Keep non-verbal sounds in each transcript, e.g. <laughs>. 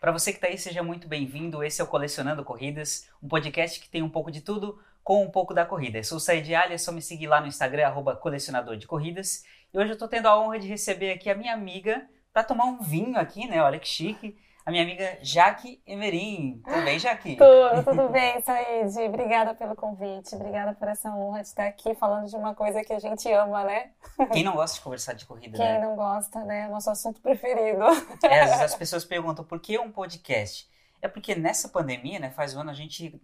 Para você que está aí, seja muito bem-vindo. Esse é o Colecionando Corridas, um podcast que tem um pouco de tudo com um pouco da corrida. Eu sou o Said Ali, é só me seguir lá no Instagram, arroba colecionador de corridas. E hoje eu estou tendo a honra de receber aqui a minha amiga para tomar um vinho aqui, né? Olha que chique a minha amiga Jaque Emerim. Tudo bem, Jaque? Tudo, tudo bem, Said. Obrigada pelo convite, obrigada por essa honra de estar aqui falando de uma coisa que a gente ama, né? Quem não gosta de conversar de corrida, Quem né? não gosta, né? Nosso assunto preferido. É, às vezes as pessoas perguntam por que um podcast? É porque nessa pandemia, né, faz um ano a gente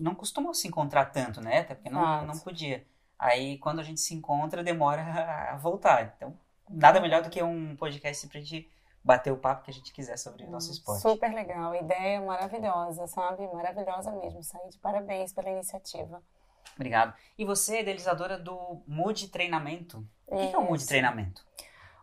não costumou se encontrar tanto, né? Até porque não, não podia. Aí quando a gente se encontra, demora <laughs> a voltar. Então, nada melhor do que um podcast pra gente bater o papo que a gente quiser sobre o nosso esporte. Super legal, ideia maravilhosa, sabe? Maravilhosa mesmo, Said. Parabéns pela iniciativa. Obrigado. E você idealizadora do Mood Treinamento. O que, que é o Mood Treinamento?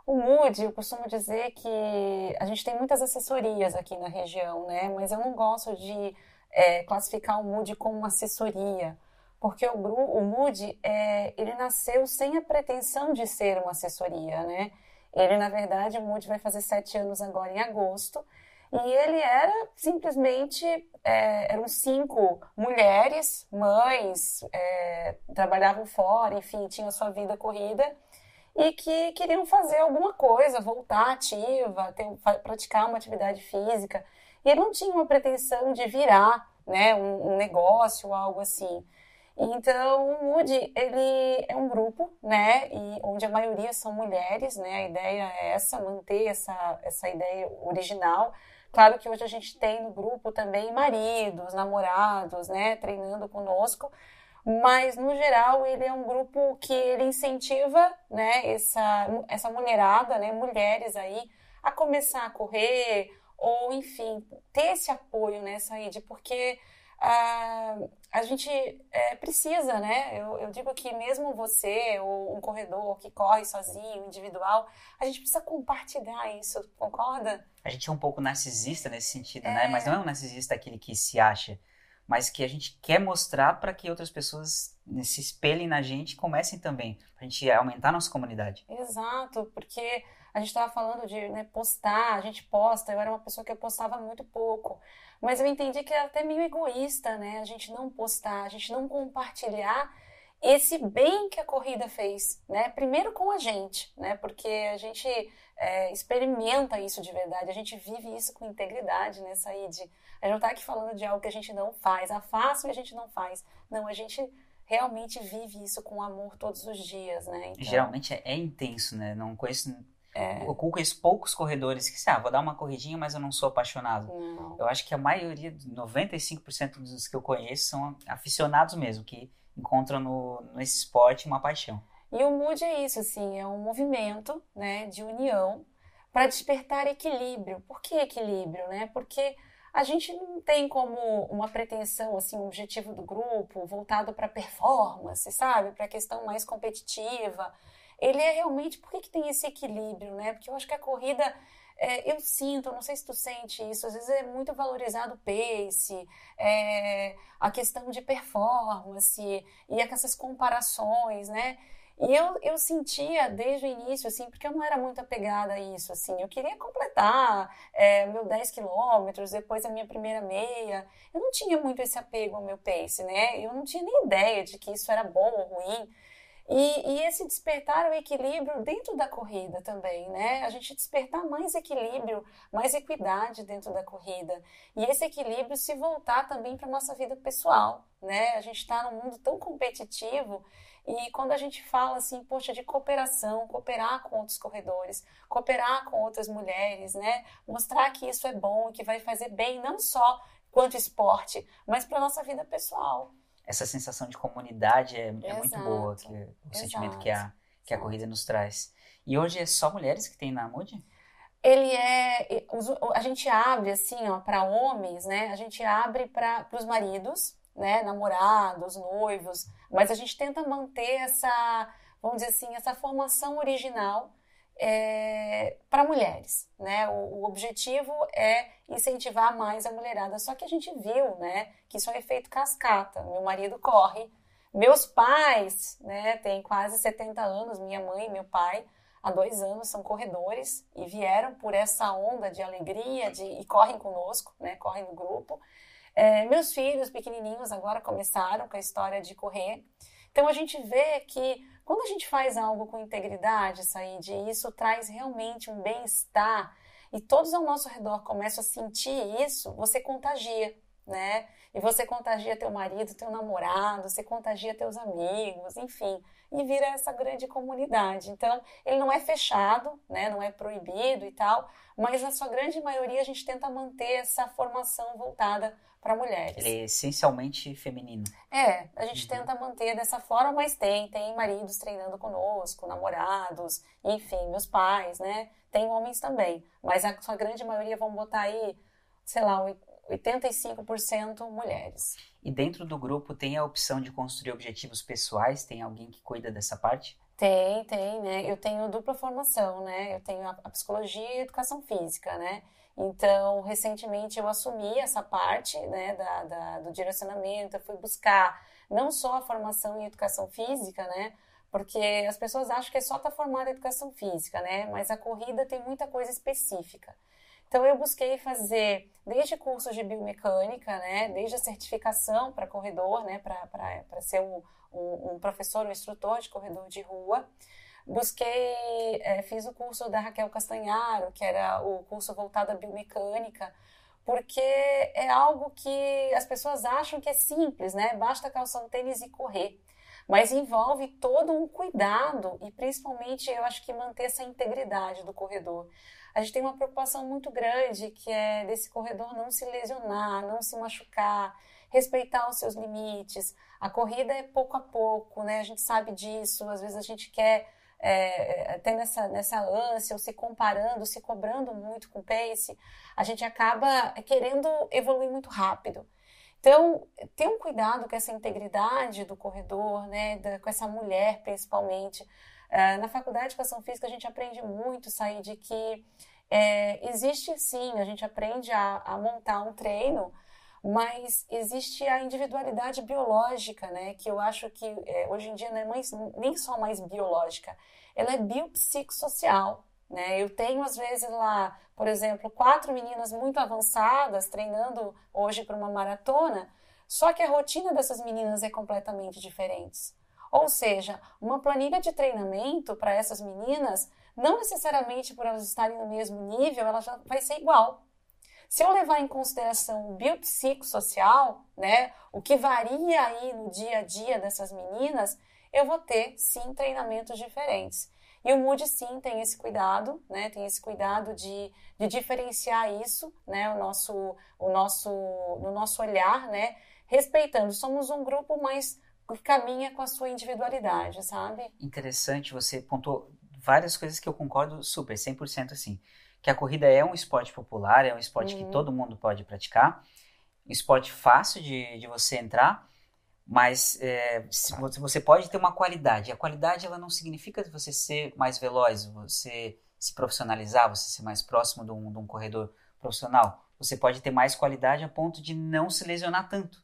O Mood, eu costumo dizer que a gente tem muitas assessorias aqui na região, né? Mas eu não gosto de é, classificar o Mood como uma assessoria, porque o, o Mood, é, ele nasceu sem a pretensão de ser uma assessoria, né? Ele, na verdade, o Moody vai fazer sete anos agora em agosto. E ele era simplesmente, é, eram cinco mulheres, mães, é, trabalhavam fora, enfim, tinham sua vida corrida e que queriam fazer alguma coisa, voltar ativa, ter, praticar uma atividade física. E ele não tinha uma pretensão de virar né, um, um negócio ou algo assim. Então, o Mood, ele é um grupo, né, e onde a maioria são mulheres, né, a ideia é essa, manter essa, essa ideia original. Claro que hoje a gente tem no grupo também maridos, namorados, né, treinando conosco, mas no geral ele é um grupo que ele incentiva, né, essa, essa mulherada, né, mulheres aí, a começar a correr, ou enfim, ter esse apoio, né, Said, porque a, a gente é, precisa, né? Eu, eu, digo que mesmo você, ou um corredor que corre sozinho, individual, a gente precisa compartilhar isso, concorda? A gente é um pouco narcisista nesse sentido, é... né? Mas não é um narcisista aquele que se acha, mas que a gente quer mostrar para que outras pessoas se espelhem na gente e comecem também, para a gente aumentar a nossa comunidade. Exato, porque a gente estava falando de né, postar, a gente posta, eu era uma pessoa que postava muito pouco. Mas eu entendi que era até meio egoísta, né? A gente não postar, a gente não compartilhar esse bem que a corrida fez, né? Primeiro com a gente, né? Porque a gente é, experimenta isso de verdade, a gente vive isso com integridade, né, Said? A gente não tá aqui falando de algo que a gente não faz, a faço e a gente não faz. Não, a gente realmente vive isso com amor todos os dias, né? Então... Geralmente é, é intenso, né? Não conheço é. Eu conheço poucos corredores que, ah, vou dar uma corridinha, mas eu não sou apaixonado. Não. Eu acho que a maioria, 95% dos que eu conheço, são aficionados mesmo, que encontram no, nesse esporte uma paixão. E o Mood é isso, assim, é um movimento né, de união para despertar equilíbrio. Por que equilíbrio? Né? Porque a gente não tem como uma pretensão, assim, um objetivo do grupo voltado para performance, sabe? Para a questão mais competitiva ele é realmente. Por que, que tem esse equilíbrio, né? Porque eu acho que a corrida. É, eu sinto, não sei se tu sente isso, às vezes é muito valorizado o pace, é, a questão de performance e essas comparações, né? E eu, eu sentia desde o início, assim, porque eu não era muito apegada a isso, assim, eu queria completar é, meu 10 quilômetros, depois a minha primeira meia, eu não tinha muito esse apego ao meu pace, né? Eu não tinha nem ideia de que isso era bom ou ruim, e, e, esse despertar o equilíbrio dentro da corrida também, né? A gente despertar mais equilíbrio, mais equidade dentro da corrida. E esse equilíbrio se voltar também para a nossa vida pessoal, né? A gente está num mundo tão competitivo e quando a gente fala assim, poxa, de cooperação, cooperar com outros corredores, cooperar com outras mulheres, né? Mostrar que isso é bom, que vai fazer bem não só quanto esporte, mas para nossa vida pessoal essa sensação de comunidade é, é muito boa, que, o Exato. sentimento que a, que a corrida nos traz. E hoje é só mulheres que tem na Mood? Ele é. A gente abre, assim, ó, para homens, né? A gente abre para os maridos, né? Namorados, noivos, mas a gente tenta manter essa, vamos dizer assim, essa formação original é, para mulheres, né? O, o, objetivo é incentivar mais a mulherada. Só que a gente viu, né, que isso é um efeito cascata. Meu marido corre, meus pais, né, têm quase 70 anos, minha mãe e meu pai. há dois anos são corredores e vieram por essa onda de alegria de, e correm conosco, né? Correm no grupo. É, meus filhos pequenininhos agora começaram com a história de correr. Então a gente vê que quando a gente faz algo com integridade, Said, isso traz realmente um bem-estar e todos ao nosso redor começam a sentir isso, você contagia, né? E você contagia teu marido, teu namorado, você contagia teus amigos, enfim, e vira essa grande comunidade. Então, ele não é fechado, né? Não é proibido e tal, mas na sua grande maioria a gente tenta manter essa formação voltada para mulheres. Ele é essencialmente feminino. É, a gente uhum. tenta manter dessa forma, mas tem, tem maridos treinando conosco, namorados, enfim, meus pais, né? Tem homens também, mas a sua grande maioria vão botar aí, sei lá, 85% mulheres. E dentro do grupo tem a opção de construir objetivos pessoais? Tem alguém que cuida dessa parte? Tem, tem, né? Eu tenho dupla formação, né? Eu tenho a, psicologia e a educação física, né? Então, recentemente eu assumi essa parte né, da, da, do direcionamento, eu fui buscar não só a formação em educação física, né? Porque as pessoas acham que é só estar tá formada em educação física, né? Mas a corrida tem muita coisa específica. Então eu busquei fazer desde cursos de biomecânica, né, desde a certificação para corredor, né, para ser um, um, um, professor, um instrutor de corredor de rua. Busquei, é, fiz o curso da Raquel Castanharo, que era o curso voltado à biomecânica, porque é algo que as pessoas acham que é simples, né? Basta calçar um tênis e correr. Mas envolve todo um cuidado e principalmente eu acho que manter essa integridade do corredor a gente tem uma preocupação muito grande que é desse corredor não se lesionar, não se machucar, respeitar os seus limites. A corrida é pouco a pouco, né? A gente sabe disso. Às vezes a gente quer é, até nessa, nessa ânsia, ou se comparando, se cobrando muito com o pace, a gente acaba querendo evoluir muito rápido. Então, ter um cuidado com essa integridade do corredor, né, da, com essa mulher principalmente. Uh, na faculdade de educação física a gente aprende muito, sair de que é, existe sim, a gente aprende a, a montar um treino, mas existe a individualidade biológica, né? Que eu acho que é, hoje em dia não é mais, nem só mais biológica, ela é biopsicossocial, né? Eu tenho às vezes lá, por exemplo, quatro meninas muito avançadas treinando hoje para uma maratona, só que a rotina dessas meninas é completamente diferente. Ou seja, uma planilha de treinamento para essas meninas, não necessariamente por elas estarem no mesmo nível, ela já vai ser igual. Se eu levar em consideração o biopsicossocial, né, o que varia aí no dia a dia dessas meninas, eu vou ter sim treinamentos diferentes. E o Mood sim tem esse cuidado, né? Tem esse cuidado de, de diferenciar isso, né? O nosso, o nosso, no nosso olhar, né? Respeitando. Somos um grupo que caminha com a sua individualidade, sabe? Interessante, você pontuou várias coisas que eu concordo super, 100% assim. Que a corrida é um esporte popular, é um esporte uhum. que todo mundo pode praticar, um esporte fácil de, de você entrar, mas é, você pode ter uma qualidade. A qualidade ela não significa você ser mais veloz, você se profissionalizar, você ser mais próximo de um, de um corredor profissional. Você pode ter mais qualidade a ponto de não se lesionar tanto.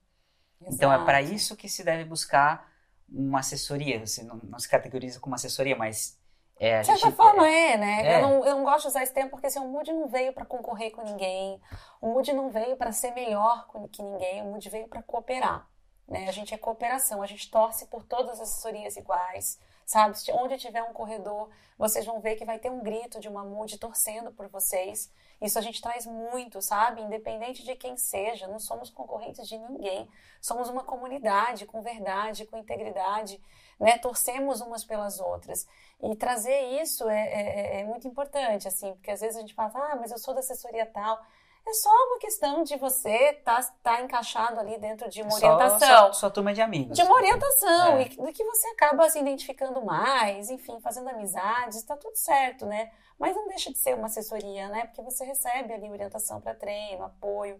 Exato. Então é para isso que se deve buscar uma assessoria. Você não, não se categoriza como assessoria, mas é, de certa gente, forma é, é né? É. Eu, não, eu não gosto de usar esse termo porque assim, o Mood não veio para concorrer com ninguém, o Mood não veio para ser melhor que ninguém, o Mood veio para cooperar. Né? A gente é cooperação, a gente torce por todas as assessorias iguais, sabe? Onde tiver um corredor, vocês vão ver que vai ter um grito de uma Mood torcendo por vocês. Isso a gente traz muito, sabe? Independente de quem seja, não somos concorrentes de ninguém. Somos uma comunidade com verdade, com integridade, né? Torcemos umas pelas outras. E trazer isso é, é, é, é muito importante, assim, porque às vezes a gente fala, ah, mas eu sou da assessoria tal. É só uma questão de você estar tá, tá encaixado ali dentro de uma orientação. Só, sua, sua turma de amigos. De uma orientação. É. E do que você acaba se identificando mais, enfim, fazendo amizades, está tudo certo, né? Mas não deixa de ser uma assessoria, né? Porque você recebe ali orientação para treino, apoio.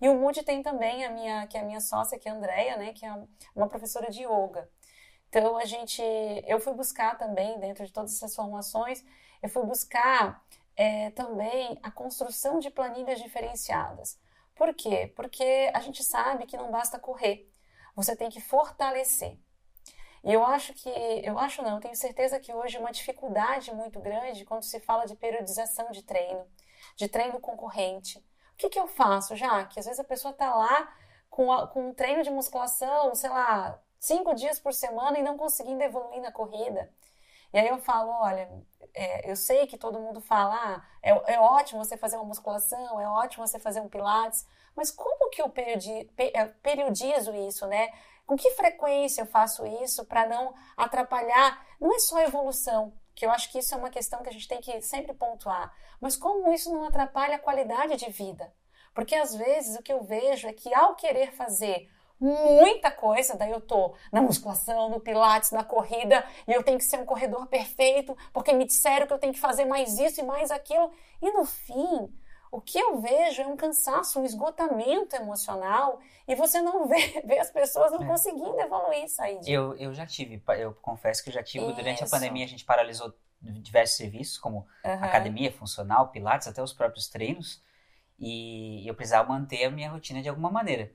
E o Mood tem também a minha, que é a minha sócia, que é a Andrea, né? Que é uma professora de yoga. Então a gente, eu fui buscar também dentro de todas essas formações, eu fui buscar é, também a construção de planilhas diferenciadas. Por quê? Porque a gente sabe que não basta correr, você tem que fortalecer. E eu acho que, eu acho não, tenho certeza que hoje é uma dificuldade muito grande quando se fala de periodização de treino, de treino concorrente. O que, que eu faço, já que às vezes a pessoa está lá com, a, com um treino de musculação, sei lá, cinco dias por semana e não conseguindo evoluir na corrida. E aí eu falo, olha, é, eu sei que todo mundo fala, ah, é, é, ótimo você fazer uma musculação, é ótimo você fazer um pilates, mas como que eu periodi, é, periodizo isso, né? Com que frequência eu faço isso para não atrapalhar? Não é só evolução, que eu acho que isso é uma questão que a gente tem que sempre pontuar, mas como isso não atrapalha a qualidade de vida? Porque às vezes o que eu vejo é que ao querer fazer muita coisa, daí eu tô na musculação, no pilates, na corrida, e eu tenho que ser um corredor perfeito, porque me disseram que eu tenho que fazer mais isso e mais aquilo, e no fim, o que eu vejo é um cansaço, um esgotamento emocional, e você não <laughs> vê, vê as pessoas não é. conseguindo evoluir, sair de... Eu, eu já tive, eu confesso que eu já tive, isso. durante a pandemia a gente paralisou diversos serviços, como uhum. academia funcional, pilates, até os próprios treinos, e eu precisava manter a minha rotina de alguma maneira.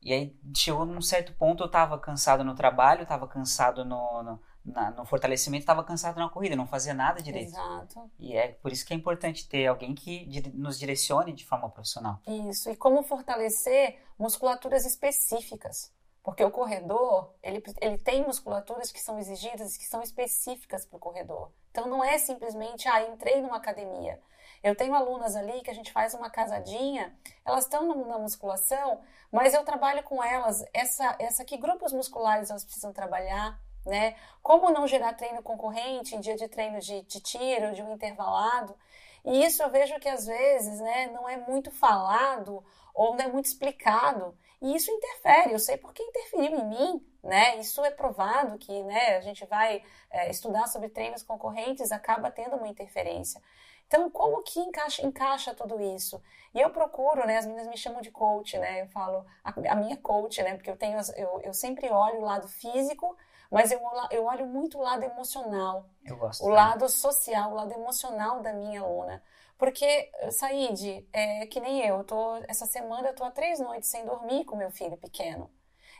E aí chegou num certo ponto, eu estava cansado no trabalho, estava cansado no, no, na, no fortalecimento, estava cansado na corrida, não fazia nada direito. Exato. E é por isso que é importante ter alguém que nos direcione de forma profissional. Isso, e como fortalecer musculaturas específicas. Porque o corredor, ele, ele tem musculaturas que são exigidas, que são específicas para o corredor. Então não é simplesmente, ah, entrei numa academia. Eu tenho alunas ali que a gente faz uma casadinha, elas estão na musculação, mas eu trabalho com elas essa, essa que grupos musculares elas precisam trabalhar, né? Como não gerar treino concorrente em dia de treino de, de tiro, de um intervalado. E isso eu vejo que às vezes né, não é muito falado ou não é muito explicado. E isso interfere, eu sei porque interferiu em mim, né? Isso é provado que né, a gente vai é, estudar sobre treinos concorrentes, acaba tendo uma interferência. Então, como que encaixa, encaixa tudo isso? E eu procuro, né? As meninas me chamam de coach, né? Eu falo, a, a minha coach, né? Porque eu tenho, eu, eu sempre olho o lado físico, mas eu, eu olho muito o lado emocional. Eu gosto. O lado social, o lado emocional da minha aluna. Porque, Said, é que nem eu, eu tô, essa semana eu tô há três noites sem dormir com meu filho pequeno.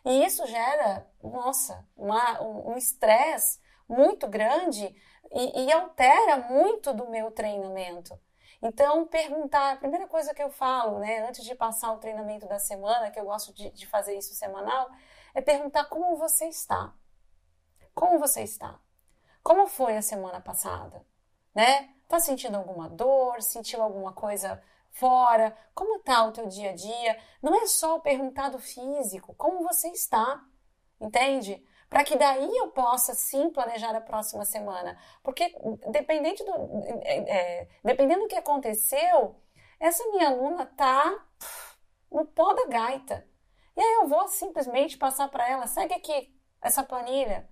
E isso gera, nossa, um estresse muito grande e, e altera muito do meu treinamento. Então, perguntar, a primeira coisa que eu falo, né, antes de passar o treinamento da semana, que eu gosto de, de, fazer isso semanal, é perguntar como você está. Como você está? Como foi a semana passada? Né? Tá sentindo alguma dor? Sentiu alguma coisa fora? Como tá o teu dia a dia? Não é só perguntar do físico, como você está? Entende? Para que daí eu possa sim planejar a próxima semana. Porque dependente do, é, é, dependendo do que aconteceu, essa minha aluna tá no pó da gaita. E aí eu vou simplesmente passar para ela, segue aqui essa planilha.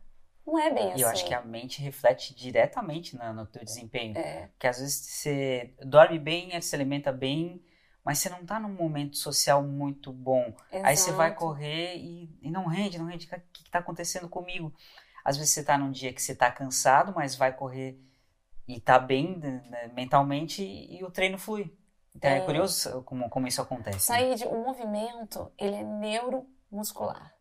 Não é bem assim. Eu acho assim. que a mente reflete diretamente no, no teu desempenho. É. Porque às vezes você dorme bem, se alimenta bem, mas você não está num momento social muito bom. Exato. Aí você vai correr e, e não rende, não rende. O que está acontecendo comigo? Às vezes você está num dia que você está cansado, mas vai correr e está bem né, mentalmente e, e o treino flui. Então é, é curioso como, como isso acontece. Sair de um movimento, ele é neuromuscular.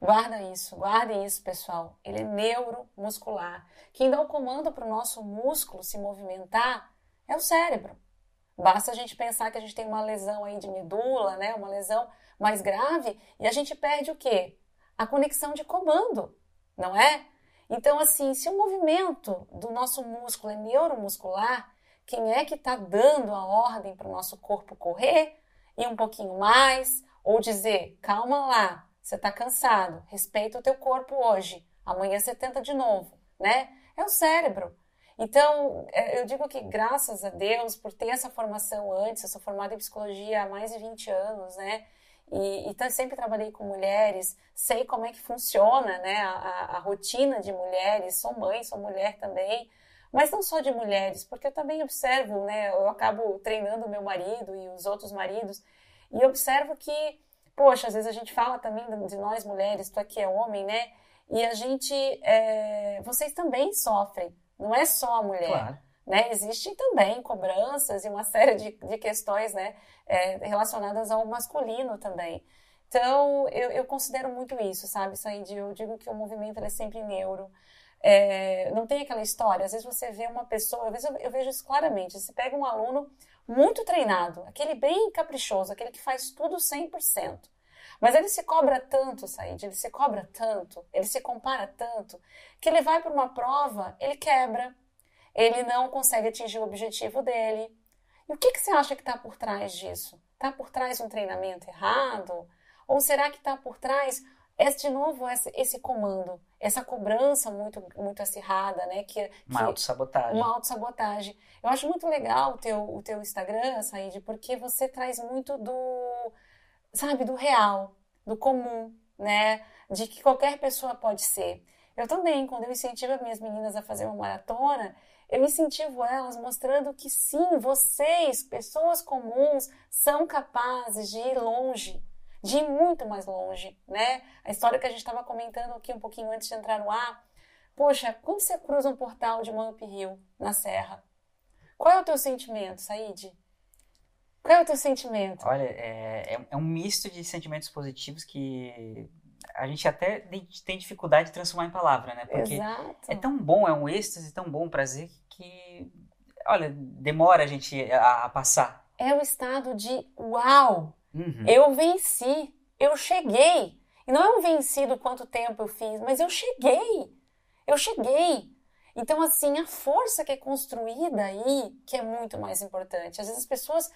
Guarda isso, guardem isso, pessoal. Ele é neuromuscular. Quem dá o comando para o nosso músculo se movimentar é o cérebro. Basta a gente pensar que a gente tem uma lesão aí de medula, né, uma lesão mais grave, e a gente perde o quê? A conexão de comando, não é? Então, assim, se o movimento do nosso músculo é neuromuscular, quem é que está dando a ordem para o nosso corpo correr e um pouquinho mais, ou dizer, calma lá, você está cansado, respeita o teu corpo hoje, amanhã você tenta de novo, né? É o cérebro. Então, é, eu digo que graças a Deus por ter essa formação antes, eu sou formada em psicologia há mais de 20 anos, né? E, e sempre trabalhei com mulheres, sei como é que funciona, né? A, a, rotina de mulheres, sou mãe, sou mulher também, mas não só de mulheres, porque eu também observo, né? Eu acabo treinando meu marido e os outros maridos, e observo que, poxa, às vezes a gente fala também de nós mulheres, tu aqui é homem, né? E a gente, é, vocês também sofrem não é só a mulher. Claro. Né? Existem também cobranças e uma série de, de questões né, é, relacionadas ao masculino também. Então, eu, eu considero muito isso, sabe, Said? Eu digo que o movimento é sempre neuro. É, não tem aquela história, às vezes você vê uma pessoa, às vezes eu, eu vejo isso claramente, você pega um aluno muito treinado, aquele bem caprichoso, aquele que faz tudo 100%. Mas ele se cobra tanto, Said, ele se cobra tanto, ele se compara tanto, que ele vai para uma prova, ele quebra, ele não consegue atingir o objetivo dele. E o que, que você acha que está por trás disso? Está por trás um treinamento errado? Ou será que está por trás esse, de novo, esse, esse, comando, essa cobrança muito, muito acirrada, né? Que, que, uma autossabotagem. Uma autossabotagem. Eu acho muito legal o teu, o teu Instagram, Said, porque você traz muito do sabe, do real, do comum, né? De que qualquer pessoa pode ser. Eu também, quando eu incentivo as minhas meninas a fazer uma maratona, eu incentivo elas mostrando que sim, vocês, pessoas comuns, são capazes de ir longe, de ir muito mais longe, né? A história que a gente estava comentando aqui um pouquinho antes de entrar no ar. Poxa, quando você cruza um portal de Manhup Hill, na Serra, qual é o teu sentimento, Said? Qual é o teu sentimento? Olha, é, é, é um misto de sentimentos positivos que a gente até tem dificuldade de transformar em palavra, né? Porque Exato. é tão bom, é um êxtase, tão bom, um prazer que, olha, demora a gente a, a passar. É o estado de uau, Uhum. eu venci, eu cheguei. E não é um vencido quanto tempo eu fiz, mas eu cheguei. Eu cheguei. Então, assim, a força que é construída aí, que é muito mais importante. Às vezes as pessoas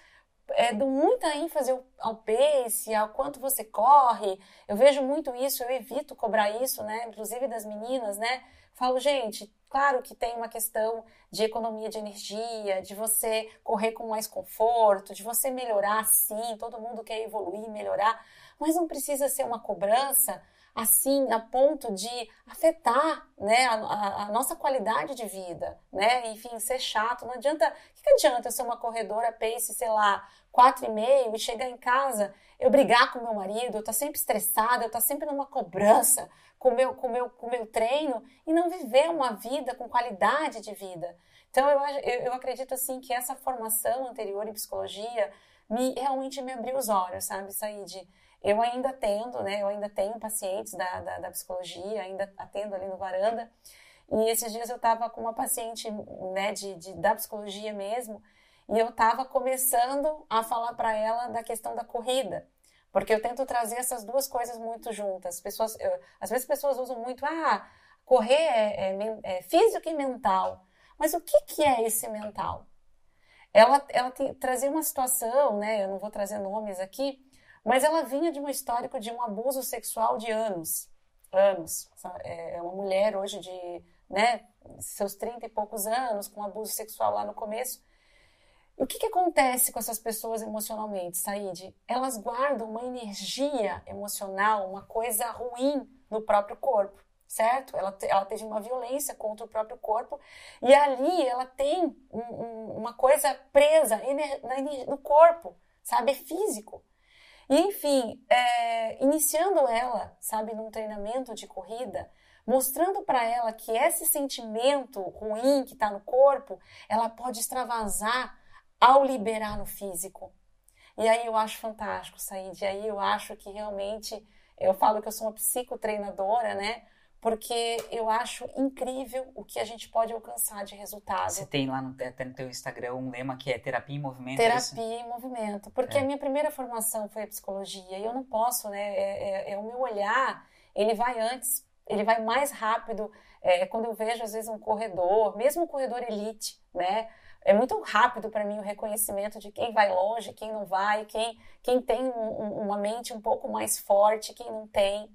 é, muita ênfase ao, ao pace, ao quanto você corre. Eu vejo muito isso, eu evito cobrar isso, né? Inclusive das meninas, né? Falo, gente, claro que tem uma questão de economia de energia, de você correr com mais conforto, de você melhorar sim, todo mundo quer evoluir, melhorar, mas não precisa ser uma cobrança assim a ponto de afetar né, a, a, nossa qualidade de vida, né? Enfim, ser chato. Não adianta. O que, adianta eu ser uma corredora pace, sei lá, quatro e meio e chegar em casa, eu brigar com meu marido, eu estar sempre estressada, eu estar sempre numa cobrança com meu, com meu, com meu treino e não viver uma vida com qualidade de vida. Então eu, eu, eu acredito assim que essa formação anterior em psicologia me realmente me abriu os olhos, sabe, Said? Eu ainda atendo, né? Eu ainda tenho pacientes da, da, da psicologia, ainda atendo ali no varanda. E esses dias eu estava com uma paciente, né, de, de, da psicologia mesmo, e eu estava começando a falar para ela da questão da corrida, porque eu tento trazer essas duas coisas muito juntas. Pessoas, eu, às vezes pessoas usam muito, ah, correr é, é, é físico e mental. Mas o que, que é esse mental? Ela, ela tem, trazia uma situação, né, eu não vou trazer nomes aqui, mas ela vinha de um histórico de um abuso sexual de anos. Anos. É, é uma mulher hoje de né, seus 30 e poucos anos, com abuso sexual lá no começo. O que, que acontece com essas pessoas emocionalmente, Said? Elas guardam uma energia emocional, uma coisa ruim no próprio corpo, certo? Ela, ela teve uma violência contra o próprio corpo e ali ela tem um, um, uma coisa presa no corpo, sabe? É físico. E, enfim, é, iniciando ela, sabe, num treinamento de corrida, mostrando para ela que esse sentimento ruim que está no corpo, ela pode extravasar ao liberar no físico. E aí eu acho fantástico, Said. E aí eu acho que realmente, eu falo que eu sou uma psicotreinadora, né? Porque eu acho incrível o que a gente pode alcançar de resultado. Você tem lá no, até no teu Instagram um lema que é terapia em movimento. É terapia é em movimento, porque é. a minha primeira formação foi a psicologia e eu não posso, né? É, é, é o meu olhar, ele vai antes, ele vai mais rápido. É, quando eu vejo às vezes um corredor, mesmo um corredor elite, né? É muito rápido para mim o reconhecimento de quem vai longe, quem não vai, quem, quem tem um, uma mente um pouco mais forte, quem não tem.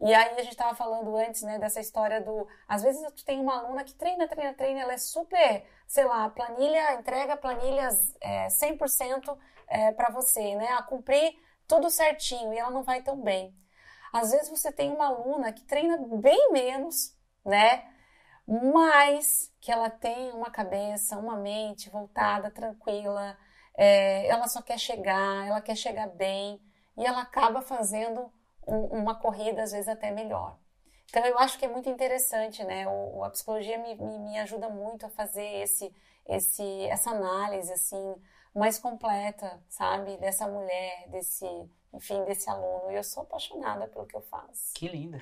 E aí a gente estava falando antes, né, dessa história do. Às vezes tu tem uma aluna que treina, treina, treina, ela é super, sei lá, planilha, entrega planilhas é, 100% é, para você, né, a cumprir tudo certinho e ela não vai tão bem. Às vezes você tem uma aluna que treina bem menos, né, mas que ela tem uma cabeça, uma mente voltada, tranquila, é, ela só quer chegar, ela quer chegar bem e ela acaba fazendo um, uma corrida, às vezes, até melhor. Então, eu acho que é muito interessante, né? O, a psicologia me, me, me ajuda muito a fazer esse, esse, essa análise, assim, mais completa, sabe? Dessa mulher, desse, enfim, desse aluno. E eu sou apaixonada pelo que eu faço. Que linda!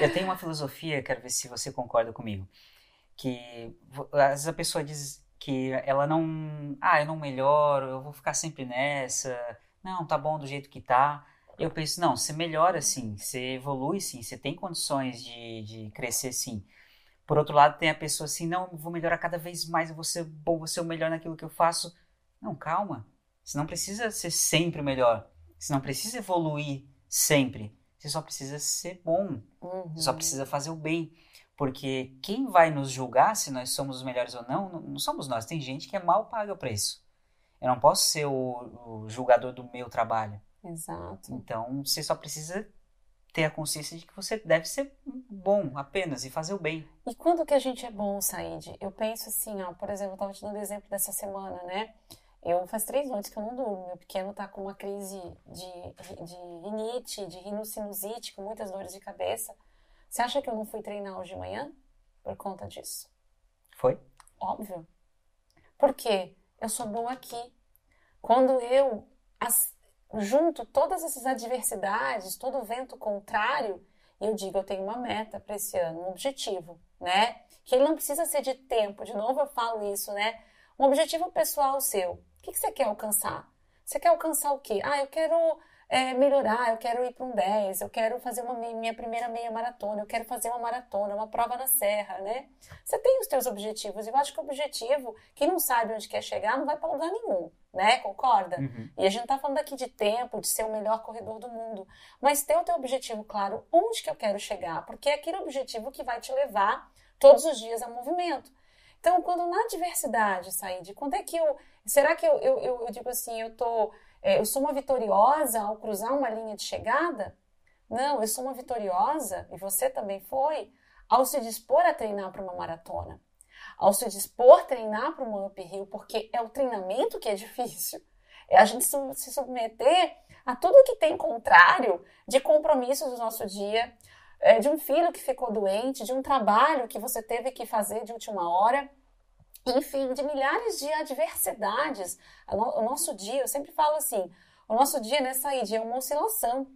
eu tenho uma filosofia, quero ver se você concorda comigo, que às vezes a pessoa diz que ela não, ah, eu não melhoro, eu vou ficar sempre nessa, não, tá bom do jeito que tá. Eu penso, não, você melhora sim, você evolui sim, você tem condições de, de crescer sim. Por outro lado, tem a pessoa assim, não, vou melhorar cada vez mais, eu vou ser bom, vou ser o melhor naquilo que eu faço. Não, calma. Você não precisa ser sempre o melhor. Você não precisa evoluir sempre. Você só precisa ser bom. Uhum. Você só precisa fazer o bem. Porque quem vai nos julgar se nós somos os melhores ou não, não somos nós. Tem gente que é mal paga para isso. Eu não posso ser o, o julgador do meu trabalho. Exato. Então, você só precisa ter a consciência de que você deve ser bom apenas e fazer o bem. E quando que a gente é bom, Said? Eu penso assim, ó, por exemplo, eu estava te dando exemplo dessa semana, né? Eu faz três noites que eu não durmo. Meu pequeno tá com uma crise de, de rinite, de rinocinusite, com muitas dores de cabeça. Você acha que eu não fui treinar hoje de manhã por conta disso? Foi? Óbvio. Por quê? Eu sou boa aqui. Quando eu as, junto todas essas adversidades, todo o vento contrário, eu digo, eu tenho uma meta para esse ano, um objetivo, né? Que ele não precisa ser de tempo, de novo eu falo isso, né? Um objetivo pessoal seu. O que, que você quer alcançar? Você quer alcançar o quê? Ah, eu quero é, melhorar, eu quero ir para um 10, eu quero fazer uma minha primeira meia maratona, eu quero fazer uma maratona, uma prova na serra, né? Você tem os seus objetivos. Eu acho que o objetivo, quem não sabe onde quer chegar, não vai para lugar nenhum, né? Concorda? Uhum. E a gente tá falando aqui de tempo, de ser o melhor corredor do mundo. Mas ter o teu objetivo claro, onde que eu quero chegar, porque é aquele objetivo que vai te levar todos os dias ao movimento. Então, quando na diversidade, Said, quando é que eu. Será que eu, eu, eu, eu digo assim, eu tô é, eu sou uma vitoriosa ao cruzar uma linha de chegada? Não, eu sou uma vitoriosa, e você também foi, ao se dispor a treinar para uma maratona. Ao se dispor a treinar para uma uphill, porque é o treinamento que é difícil. É a gente se submeter a tudo que tem contrário de compromissos do nosso dia, é, de um filho que ficou doente, de um trabalho que você teve que fazer de última hora enfim, de milhares de adversidades. O nosso dia, eu sempre falo assim, o nosso dia nessa aí é uma oscilação.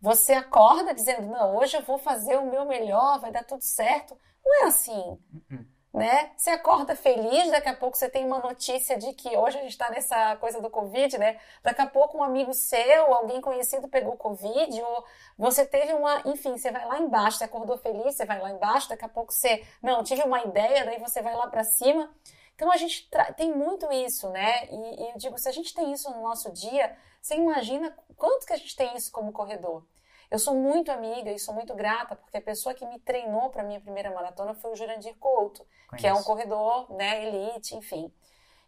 Você acorda dizendo, não, hoje eu vou fazer o meu melhor, vai dar tudo certo. Não é assim. Uhum né? Você acorda feliz, daqui a pouco você tem uma notícia de que hoje a gente está nessa coisa do Covid, né? Daqui a pouco um amigo seu, alguém conhecido pegou Covid, ou você teve uma. Enfim, você vai lá embaixo, você acordou feliz, você vai lá embaixo, daqui a pouco você. Não, tive uma ideia, daí você vai lá para cima. Então a gente tem muito isso, né? E, e eu digo, se a gente tem isso no nosso dia, você imagina quanto que a gente tem isso como corredor. Eu sou muito amiga e sou muito grata, porque a pessoa que me treinou para minha primeira maratona foi o Jurandir Couto, Conheço. que é um corredor, né, elite, enfim.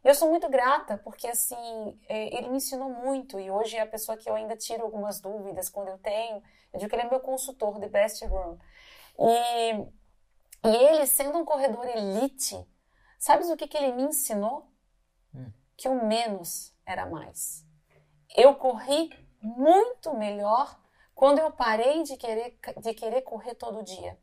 E eu sou muito grata, porque assim, é, ele me ensinou muito, e hoje é a pessoa que eu ainda tiro algumas dúvidas quando eu tenho. Eu digo que ele é meu consultor, The Best Room. E, e ele, sendo um corredor elite, sabes o que, que ele me ensinou? Hum. Que o menos era mais. Eu corri muito melhor quando eu parei de querer, de querer correr todo dia.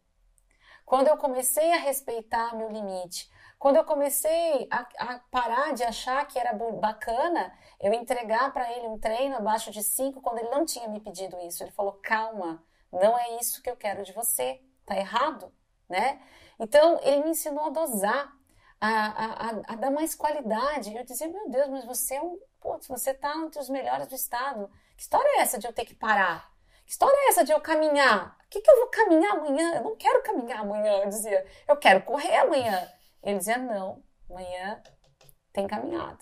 Quando eu comecei a respeitar meu limite. Quando eu comecei a, a parar de achar que era bacana eu entregar para ele um treino abaixo de 5 quando ele não tinha me pedido isso. Ele falou: calma, não é isso que eu quero de você, tá errado, né? Então ele me ensinou a dosar, a, a, a, dar mais qualidade. Eu dizia: meu Deus, mas você é um. Putz, você tá entre os melhores do estado. Que história é essa de eu ter que parar? Que história é essa de eu caminhar? O que, que eu vou caminhar amanhã? Eu não quero caminhar amanhã. Eu dizia, eu quero correr amanhã. Ele dizia, não, amanhã tem caminhada.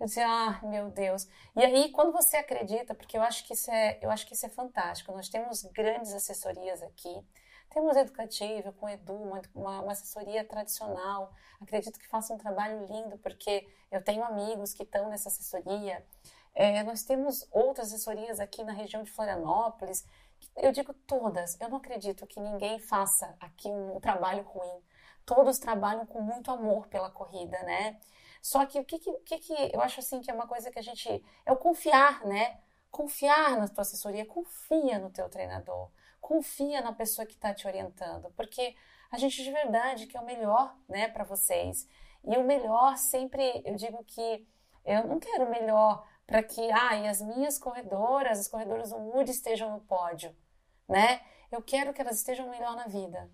Eu dizia, ah, meu Deus. E aí, quando você acredita, porque eu acho que isso é, eu acho que isso é fantástico. Nós temos grandes assessorias aqui. Temos educativa com Edu, uma, uma, assessoria tradicional. Acredito que faça um trabalho lindo, porque eu tenho amigos que estão nessa assessoria. É, nós temos outras assessorias aqui na região de Florianópolis. Eu digo todas. Eu não acredito que ninguém faça aqui um trabalho ruim. Todos trabalham com muito amor pela corrida, né? Só que o que, que, que eu acho assim que é uma coisa que a gente é o confiar, né? Confiar na tua assessoria, confia no teu treinador, confia na pessoa que está te orientando, porque a gente de verdade quer o melhor, né, para vocês. E o melhor sempre, eu digo que Eu não quero o melhor para que ah, as minhas corredoras, as corredoras do Mood estejam no pódio, né? Eu quero que elas estejam melhor na vida.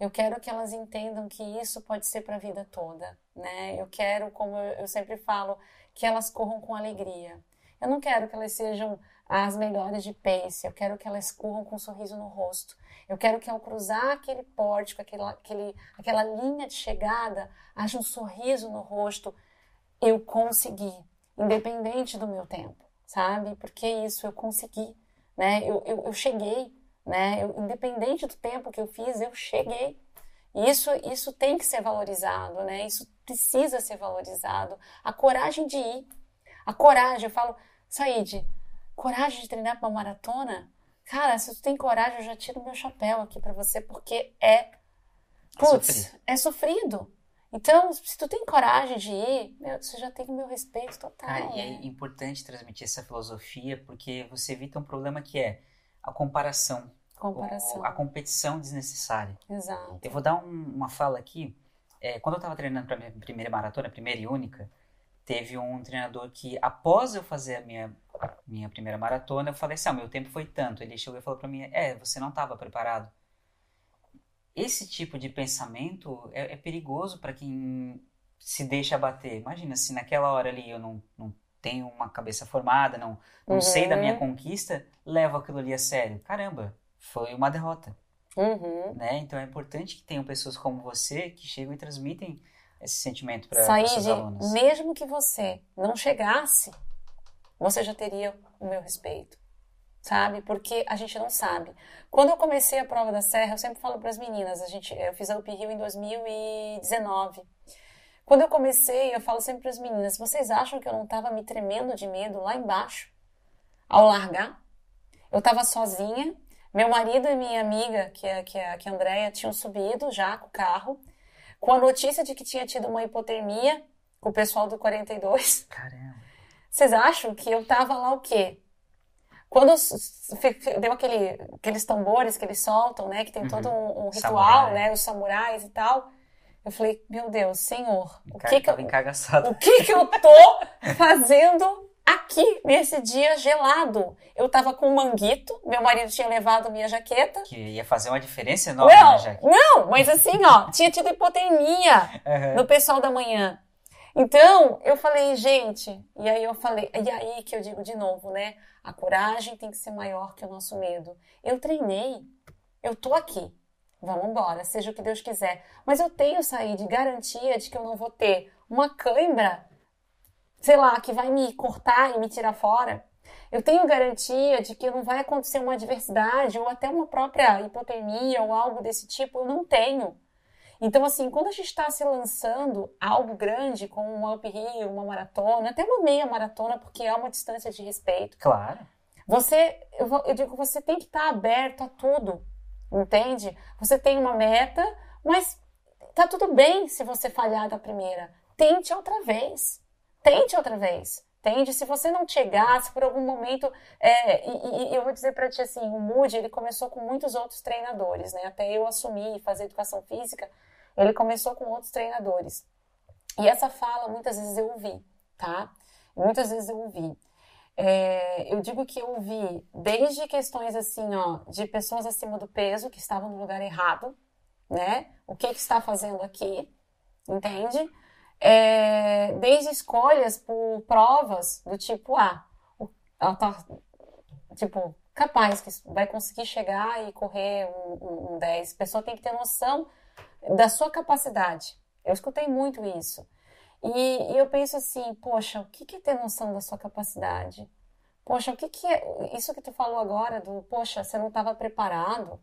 Eu quero que elas entendam que isso pode ser para a vida toda, né? Eu quero, como eu sempre falo, que elas corram com alegria. Eu não quero que elas sejam as melhores de pace, eu quero que elas corram com um sorriso no rosto. Eu quero que ao cruzar aquele pórtico, aquela, aquele, aquela linha de chegada, haja um sorriso no rosto. Eu consegui, independente do meu tempo, sabe? Porque isso eu consegui, né? Eu, eu, eu cheguei, né? Eu, independente do tempo que eu fiz, eu cheguei. Isso, isso tem que ser valorizado, né? Isso precisa ser valorizado. A coragem de ir, a coragem. Eu falo, Said, coragem de treinar para uma maratona? Cara, se tu tem coragem, eu já tiro meu chapéu aqui para você, porque é. é putz, é sofrido. Então, se tu tem coragem de ir, meu, você já tem o meu respeito total. Cara, e é né? importante transmitir essa filosofia, porque você evita um problema que é a comparação. Comparação. A competição desnecessária. Exato. Eu vou dar um, uma fala aqui. É, quando eu estava treinando para minha primeira maratona, primeira e única, teve um treinador que, após eu fazer a minha, minha primeira maratona, eu falei assim: ah, meu tempo foi tanto. Ele chegou e falou para mim: é, você não estava preparado. Esse tipo de pensamento é, é perigoso para quem se deixa abater. Imagina se naquela hora ali eu não, não tenho uma cabeça formada, não, não uhum. sei da minha conquista, levo aquilo ali a sério. Caramba, foi uma derrota. Uhum. Né? Então é importante que tenham pessoas como você que chegam e transmitem esse sentimento para seus alunos? Mesmo que você não chegasse, você já teria o meu respeito, sabe? Porque a gente não sabe. Quando eu comecei a prova da Serra, eu sempre falo para as meninas, a gente, eu fiz a UP Rio em 2019. Quando eu comecei, eu falo sempre para as meninas, vocês acham que eu não estava me tremendo de medo lá embaixo ao largar? Eu estava sozinha, meu marido e minha amiga, que é, que é, que é a Andrea, tinham subido já com o carro com a notícia de que tinha tido uma hipotermia com o pessoal do 42. Caramba. Vocês acham que eu tava lá o quê? Quando deu aquele, aqueles tambores que eles soltam, né? Que tem uhum. todo um, um ritual, Samurai. né? Os samurais e tal. Eu falei, meu Deus, Senhor, o que que, eu, o que que eu tô fazendo aqui nesse dia gelado. Eu tava com um manguito, meu marido tinha levado minha jaqueta. Que ia fazer uma diferença enorme não, na jaqueta. Não, mas assim, ó, tinha tido hipotermia <laughs> uhum. no pessoal da manhã. Então, eu falei, gente, e aí eu falei, e aí que eu digo de novo, né? A coragem tem que ser maior que o nosso medo. Eu treinei, eu tô aqui. Vamos embora, seja o que Deus quiser. Mas eu tenho sair de garantia de que eu não vou ter uma cãibra sei lá, que vai me cortar e me tirar fora, eu tenho garantia de que não vai acontecer uma adversidade ou até uma própria hipotermia ou algo desse tipo, eu não tenho. Então, assim, quando a gente está se lançando algo grande, como um Up Rio, uma maratona, até uma meia maratona, porque é uma distância de respeito. Claro. Você, eu, eu digo, você tem que estar tá aberto a tudo, entende? Você tem uma meta, mas tá tudo bem se você falhar da primeira. Tente outra vez tente outra vez. Entende? Se você não chegar, se por algum momento. É, e, e, eu vou dizer para ti assim: o Moody ele começou com muitos outros treinadores, né? Até eu assumir e fazer educação física, ele começou com outros treinadores. E essa fala muitas vezes eu ouvi, tá? Muitas vezes eu ouvi. É, eu digo que eu ouvi desde questões assim, ó, de pessoas acima do peso que estavam no lugar errado, né? O que, que está fazendo aqui, entende? é, desde escolhas por provas do tipo, ah, ela tá, tipo, capaz que vai conseguir chegar e correr um, um 10. A pessoa tem que ter noção da sua capacidade. Eu escutei muito isso. E, e, eu penso assim, poxa, o que, que é ter noção da sua capacidade? Poxa, o que, que é isso que tu falou agora do, poxa, você não estava preparado?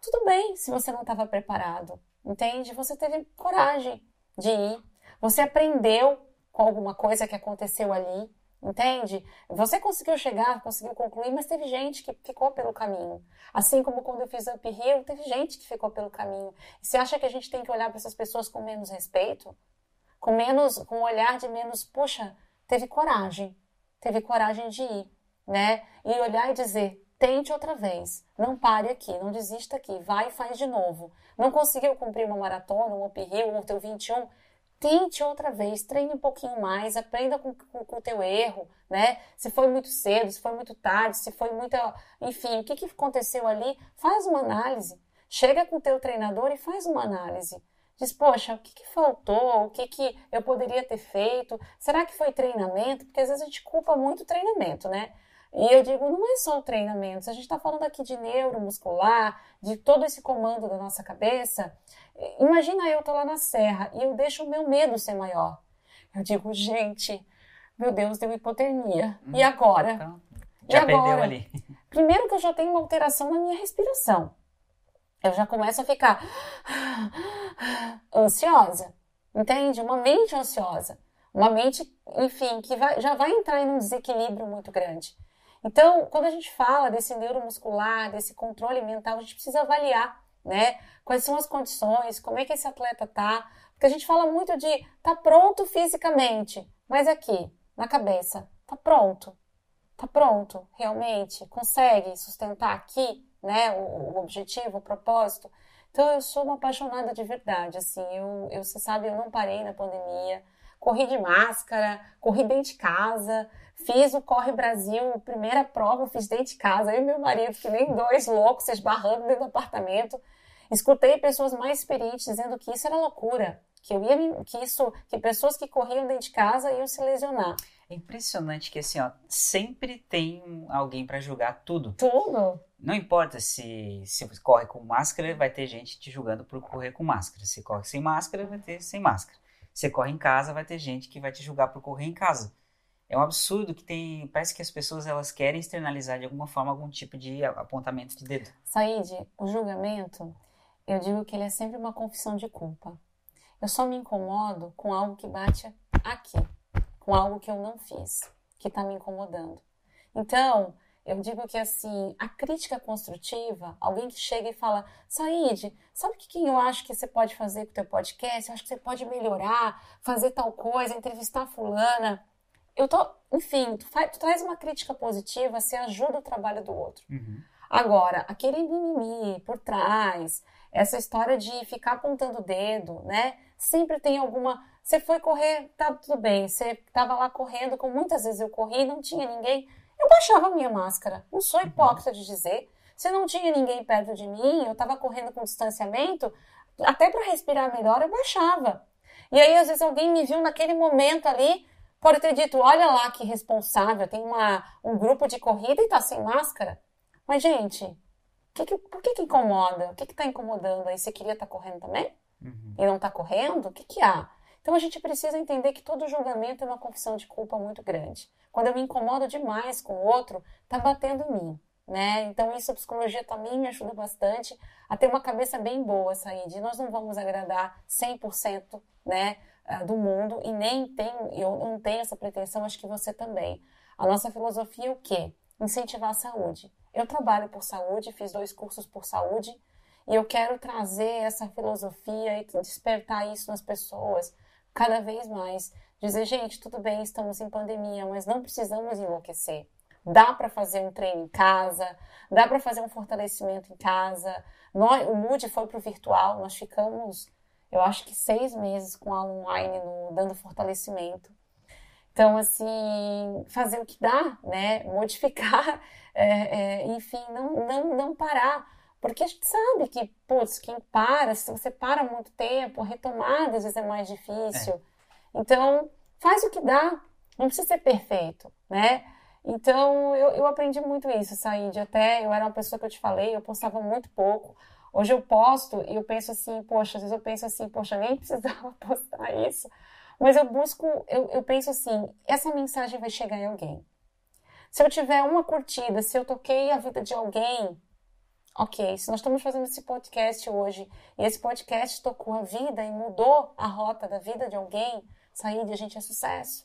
Tudo bem se você não estava preparado, entende? Você teve coragem de ir, você aprendeu com alguma coisa que aconteceu ali, entende? Você conseguiu chegar, conseguiu concluir, mas teve gente que ficou pelo caminho. Assim como quando eu fiz Up Hill, teve gente que ficou pelo caminho. E você acha que a gente tem que olhar para essas pessoas com menos respeito? Com menos, com um olhar de menos, puxa, teve coragem, teve coragem de ir, né? E olhar e dizer, tente outra vez, não pare aqui, não desista aqui, vai e faz de novo. Não conseguiu cumprir uma maratona, um Up Hill, um teu 21, tente outra vez, treine um pouquinho mais, aprenda com, o teu erro, né? Se foi muito cedo, se foi muito tarde, se foi muita... Enfim, o que, que aconteceu ali? Faz uma análise. Chega com o teu treinador e faz uma análise. Diz, poxa, o que, que faltou? O que, que eu poderia ter feito? Será que foi treinamento? Porque às vezes a gente culpa muito o treinamento, né? E eu digo, não é só o treinamento, a gente está falando aqui de neuromuscular, de todo esse comando da nossa cabeça. Imagina eu tô lá na serra e eu deixo o meu medo ser maior. Eu digo, gente, meu Deus, deu hipotermia. Hum, e agora? Então, já e perdeu ali. <laughs> Primeiro que eu já tenho uma alteração na minha respiração. Eu já começo a ficar ansiosa, entende? Uma mente ansiosa. Uma mente, enfim, que vai, já vai entrar em um desequilíbrio muito grande. Então, quando a gente fala desse neuromuscular, desse controle mental, a gente precisa avaliar, né? Quais são as condições, como é que esse atleta tá. Porque a gente fala muito de tá pronto fisicamente, mas aqui, na cabeça, tá pronto. Tá pronto, realmente, consegue sustentar aqui, né, o, o objetivo, o propósito. Então, eu sou uma apaixonada de verdade, assim, eu, eu, você sabe, eu não parei na pandemia, corri de máscara, corri dentro de casa, Fiz o Corre Brasil, primeira prova, fiz dentro de casa. Eu e meu marido, que nem dois loucos, se esbarrando dentro do apartamento. Escutei pessoas mais experientes dizendo que isso era loucura, que eu ia que isso, que pessoas que corriam dentro de casa iam se lesionar. É impressionante que assim, ó, sempre tem alguém para julgar tudo. Tudo. Não importa se se você corre com máscara, vai ter gente te julgando por correr com máscara. Se corre sem máscara, vai ter sem máscara. Se corre em casa, vai ter gente que vai te julgar por correr em casa. É um absurdo que tem. Parece que as pessoas elas querem externalizar de alguma forma algum tipo de apontamento de dedo. Said, o julgamento, eu digo que ele é sempre uma confissão de culpa. Eu só me incomodo com algo que bate aqui, com algo que eu não fiz, que está me incomodando. Então, eu digo que assim, a crítica construtiva, alguém que chega e fala, Said, sabe o que eu acho que você pode fazer com o teu podcast? Eu acho que você pode melhorar, fazer tal coisa, entrevistar fulana eu tô, enfim, tu, faz, tu, traz uma crítica positiva, você ajuda o trabalho do outro. Uhum. Agora, aquele mimimi por trás, essa história de ficar apontando o dedo, né? Sempre tem alguma. Você foi correr, tá tudo bem. Você tava lá correndo, como muitas vezes eu corri e não tinha ninguém. Eu baixava a minha máscara. Não sou uhum. hipócrita de dizer. Se não tinha ninguém perto de mim, eu tava correndo com distanciamento, até para respirar melhor, eu baixava. E aí, às vezes, alguém me viu naquele momento ali, Pode ter dito, olha lá que responsável, tem uma, um grupo de corrida e tá sem máscara. Mas, gente, que que, por que, que incomoda? O que está incomodando aí? Você queria estar tá correndo também? Uhum. E não está correndo? O que, que há? Então a gente precisa entender que todo julgamento é uma confissão de culpa muito grande. Quando eu me incomodo demais com o outro, está batendo em mim. Né? Então isso a psicologia também me ajuda bastante a ter uma cabeça bem boa, Said. Nós não vamos agradar 100%, né? Uh, do mundo e nem tenho, eu não tenho essa pretensão, acho que você também. A nossa filosofia é o quê? Incentivar a saúde. Eu trabalho por saúde, fiz dois cursos por saúde e eu quero trazer essa filosofia e despertar isso nas pessoas cada vez mais. Dizer, gente, tudo bem, estamos em pandemia, mas não precisamos enlouquecer. Dá para fazer um treino em casa, dá para fazer um fortalecimento em casa. Nós, o Mood foi para o virtual, nós ficamos eu acho que seis meses com aula online no, dando fortalecimento. Então, assim, fazer o que dá, né? <laughs> Modificar, é, é, enfim, não, não, não parar. Porque a gente sabe que, putz, quem para, se você para muito tempo, retomada às vezes é mais difícil. É. Então, faz o que dá. Não precisa ser perfeito, né? Então, eu, eu aprendi muito isso, Said. Até eu era uma pessoa que eu te falei, eu postava muito pouco. Hoje eu posto e eu penso assim, poxa, às vezes eu penso assim, poxa, nem <laughs> precisava postar isso. Mas eu busco, eu, eu penso assim, essa mensagem vai chegar em alguém. Se eu tiver uma curtida, se eu toquei a vida de alguém, ok. Se nós estamos fazendo esse podcast hoje e esse podcast tocou a vida e mudou a rota da vida de alguém, sair de a gente é sucesso.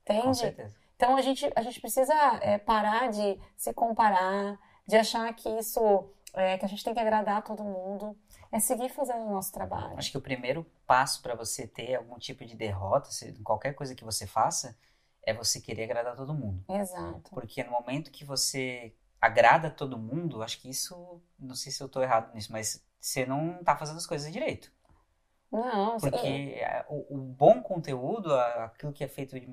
Entende? Com certeza. Então a gente, a gente precisa é, parar de se comparar, de achar que isso é, que a gente tem que agradar todo mundo, é seguir fazendo o nosso trabalho. Acho que o primeiro passo para você ter algum tipo de derrota, se, qualquer coisa que você faça, é você querer agradar todo mundo. Exato. Porque no momento que você agrada todo mundo, acho que isso, não sei se eu estou errado nisso, mas você não está fazendo as coisas direito. Não, Porque o, o, bom conteúdo, aquilo que é feito de,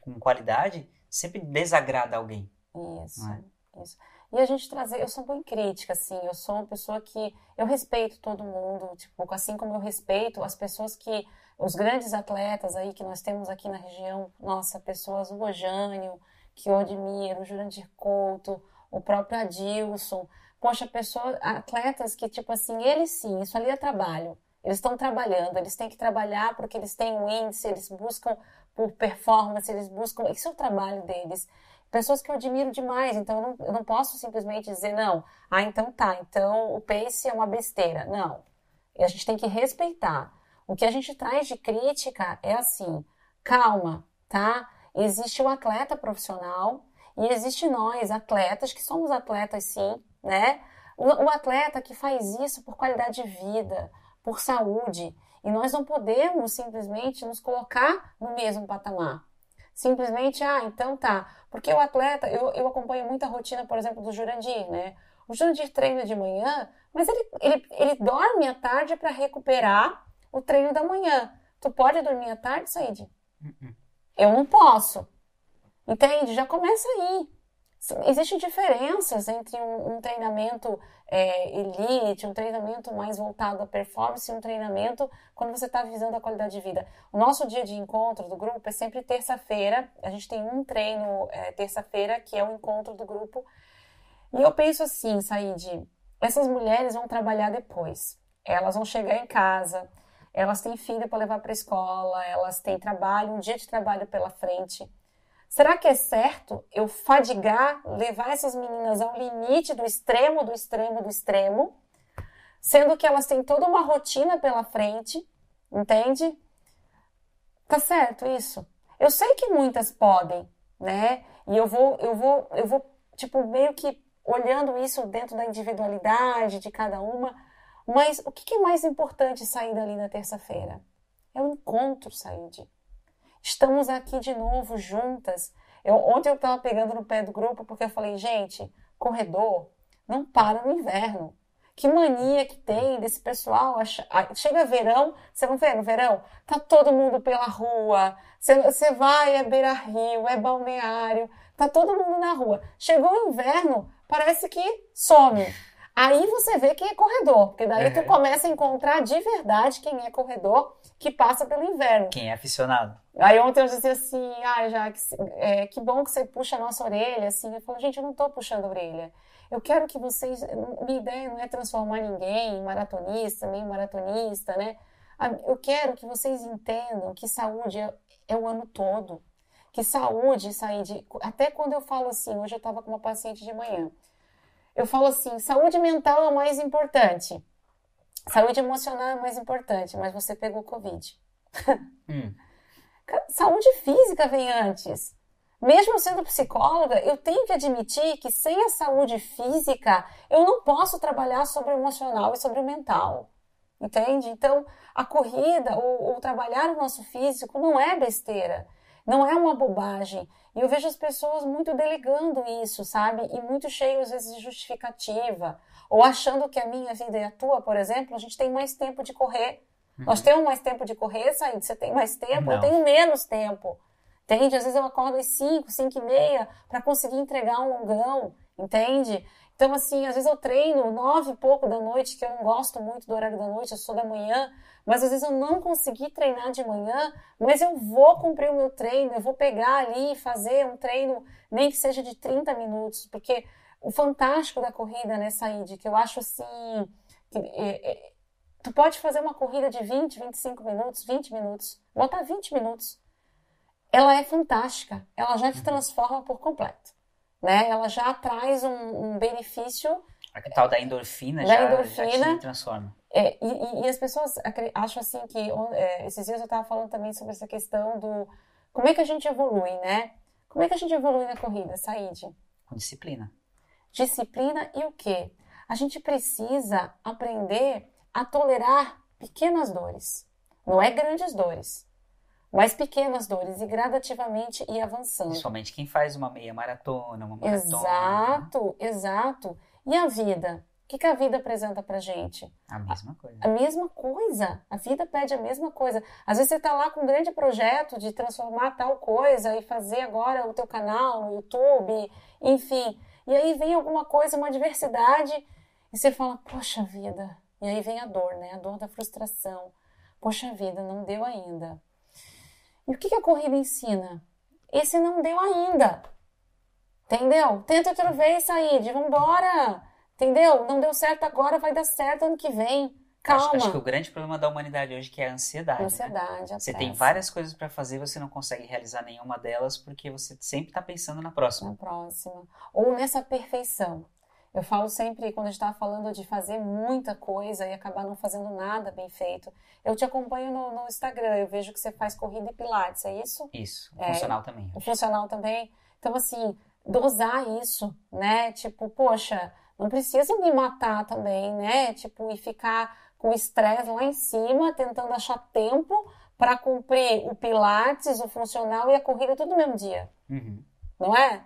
com qualidade, sempre desagrada alguém. Isso, é? isso. E a gente trazer, eu sou bem crítica, assim, eu sou uma pessoa que, eu respeito todo mundo, tipo, assim como eu respeito as pessoas que, os grandes atletas aí que nós temos aqui na região, nossa, pessoas, o Ojânio, que eu admiro, o Jurandir Couto, o próprio Adilson, poxa, pessoas, atletas que, tipo assim, eles sim, isso ali é trabalho, eles estão trabalhando, eles têm que trabalhar porque eles têm um índice, eles buscam por performance, eles buscam, isso é o trabalho deles pessoas que eu admiro demais, então eu não, eu não posso simplesmente dizer, não, ah, então tá, então o pace é uma besteira. Não. A gente tem que respeitar. O que a gente traz de crítica é assim, calma, tá? Existe o atleta profissional e existe nós, atletas, que somos atletas sim, né? O, o atleta que faz isso por qualidade de vida, por saúde. E nós não podemos simplesmente nos colocar no mesmo patamar. Simplesmente, ah, então tá. Porque o atleta, eu, eu acompanho muita rotina, por exemplo, do Jurandir, né? O Jurandir treina de manhã, mas ele, ele, ele dorme à tarde para recuperar o treino da manhã. Tu pode dormir à tarde, Said? Uh-uh. Eu não posso. Entende? Já começa aí. Existem diferenças entre um, um treinamento é, elite, um treinamento mais voltado à performance e um treinamento quando você está visando a qualidade de vida. O nosso dia de encontro do grupo é sempre terça-feira. A gente tem um treino é, terça-feira, que é o encontro do grupo. E eu penso assim, Said, essas mulheres vão trabalhar depois. Elas vão chegar em casa, elas têm filho para levar para a escola, elas têm trabalho, um dia de trabalho pela frente. Será que é certo eu fadigar, levar essas meninas ao limite do extremo, do extremo, do extremo, sendo que elas têm toda uma rotina pela frente, entende? Tá certo isso? Eu sei que muitas podem, né? E eu vou, eu vou, eu vou, tipo, meio que olhando isso dentro da individualidade de cada uma. Mas o que é mais importante sair dali na terça-feira? É o encontro, Said. Estamos aqui de novo juntas. Eu, ontem eu estava pegando no pé do grupo porque eu falei, gente, corredor não para no inverno. Que mania que tem desse pessoal. Chega verão, você não vê no verão? Tá todo mundo pela rua. Você, vai, é beira-rio, é balneário. Tá todo mundo na rua. Chegou o inverno, parece que some. Aí você vê quem é corredor, porque daí tu começa a encontrar de verdade quem é corredor que passa pelo inverno. Quem é aficionado. Aí ontem eu dizia assim, ah, já que, é, que bom que você puxa a nossa orelha, assim. Eu falo, gente, eu não estou puxando a orelha. Eu quero que vocês, minha ideia não é transformar ninguém em maratonista, meio maratonista, né? Eu quero que vocês entendam que saúde é, é o ano todo. Que saúde, saúde, até quando eu falo assim, hoje eu estava com uma paciente de manhã, eu falo assim: saúde mental é o mais importante. Saúde emocional é o mais importante, mas você pegou Covid. Hum. Saúde física vem antes. Mesmo sendo psicóloga, eu tenho que admitir que sem a saúde física, eu não posso trabalhar sobre o emocional e sobre o mental. Entende? Então, a corrida ou, ou trabalhar o nosso físico não é besteira. Não é uma bobagem. E eu vejo as pessoas muito delegando isso, sabe? E muito cheios, às vezes, de justificativa. Ou achando que a minha vida e a tua, por exemplo, a gente tem mais tempo de correr. Uhum. Nós temos mais tempo de correr, Said? Você tem mais tempo? Não. Eu tenho menos tempo. Entende? Às vezes eu acordo às 5, 5 e meia para conseguir entregar um longão. Entende? Então, assim, às vezes eu treino nove e pouco da noite, que eu não gosto muito do horário da noite, eu sou da manhã, mas às vezes eu não consegui treinar de manhã, mas eu vou cumprir o meu treino, eu vou pegar ali e fazer um treino, nem que seja de 30 minutos, porque o fantástico da corrida, né, Said, que eu acho assim, que, é, é, tu pode fazer uma corrida de 20, 25 minutos, 20 minutos, botar 20 minutos, ela é fantástica, ela já te uhum. transforma por completo, né, ela já traz um, um benefício a tal da endorfina, da já, endorfina já te transforma. É, e, e, as pessoas acham assim que é, esses dias eu estava falando também sobre essa questão do como é que a gente evolui, né? Como é que a gente evolui na corrida, Said? Com disciplina. Disciplina e o quê? A gente precisa aprender a tolerar pequenas dores. Não é grandes dores, mas pequenas dores e gradativamente ir avançando. Principalmente quem faz uma meia maratona, uma maratona. Exato, exato. E a vida? que, que a vida apresenta pra gente? A mesma coisa. A mesma coisa. A vida pede a mesma coisa. Às vezes você tá lá com um grande projeto de transformar tal coisa e fazer agora o teu canal no YouTube, enfim. E aí vem alguma coisa, uma adversidade, e você fala, poxa vida. E aí vem a dor, né? A dor da frustração. Poxa vida, não deu ainda. E o que, que a corrida ensina? Esse não deu ainda. Entendeu? Tenta outra vez, Said. Vambora! Entendeu? Não deu certo agora, vai dar certo ano que vem. Calma. Acho, acho que o grande problema da humanidade hoje é a ansiedade. Ansiedade, né? Você tem várias coisas para fazer, você não consegue realizar nenhuma delas porque você sempre está pensando na próxima. Na próxima. Ou nessa perfeição. Eu falo sempre, quando a gente estava falando de fazer muita coisa e acabar não fazendo nada bem feito. Eu te acompanho no, no Instagram, eu vejo que você faz corrida e pilates, é isso? Isso, o é, funcional também. O funcional também. Então, assim, dosar isso, né? Tipo, poxa, não precisa me matar também, né? Tipo, e ficar com estresse lá em cima, tentando achar tempo para cumprir o pilates, o funcional e a corrida tudo no mesmo dia. Uhum. Não é?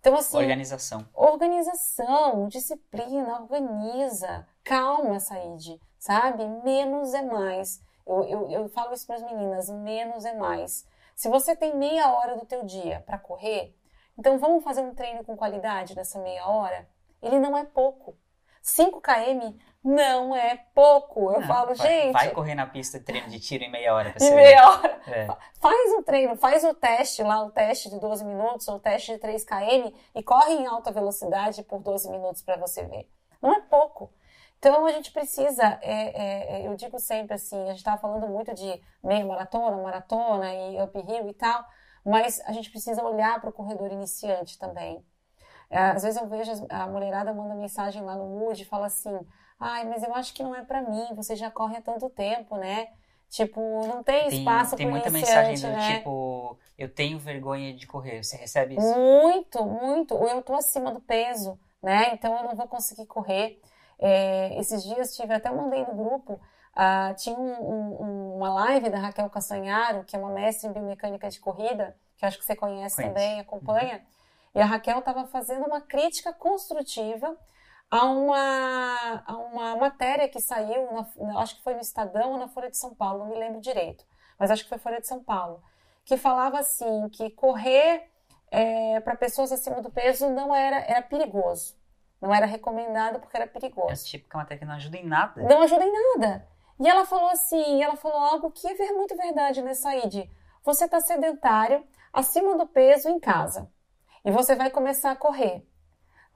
Então, assim. Organização. Organização, disciplina, organiza. Calma, Said, sabe? Menos é mais. Eu, eu, eu falo isso para as meninas: menos é mais. Se você tem meia hora do teu dia para correr, então vamos fazer um treino com qualidade nessa meia hora? Ele não é pouco. 5 km não é pouco. Eu não, falo, vai, gente. Vai correr na pista de treino de tiro em meia hora. Em meia hora. É. Faz o treino, faz o teste lá, o teste de 12 minutos ou o teste de 3 km e corre em alta velocidade por 12 minutos para você ver. Não é pouco. Então a gente precisa, é, é, é eu digo sempre assim, a gente estava falando muito de meia maratona, maratona e uphill e tal, mas a gente precisa olhar para o corredor iniciante também. É, às vezes eu vejo a mulherada manda mensagem lá no Mood e fala assim: ai, mas eu acho que não é para mim, você já corre há tanto tempo, né? Tipo, não tem espaço Tem muita mensagem do né? tipo, eu tenho vergonha de correr. Você recebe isso? Muito, muito. Ou eu tô acima do peso, né? Então eu não vou conseguir correr. É, esses dias tive, até mandei no grupo, uh, tinha um, um, uma live da Raquel Castanharo, que é uma mestre em biomecânica de corrida, que acho que você conhece Conheço. também, acompanha. Uhum. E a Raquel estava fazendo uma crítica construtiva a uma, a uma matéria que saiu, na, acho que foi no Estadão ou na Folha de São Paulo, não me lembro direito, mas acho que foi Folha de São Paulo, que falava assim, que correr é, para pessoas acima do peso não era, era perigoso. Não era recomendado porque era perigoso. É tipo que é matéria que não ajuda em nada. Não ajuda em nada. E ela falou assim, ela falou algo que é muito verdade, né, Said? Você está sedentário, acima do peso em casa e você vai começar a correr.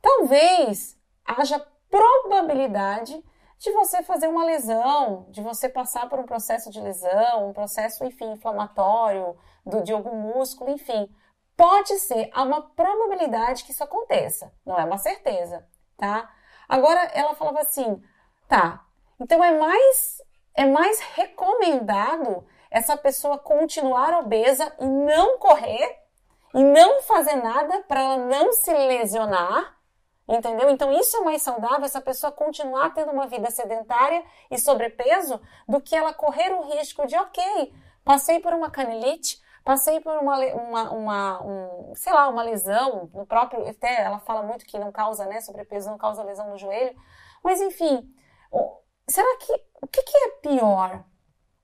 Talvez haja probabilidade de você fazer uma lesão, de você passar por um processo de lesão, um processo, enfim, inflamatório do, de algum músculo, enfim. Pode ser, há uma probabilidade que isso aconteça, não é uma certeza, tá? Agora ela falava assim, tá, então é mais, é mais recomendado essa pessoa continuar obesa e não correr não fazer nada para ela não se lesionar, entendeu? Então isso é mais saudável essa pessoa continuar tendo uma vida sedentária e sobrepeso do que ela correr o risco de, ok, passei por uma canelite, passei por uma, uma, uma um, sei lá, uma lesão no próprio, até ela fala muito que não causa, né, sobrepeso não causa lesão no joelho, mas enfim, será que, o que, que é pior?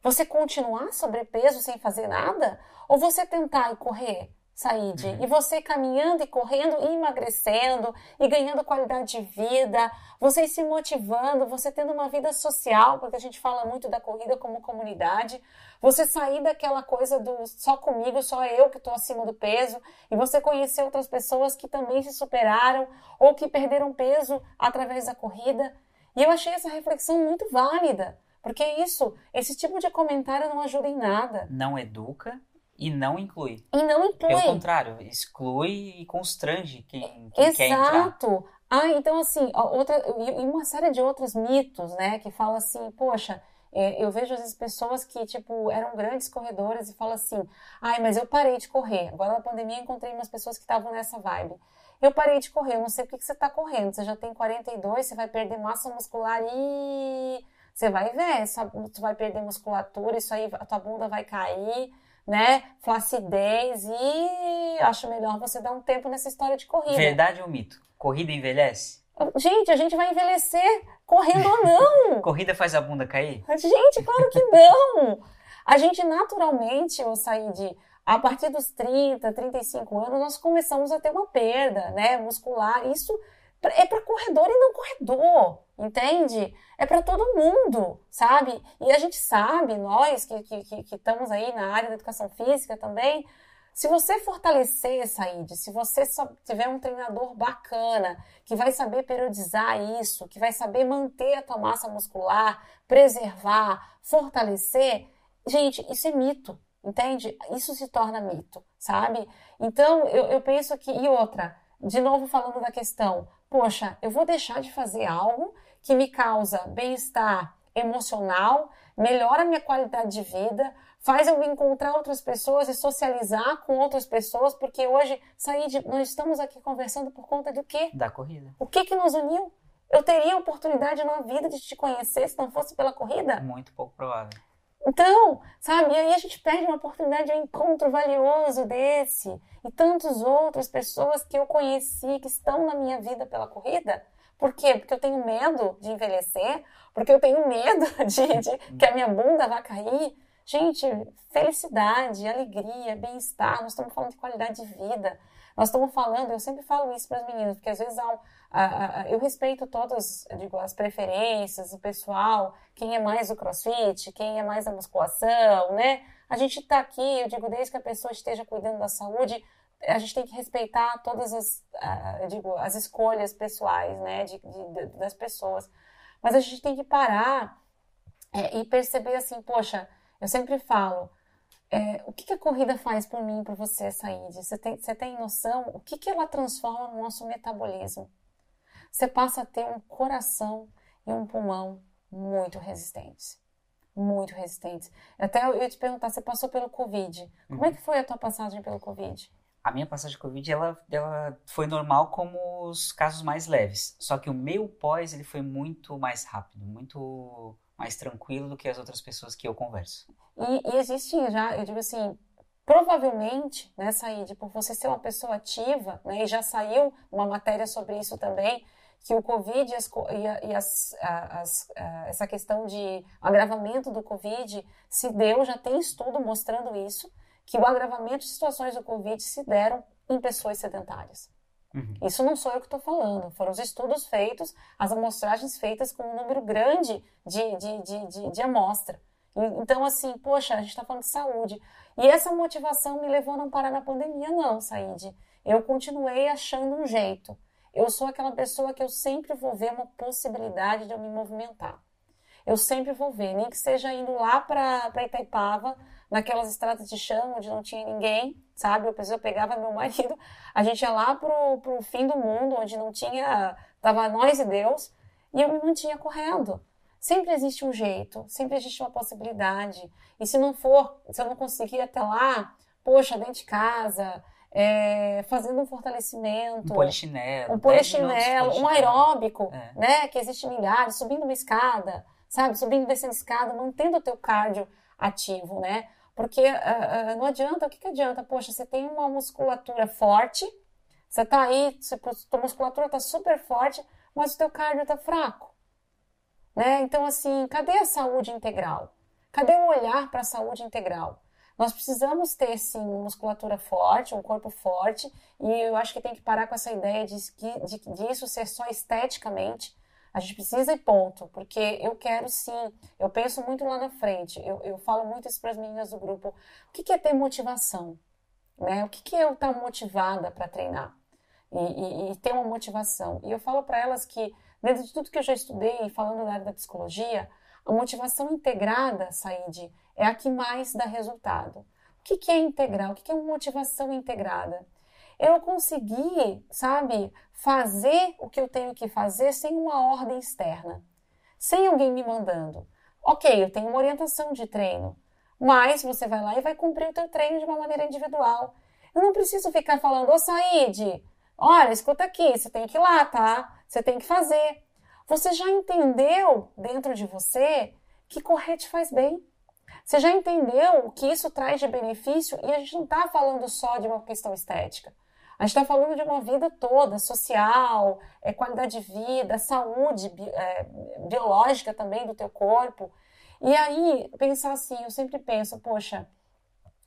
Você continuar sobrepeso sem fazer nada? Ou você tentar e correr? Said. Uhum. E você caminhando e correndo e emagrecendo e ganhando qualidade de vida, você se motivando, você tendo uma vida social, porque a gente fala muito da corrida como comunidade, você sair daquela coisa do só comigo, só eu que estou acima do peso, e você conhecer outras pessoas que também se superaram ou que perderam peso através da corrida. E eu achei essa reflexão muito válida. Porque isso, esse tipo de comentário não ajuda em nada. Não educa, e não inclui. E não inclui. Pelo contrário, exclui e constrange quem, quem Exato. quer entrar. Exato. Ah, então assim, outra, e uma série de outros mitos, né, que fala assim, poxa, é, eu vejo às vezes pessoas que, tipo, eram grandes corredoras e falam assim, ai, mas eu parei de correr. Agora na pandemia encontrei umas pessoas que estavam nessa vibe. Eu parei de correr, eu não sei por que você está correndo. Você já tem 42, você vai perder massa muscular e você vai ver, você vai perder musculatura, isso aí, a tua bunda vai cair né, flacidez e acho melhor você dar um tempo nessa história de corrida. Verdade ou mito? Corrida envelhece? Gente, a gente vai envelhecer correndo ou não. <laughs> Corrida faz a bunda cair? Gente, claro que não. A gente naturalmente, eu saí de a partir dos 30, 35 anos, nós começamos a ter uma perda, né, muscular. Isso é para corredor e não corredor, entende? É para todo mundo, sabe? E a gente sabe, nós que, que, que, estamos aí na área da educação física também, se você fortalecer essa ID, se você tiver um treinador bacana, que vai saber periodizar isso, que vai saber manter a tua massa muscular, preservar, fortalecer, gente, isso é mito, entende? Isso se torna mito, sabe? Então, eu, eu penso que. E outra, de novo falando da questão, poxa, eu vou deixar de fazer algo que me causa bem-estar emocional, melhora a minha qualidade de vida, faz eu encontrar outras pessoas e socializar com outras pessoas, porque hoje sair de, nós estamos aqui conversando por conta do quê? Da corrida. O que que nos uniu? Eu teria a oportunidade na vida de te conhecer se não fosse pela corrida? Muito pouco provável. Então, sabe, e aí a gente perde uma oportunidade de um encontro valioso desse e tantas outras pessoas que eu conheci que estão na minha vida pela corrida. Por quê? Porque eu tenho medo de envelhecer, porque eu tenho medo <laughs> de, de que a minha bunda vá cair. Gente, felicidade, alegria, bem-estar, nós estamos falando de qualidade de vida. Nós estamos falando, eu sempre falo isso para as meninas, porque às vezes há um, eu respeito todas, digo, as preferências, o pessoal, quem é mais do crossfit, quem é mais da musculação, né? A gente está aqui, eu digo, desde que a pessoa esteja cuidando da saúde, a gente tem que respeitar todas as, digo, as escolhas pessoais, né, de, de, das pessoas. Mas a gente tem que parar é, e perceber assim, poxa, eu sempre falo, é, o que, que, a corrida faz por mim, por você, Said? Você tem, você tem noção? O que, que ela transforma no nosso metabolismo? Você passa a ter um coração e um pulmão muito resistentes. Muito resistentes. Até eu ia te perguntar, você passou pelo Covid. Como é uhum. que foi a tua passagem pelo Covid? A minha passagem de Covid, ela, ela foi normal como os casos mais leves. Só que o meu pós, ele foi muito mais rápido, muito mais tranquilo do que as outras pessoas que eu converso. E, e existe já, eu digo assim, provavelmente, né, Said, por você ser uma pessoa ativa, né, e já saiu uma matéria sobre isso também, que o Covid e, as, e as, as, essa questão de agravamento do Covid se deu, já tem estudo mostrando isso, que o agravamento de situações do Covid se deram em pessoas sedentárias. Uhum. Isso não sou eu que estou falando, foram os estudos feitos, as amostragens feitas com um número grande de, de, de, de, de amostra. Então, assim, poxa, a gente está falando de saúde. E essa motivação me levou a não parar na pandemia, não, Said. Eu continuei achando um jeito. Eu sou aquela pessoa que eu sempre vou ver uma possibilidade de eu me movimentar. Eu sempre vou ver, nem que seja indo lá para Itaipava, naquelas estradas de chão onde não tinha ninguém, sabe? Eu, eu pegava meu marido, a gente ia lá pro, pro fim do mundo, onde não tinha, tava nós e Deus, e eu me mantinha correndo. Sempre existe um jeito, sempre existe uma possibilidade. E se não for, se eu não conseguir até lá, poxa, dentro de casa, é, fazendo um fortalecimento. Um polichinelo. Um polichinelo, um aeróbico, é. né? Que existe milhares, subindo uma escada, sabe? Subindo e descendo escada, mantendo o teu cardio ativo, né? Porque uh, uh, não adianta, o que, que adianta? Poxa, você tem uma musculatura forte, você tá aí, você, tua musculatura tá super forte, mas o teu cardio tá fraco, né? Então, assim, cadê a saúde integral? Cadê o olhar para a saúde integral? Nós precisamos ter, sim, musculatura forte, um corpo forte, e eu acho que tem que parar com essa ideia de, de, de isso ser só esteticamente. A gente precisa ir ponto, porque eu quero sim, eu penso muito lá na frente, eu, eu falo muito isso para as meninas do grupo. O que, que é ter motivação? Né? O que, que é eu estar motivada para treinar? E, e, e, ter uma motivação. E eu falo para elas que, dentro de tudo que eu já estudei, falando da área da psicologia, a motivação integrada, Said, é a que mais dá resultado. O que, é integral? O que, é uma motivação integrada? Eu conseguir, sabe, fazer o que eu tenho que fazer sem uma ordem externa, sem alguém me mandando. Ok, eu tenho uma orientação de treino, mas você vai lá e vai cumprir o teu treino de uma maneira individual. Eu não preciso ficar falando, ô Said, olha, escuta aqui, você tem que ir lá, tá? Você tem que fazer. Você já entendeu dentro de você que correr te faz bem. Você já entendeu o que isso traz de benefício e a gente não está falando só de uma questão estética. A gente está falando de uma vida toda, social, é, qualidade de vida, saúde bi, é, biológica também do teu corpo. E aí, pensar assim, eu sempre penso, poxa,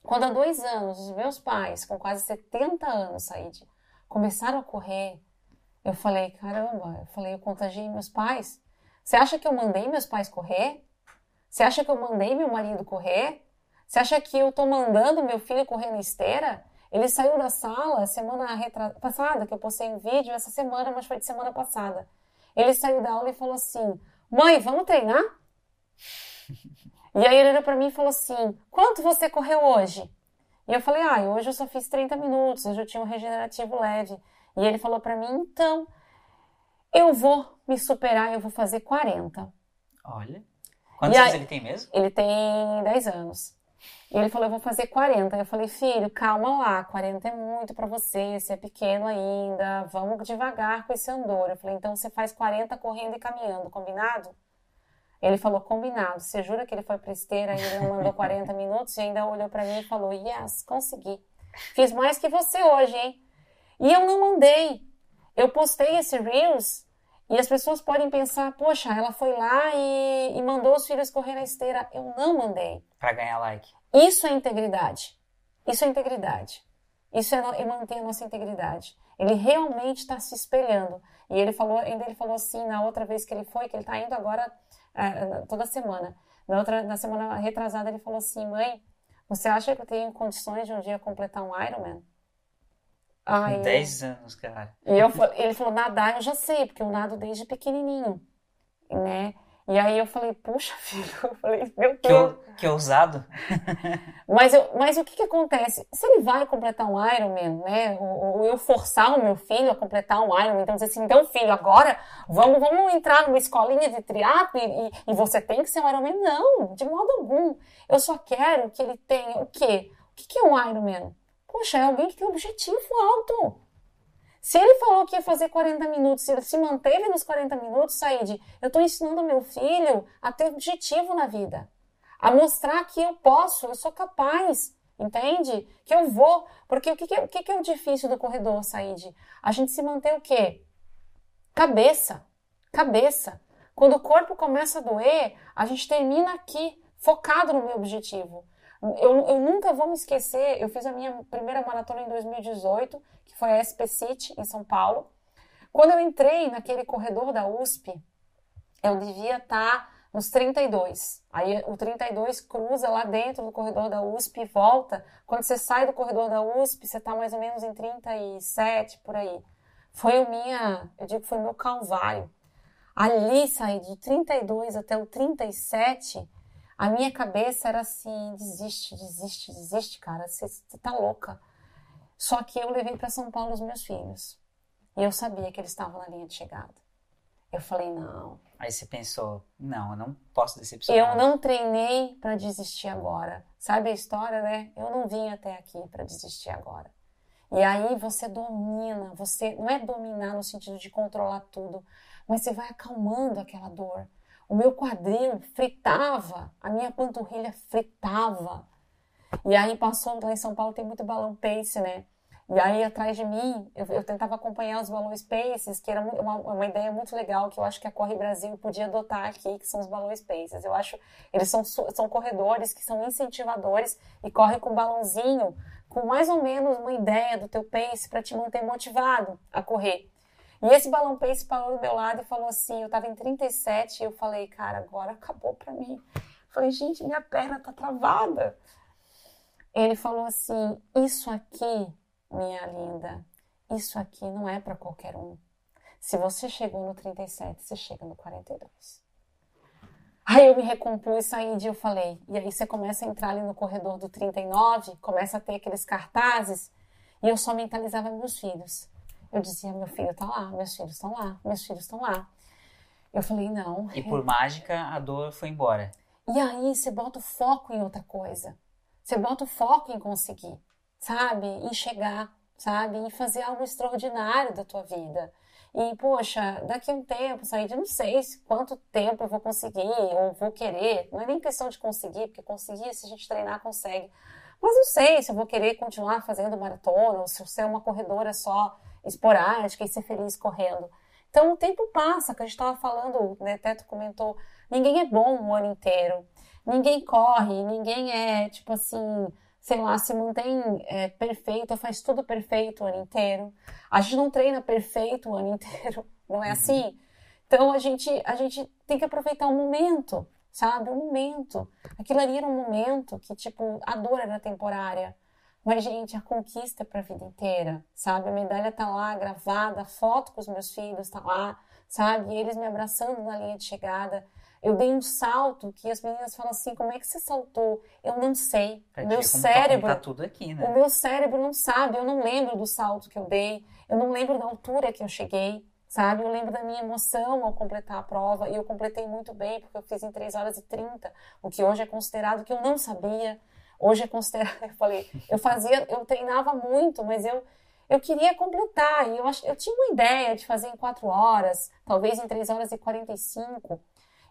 quando há dois anos os meus pais, com quase 70 anos, Said, começaram a correr, eu falei, caramba, eu falei, eu contagiei meus pais. Você acha que eu mandei meus pais correr? Você acha que eu mandei meu marido correr? Você acha que eu tô mandando meu filho correr na esteira? Ele saiu da sala semana passada, que eu postei um vídeo essa semana, mas foi de semana passada. Ele saiu da aula e falou assim: Mãe, vamos treinar? <laughs> e aí ele olhou para mim e falou assim: Quanto você correu hoje? E eu falei: Ah, hoje eu só fiz 30 minutos, hoje eu tinha um regenerativo leve. E ele falou para mim: Então, eu vou me superar, eu vou fazer 40. Olha. Quantos anos ele tem mesmo? Ele tem 10 anos. E ele falou, eu vou fazer 40. Eu falei, filho, calma lá, 40 é muito para você, você é pequeno ainda, vamos devagar com esse andor. Eu falei, então você faz 40 correndo e caminhando, combinado? Ele falou, combinado. Você jura que ele foi pra esteira e ele não mandou 40 <laughs> minutos? E ainda olhou para mim e falou, yes, consegui. Fiz mais que você hoje, hein? E eu não mandei. Eu postei esse Reels e as pessoas podem pensar, poxa, ela foi lá e, e mandou os filhos correr na esteira. Eu não mandei. Para ganhar like. Isso é integridade. Isso é integridade. Isso é, é manter a nossa integridade. Ele realmente está se espelhando. E ele falou, ainda ele falou assim na outra vez que ele foi, que ele está indo agora é, toda semana. Na outra, na semana retrasada ele falou assim, mãe, você acha que eu tenho condições de um dia completar um Ironman? Ai, 10 anos, cara. E eu, ele falou, nadar eu já sei, porque eu nado desde pequenininho, né? E aí eu falei, puxa, <laughs> filho, eu falei, meu Deus. Que, que ousado. <laughs> mas, eu, mas o que, que acontece? Se ele vai completar um Ironman, né? Ou, ou eu forçar o meu filho a completar um Ironman, então dizer assim, então filho, agora vamos, vamos entrar numa escolinha de triatlo e, e, e você tem que ser um Ironman. Não, de modo algum. Eu só quero que ele tenha o quê? O que, que é um Ironman? Poxa, é alguém que tem um objetivo alto. Se ele falou que ia fazer 40 minutos, ele se manteve nos 40 minutos, Said, eu estou ensinando meu filho a ter objetivo na vida. A mostrar que eu posso, eu sou capaz, entende? Que eu vou. Porque o que, que, que, que é o difícil do corredor, Said? A gente se manter o quê? Cabeça. Cabeça. Quando o corpo começa a doer, a gente termina aqui, focado no meu objetivo. Eu, eu nunca vou me esquecer, eu fiz a minha primeira maratona em 2018, que foi a SP City, em São Paulo. Quando eu entrei naquele corredor da USP, eu devia estar nos 32. Aí o 32 cruza lá dentro do corredor da USP e volta. Quando você sai do corredor da USP, você está mais ou menos em 37, por aí. Foi o minha, eu digo que foi o meu calvário. Ali saí de 32 até o 37 a minha cabeça era assim: desiste, desiste, desiste, cara, você tá louca. Só que eu levei para São Paulo os meus filhos. E eu sabia que eles estavam na linha de chegada. Eu falei: não. Aí você pensou: não, eu não posso decepcionar. Eu não treinei para desistir agora. Sabe a história, né? Eu não vim até aqui para desistir agora. E aí você domina, você não é dominar no sentido de controlar tudo, mas você vai acalmando aquela dor o meu quadril fritava, a minha panturrilha fritava. E aí passou, lá em São Paulo tem muito balão pace, né? E aí atrás de mim, eu, eu tentava acompanhar os balões paces, que era uma, uma, ideia muito legal que eu acho que a Corre Brasil podia adotar aqui, que são os balões paces. Eu acho, eles são, são corredores que são incentivadores e correm com um balãozinho, com mais ou menos uma ideia do teu pace para te manter motivado a correr. E esse balão pace parou do meu lado e falou assim: eu tava em 37 e eu falei, cara, agora acabou pra mim. falei, gente, minha perna tá travada. Ele falou assim: Isso aqui, minha linda, isso aqui não é para qualquer um. Se você chegou no 37, você chega no 42. Aí eu me recompus, saí e eu falei. E aí você começa a entrar ali no corredor do 39, começa a ter aqueles cartazes, e eu só mentalizava meus filhos. Eu dizia, meu filho está lá, meus filhos estão lá, meus filhos estão lá. Eu falei, não. E por mágica, a dor foi embora. E aí você bota o foco em outra coisa. Você bota o foco em conseguir, sabe? Em chegar, sabe? Em fazer algo extraordinário da tua vida. E, poxa, daqui a um tempo, sair de não sei quanto tempo eu vou conseguir ou vou querer. Não é nem questão de conseguir, porque conseguir, se a gente treinar, consegue. Mas não sei se eu vou querer continuar fazendo maratona ou se eu ser uma corredora só esporádica e ser feliz correndo. Então o tempo passa, que a gente estava falando, né, Teto comentou, ninguém é bom o ano inteiro, ninguém corre, ninguém é tipo assim, sei lá, se mantém é, perfeito, faz tudo perfeito o ano inteiro. A gente não treina perfeito o ano inteiro, <laughs> não é uhum. assim? Então a gente, a gente tem que aproveitar o momento, sabe? O momento. Aquilo ali era um momento que, tipo, a dor era temporária. Mas, gente, a conquista para a vida inteira, sabe? A medalha tá lá gravada, a foto com os meus filhos tá lá, sabe? E eles me abraçando na linha de chegada. Eu dei um salto que as meninas falam assim: como é que você saltou? Eu não sei. Pra o meu tá cérebro. Tá tudo aqui, né? O meu cérebro não sabe. Eu não lembro do salto que eu dei. Eu não lembro da altura que eu cheguei sabe? Eu lembro da minha emoção ao completar a prova e eu completei muito bem, porque eu fiz em 3 horas e 30, o que hoje é considerado que eu não sabia. Hoje é considerado, <laughs> eu falei, eu fazia, eu treinava muito, mas eu eu queria completar e eu, eu tinha uma ideia de fazer em 4 horas, talvez em 3 horas e 45.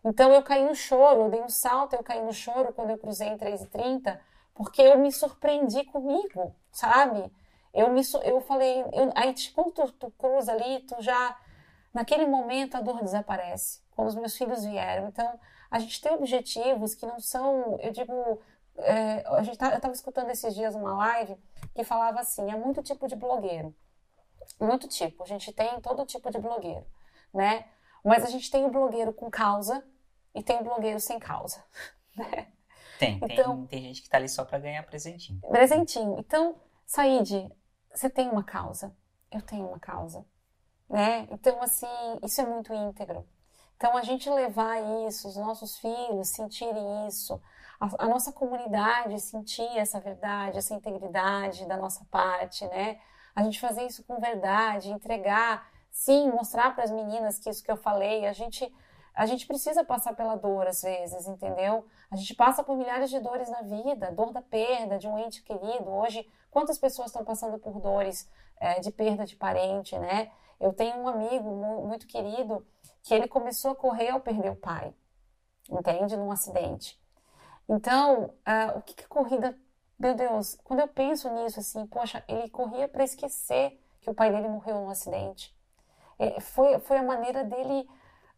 Então eu caí no choro, eu dei um salto, eu caí no choro quando eu cruzei em 3 e 30, porque eu me surpreendi comigo, sabe? Eu me eu falei, eu, aí quando tu, tu cruza ali, tu já Naquele momento a dor desaparece, quando os meus filhos vieram. Então, a gente tem objetivos que não são, eu digo, é, a gente tá, eu estava escutando esses dias uma live que falava assim, é muito tipo de blogueiro. Muito tipo, a gente tem todo tipo de blogueiro, né? Mas a gente tem o blogueiro com causa e tem o blogueiro sem causa, <laughs> né? Tem, então, tem, tem gente que está ali só para ganhar presentinho. Presentinho. Então, Said, você tem uma causa, eu tenho uma causa né? Então, assim, isso é muito íntegro. Então, a gente levar isso, os nossos filhos sentirem isso, a, a, nossa comunidade sentir essa verdade, essa integridade da nossa parte, né? A gente fazer isso com verdade, entregar, sim, mostrar para as meninas que isso que eu falei, a gente a gente precisa passar pela dor às vezes, entendeu? A gente passa por milhares de dores na vida, dor da perda de um ente querido. Hoje, quantas pessoas estão passando por dores é, de perda de parente, né? Eu tenho um amigo muito querido que ele começou a correr ao perder o pai, entende? Num acidente. Então, uh, o que, que corrida. Meu Deus, quando eu penso nisso, assim, poxa, ele corria para esquecer que o pai dele morreu num acidente. É, foi, foi a maneira dele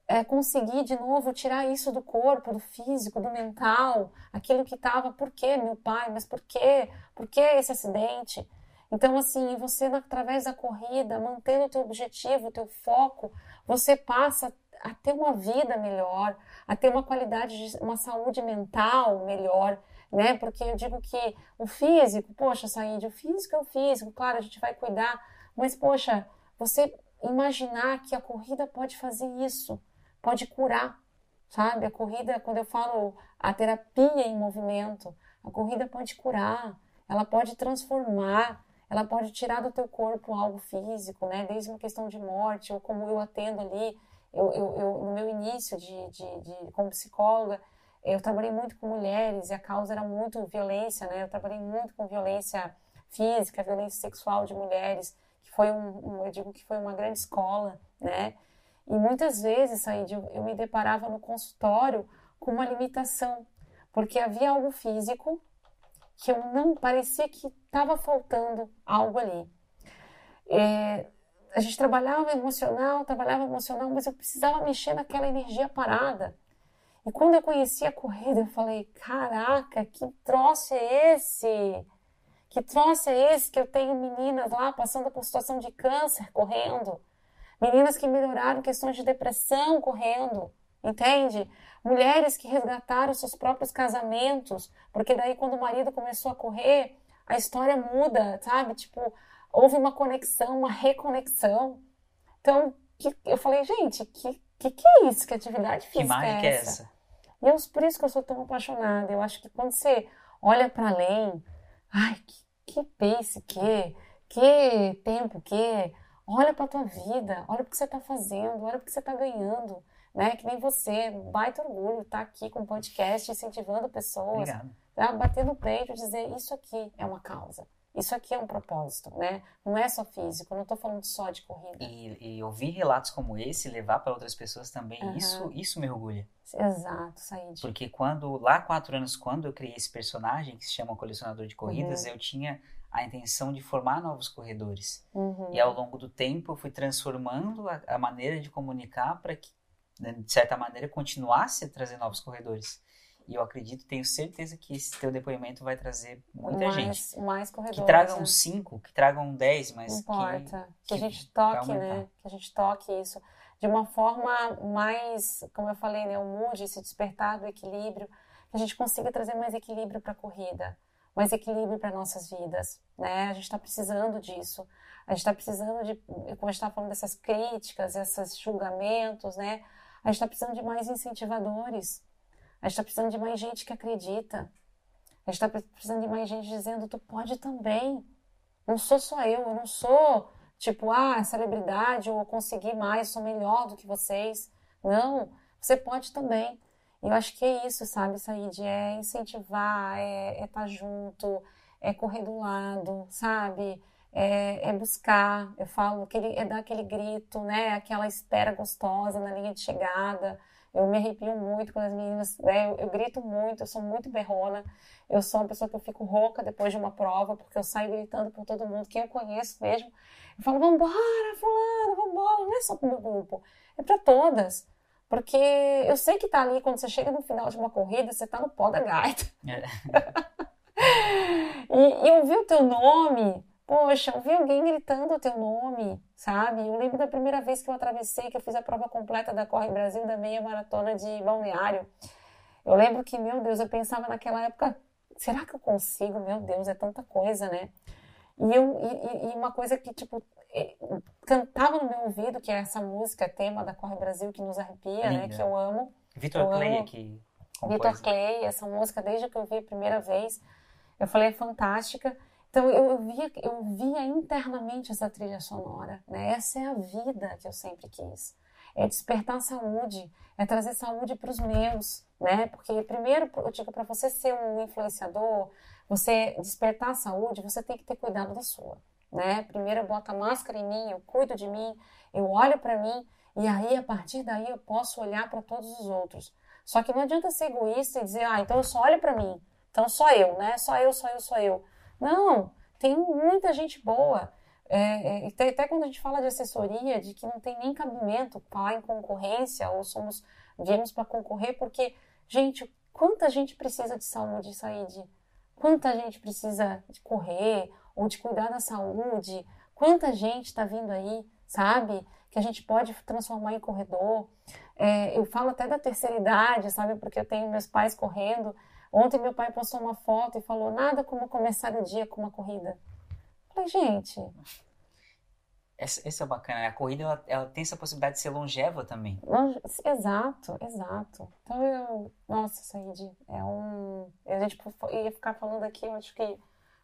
é, conseguir de novo tirar isso do corpo, do físico, do mental, aquilo que estava, por que meu pai, mas por que, por que esse acidente? Então, assim, você, através da corrida, mantendo o teu objetivo, o teu foco, você passa a ter uma vida melhor, a ter uma qualidade, de, uma saúde mental melhor, né? Porque eu digo que o físico, poxa, Saíde, o físico é o físico, claro, a gente vai cuidar, mas, poxa, você imaginar que a corrida pode fazer isso, pode curar, sabe? A corrida, quando eu falo a terapia em movimento, a corrida pode curar, ela pode transformar, ela pode tirar do teu corpo algo físico, né? Desde uma questão de morte, ou como eu atendo ali, eu, eu, eu no meu início de, de, de, como psicóloga, eu trabalhei muito com mulheres e a causa era muito violência, né? Eu trabalhei muito com violência física, violência sexual de mulheres, que foi um, um eu digo que foi uma grande escola, né? E muitas vezes, Said, eu, eu me deparava no consultório com uma limitação, porque havia algo físico que eu não parecia que estava faltando algo ali. É, a gente trabalhava emocional, trabalhava emocional, mas eu precisava mexer naquela energia parada. E quando eu conheci a corrida, eu falei: caraca, que troço é esse? Que troço é esse que eu tenho meninas lá passando por situação de câncer correndo? Meninas que melhoraram questões de depressão correndo, entende? mulheres que resgataram seus próprios casamentos, porque daí quando o marido começou a correr, a história muda, sabe? Tipo, houve uma conexão, uma reconexão. Então, que, eu falei, gente, que, que que é isso? Que atividade física que mágica é essa? É essa? E eu, por isso que eu sou tão apaixonada. Eu acho que quando você olha para além, ai, que, que pace que, que tempo que, olha para tua vida, olha o que você está fazendo, olha o que você está ganhando né? Que nem você, baita orgulho estar tá aqui com o podcast, incentivando pessoas. Obrigado. Tá? Bater no peito e dizer, isso aqui é uma causa. Isso aqui é um propósito, né? Não é só físico, não estou falando só de corrida. E, e ouvir relatos como esse, levar para outras pessoas também, uhum. isso, isso me orgulha. Exato, Said. Porque quando, lá quatro anos, quando eu criei esse personagem, que se chama Colecionador de Corridas, uhum. eu tinha a intenção de formar novos corredores. Uhum. E ao longo do tempo eu fui transformando a, a maneira de comunicar para que, né, de certa maneira, continuasse a trazer novos corredores. E eu acredito, tenho certeza que esse teu depoimento vai trazer muita mais, gente. Mais corredores. Que tragam né? cinco, que tragam dez, mas Não importa. Que, que, a gente toque, né? Que a gente toque isso de uma forma mais, como eu falei, né? O mood, esse despertar do equilíbrio, que a gente consiga trazer mais equilíbrio para a corrida, mais equilíbrio para nossas vidas, né? A gente está precisando disso. A gente está precisando de, como a gente está falando dessas críticas, esses julgamentos, né? A gente está precisando de mais incentivadores a gente está precisando de mais gente que acredita. A gente está precisando de mais gente dizendo: tu pode também. Não sou só eu, eu não sou tipo, ah, celebridade ou consegui mais, sou melhor do que vocês. Não, você pode também. E eu acho que é isso, sabe, Said? É incentivar, é estar é tá junto, é correr do lado, sabe? É, é, buscar, eu falo, aquele, é dar aquele grito, né? Aquela espera gostosa na linha de chegada. Eu me arrepio muito quando as meninas, né, eu, eu, grito muito, eu sou muito berrona. Eu sou uma pessoa que eu fico rouca depois de uma prova, porque eu saio gritando por todo mundo, quem eu conheço mesmo. Eu falo, vambora, fulano, vambora. Não é só pro meu grupo, é para todas. Porque eu sei que tá ali, quando você chega no final de uma corrida, você tá no pó da gaita. É. <laughs> e, e ouvir o teu nome, Poxa, ouvi alguém gritando o teu nome, sabe? Eu lembro da primeira vez que eu atravessei, que eu fiz a prova completa da Corre Brasil, da meia maratona de Balneário. Eu lembro que, meu Deus, eu pensava naquela época, será que eu consigo? Meu Deus, é tanta coisa, né? E, eu, e, e uma coisa que, tipo, cantava no meu ouvido, que é essa música, tema da Corre Brasil, que nos arrepia, Linda. né? Que eu amo. Vitor Clay aqui. Vitor Clay, essa música, desde que eu vi a primeira vez, eu falei, é fantástica. Então eu via, eu via internamente essa trilha sonora, né? Essa é a vida que eu sempre quis. É despertar saúde, é trazer saúde para os meus, né? Porque primeiro, eu digo para você ser um influenciador, você despertar a saúde, você tem que ter cuidado da sua, né? Primeiro eu boto a máscara em mim, eu cuido de mim, eu olho para mim e aí a partir daí eu posso olhar para todos os outros. Só que não adianta ser egoísta e dizer, ah, então eu só olho para mim, então só eu, né? Só eu, só eu, só eu. Não, tem muita gente boa. É, é, até, quando a gente fala de assessoria, de que não tem nem cabimento falar em concorrência ou somos viemos para concorrer, porque, gente, quanta gente precisa de saúde, saúde? Quanta gente precisa de correr ou de cuidar da saúde? Quanta gente está vindo aí, sabe? Que a gente pode transformar em corredor. É, eu falo até da terceira idade, sabe? Porque eu tenho meus pais correndo. Ontem meu pai postou uma foto e falou: nada como começar o dia com uma corrida. Eu falei, gente. Esse é bacana. Né? A corrida ela, ela, tem essa possibilidade de ser longeva também. Longe... Exato, exato. Então eu. Nossa, Said, é um. A gente ia ficar falando aqui, eu acho que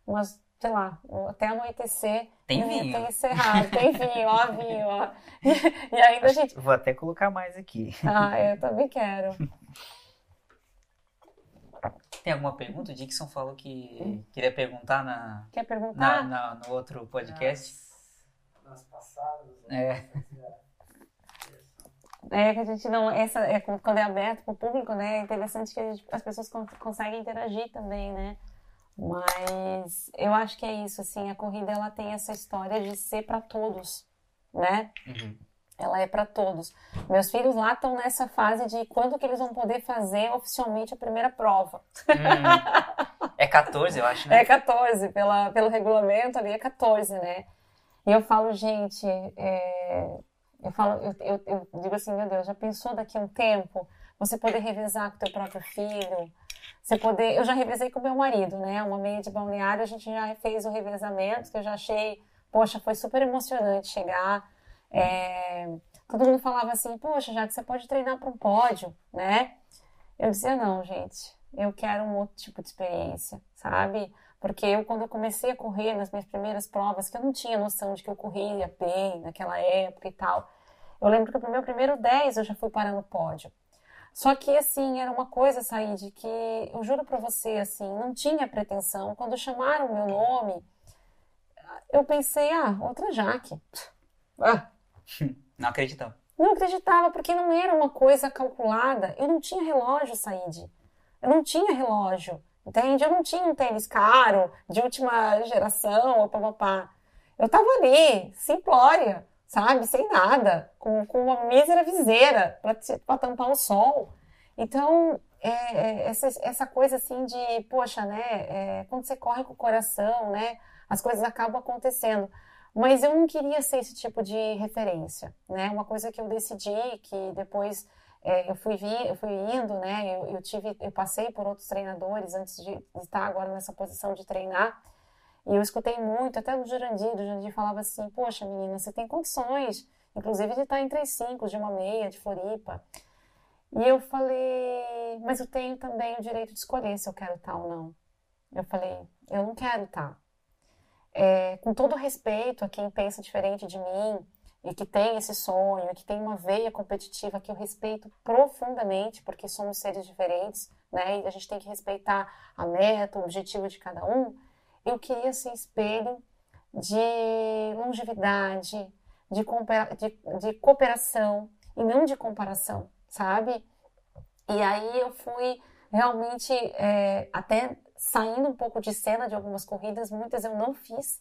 umas sei lá, até anoitecer. Tem vinho. Tem encerrado, tem <laughs> vinho, ó, vinho, ó. <laughs> E, e ainda a gente. Vou até colocar mais aqui. Ah, eu também quero. <laughs> Tem alguma pergunta? O Dixon falou que hum. queria perguntar na, Quer perguntar? Na, na, no outro podcast. Nas, nas passadas. Né? É. <laughs> É que a gente não. Essa, é, quando é aberto para o público, né? É interessante que gente, as pessoas conseguem interagir também, né? Mas eu acho que é isso, assim, a corrida ela tem essa história de ser para todos, né? Uhum ela é para todos. Meus filhos lá estão nessa fase de quando que eles vão poder fazer oficialmente a primeira prova. Hum, é 14, eu acho, né? É 14, pela, pelo regulamento ali é 14, né? E eu falo, gente, é, eu falo, eu, eu, eu, digo assim, meu Deus, já pensou daqui a um tempo você poder revezar com teu próprio filho? Você poder, eu já revezei com meu marido, né? Uma meia de balneário, a gente já fez o revezamento, que eu já achei, poxa, foi super emocionante chegar é, todo mundo falava assim, poxa, já que você pode treinar para um pódio, né? Eu dizia, não, gente, eu quero um outro tipo de experiência, sabe? Porque eu, quando eu comecei a correr nas minhas primeiras provas, que eu não tinha noção de que eu corria bem naquela época e tal, eu lembro que no meu primeiro 10 eu já fui parar no pódio. Só que, assim, era uma coisa, Said, que eu juro pra você, assim, não tinha pretensão. Quando chamaram o meu nome, eu pensei, ah, outra Jaque. Ah. Não acreditava. Não acreditava, porque não era uma coisa calculada. Eu não tinha relógio, Said. Eu não tinha relógio, entende? Eu não tinha um tênis caro, de última geração, ou papapá. Eu tava ali, simplória, sabe? Sem nada, com, com uma mísera viseira para tampar o sol. Então, é, é, essa, essa coisa assim de, poxa, né? É, quando você corre com o coração, né? As coisas acabam acontecendo. Mas eu não queria ser esse tipo de referência, né? Uma coisa que eu decidi, que depois é, eu fui vi, eu fui indo, né? Eu, eu, tive, eu passei por outros treinadores antes de estar agora nessa posição de treinar. E eu escutei muito, até o Jurandir, o Jurandir falava assim, poxa menina, você tem condições, inclusive de estar em 3,5, de uma meia, de Floripa. E eu falei, mas eu tenho também o direito de escolher se eu quero estar ou não. Eu falei, eu não quero estar. É, com todo respeito a quem pensa diferente de mim e que tem esse sonho, e que tem uma veia competitiva que eu respeito profundamente, porque somos seres diferentes, né? E a gente tem que respeitar a meta, o objetivo de cada um. Eu queria ser espelho de longevidade, de, de, de cooperação e não de comparação, sabe? E aí eu fui realmente é, até saindo um pouco de cena de algumas corridas, muitas eu não fiz,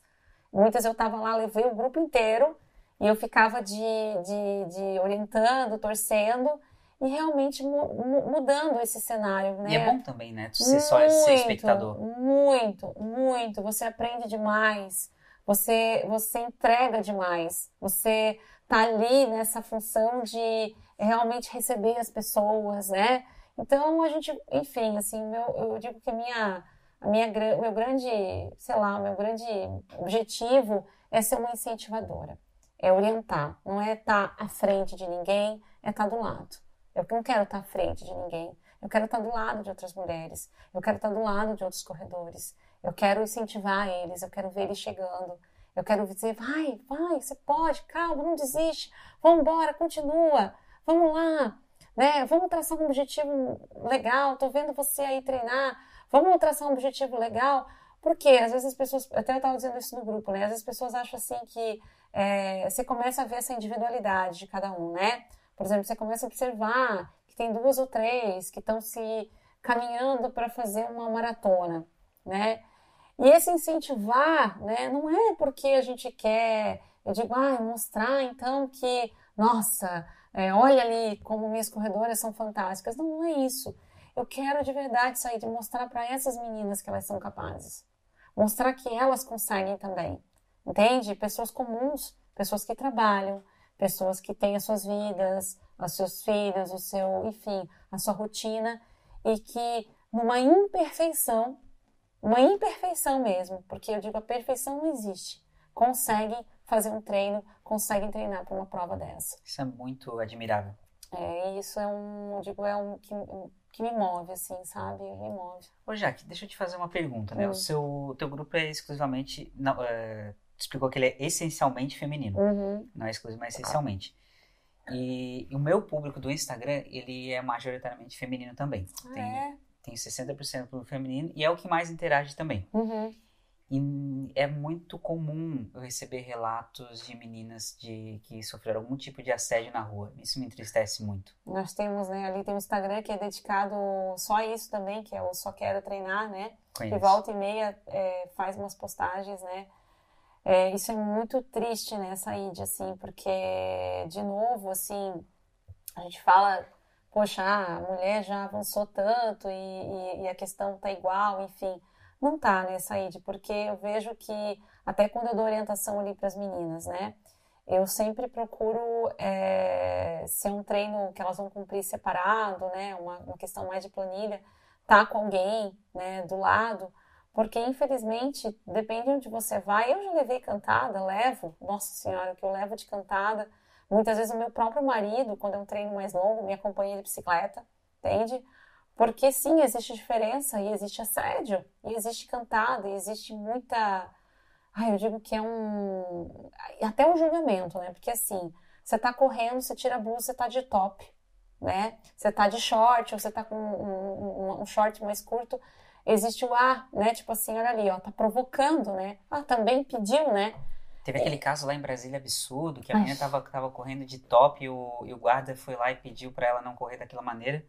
muitas eu estava lá, levei o grupo inteiro e eu ficava de, de, de orientando, torcendo e realmente mu mudando esse cenário, né? E é bom também, né? Tu ser só esse espectador. Muito, muito. Você aprende demais. Você, você entrega demais. Você tá ali nessa função de realmente receber as pessoas, né? Então a gente, enfim, assim, meu, eu digo que minha, a minha, meu grande, sei lá, meu grande objetivo é ser uma incentivadora. É orientar, não é estar à frente de ninguém, é estar do lado. Eu não quero estar à frente de ninguém, eu quero estar do lado de outras mulheres, eu quero estar do lado de outros corredores, eu quero incentivar eles, eu quero ver eles chegando, eu quero dizer, vai, vai, você pode, calma, não desiste, vamos embora, continua, vamos lá, né? Vamos traçar um objetivo legal, tô vendo você aí treinar, vamos traçar um objetivo legal, porque às vezes as pessoas, até eu estava dizendo isso no grupo, né? Às vezes as pessoas acham assim que é, você começa a ver essa individualidade de cada um, né? Por exemplo, você começa a observar que tem duas ou três que estão se caminhando para fazer uma maratona, né? E esse incentivar, né, não é porque a gente quer, eu digo, ah, mostrar então que, nossa, é, olha ali como minhas corredoras são fantásticas. Não, não é isso. Eu quero de verdade sair de mostrar para essas meninas que elas são capazes. Mostrar que elas conseguem também. Entende? Pessoas comuns, pessoas que trabalham, pessoas que têm as suas vidas, os seus filhos, o seu, enfim, a sua rotina e que numa imperfeição, uma imperfeição mesmo, porque eu digo a perfeição não existe, conseguem fazer um treino, conseguem treinar para uma prova dessa. Isso é muito admirável. É, isso é um, digo, é um que, que me move, assim, sabe? Me move. Ô, Jaque, deixa eu te fazer uma pergunta, né? Hum. O seu teu grupo é exclusivamente não, é, explicou que ele é essencialmente feminino. Uhum. Não é exclusivo, mas essencialmente. E, e, o meu público do Instagram, ele é majoritariamente feminino também. Ah, tem, é? tem 60% do feminino e é o que mais interage também. Uhum. E é muito comum eu receber relatos de meninas de que sofreram algum tipo de assédio na rua. Isso me entristece muito. Nós temos, né, ali tem um Instagram que é dedicado só a isso também, que é o Só Quero Treinar, né? Conheço. Que volta e meia é, faz umas postagens, né? É, isso é muito triste, né, Said, assim, porque, de novo, assim, a gente fala, poxa, a mulher já avançou tanto e, e, e a questão tá igual, enfim. Não tá, né, Said, porque eu vejo que, até quando eu dou orientação ali para as meninas, né, eu sempre procuro é, ser um treino que elas vão cumprir separado, né, uma, uma questão mais de planilha, tá com alguém, né, do lado, porque, infelizmente, depende de onde você vai. Eu já levei cantada, levo, nossa senhora, que eu levo de cantada. Muitas vezes o meu próprio marido, quando é um treino mais longo, me acompanha de bicicleta, entende? Porque sim, existe diferença e existe assédio, e existe cantada, e existe muita. Ai, eu digo que é um. Até um julgamento, né? Porque assim, você tá correndo, você tira a blusa, você tá de top, né? Você tá de short, ou você tá com um, um, um short mais curto existe o ar, né? Tipo assim, olha ali, ó, tá provocando, né? Ah, também pediu, né? Teve aquele caso lá em Brasília absurdo, que a menina tava, tava correndo de top e o, e o guarda foi lá e pediu para ela não correr daquela maneira.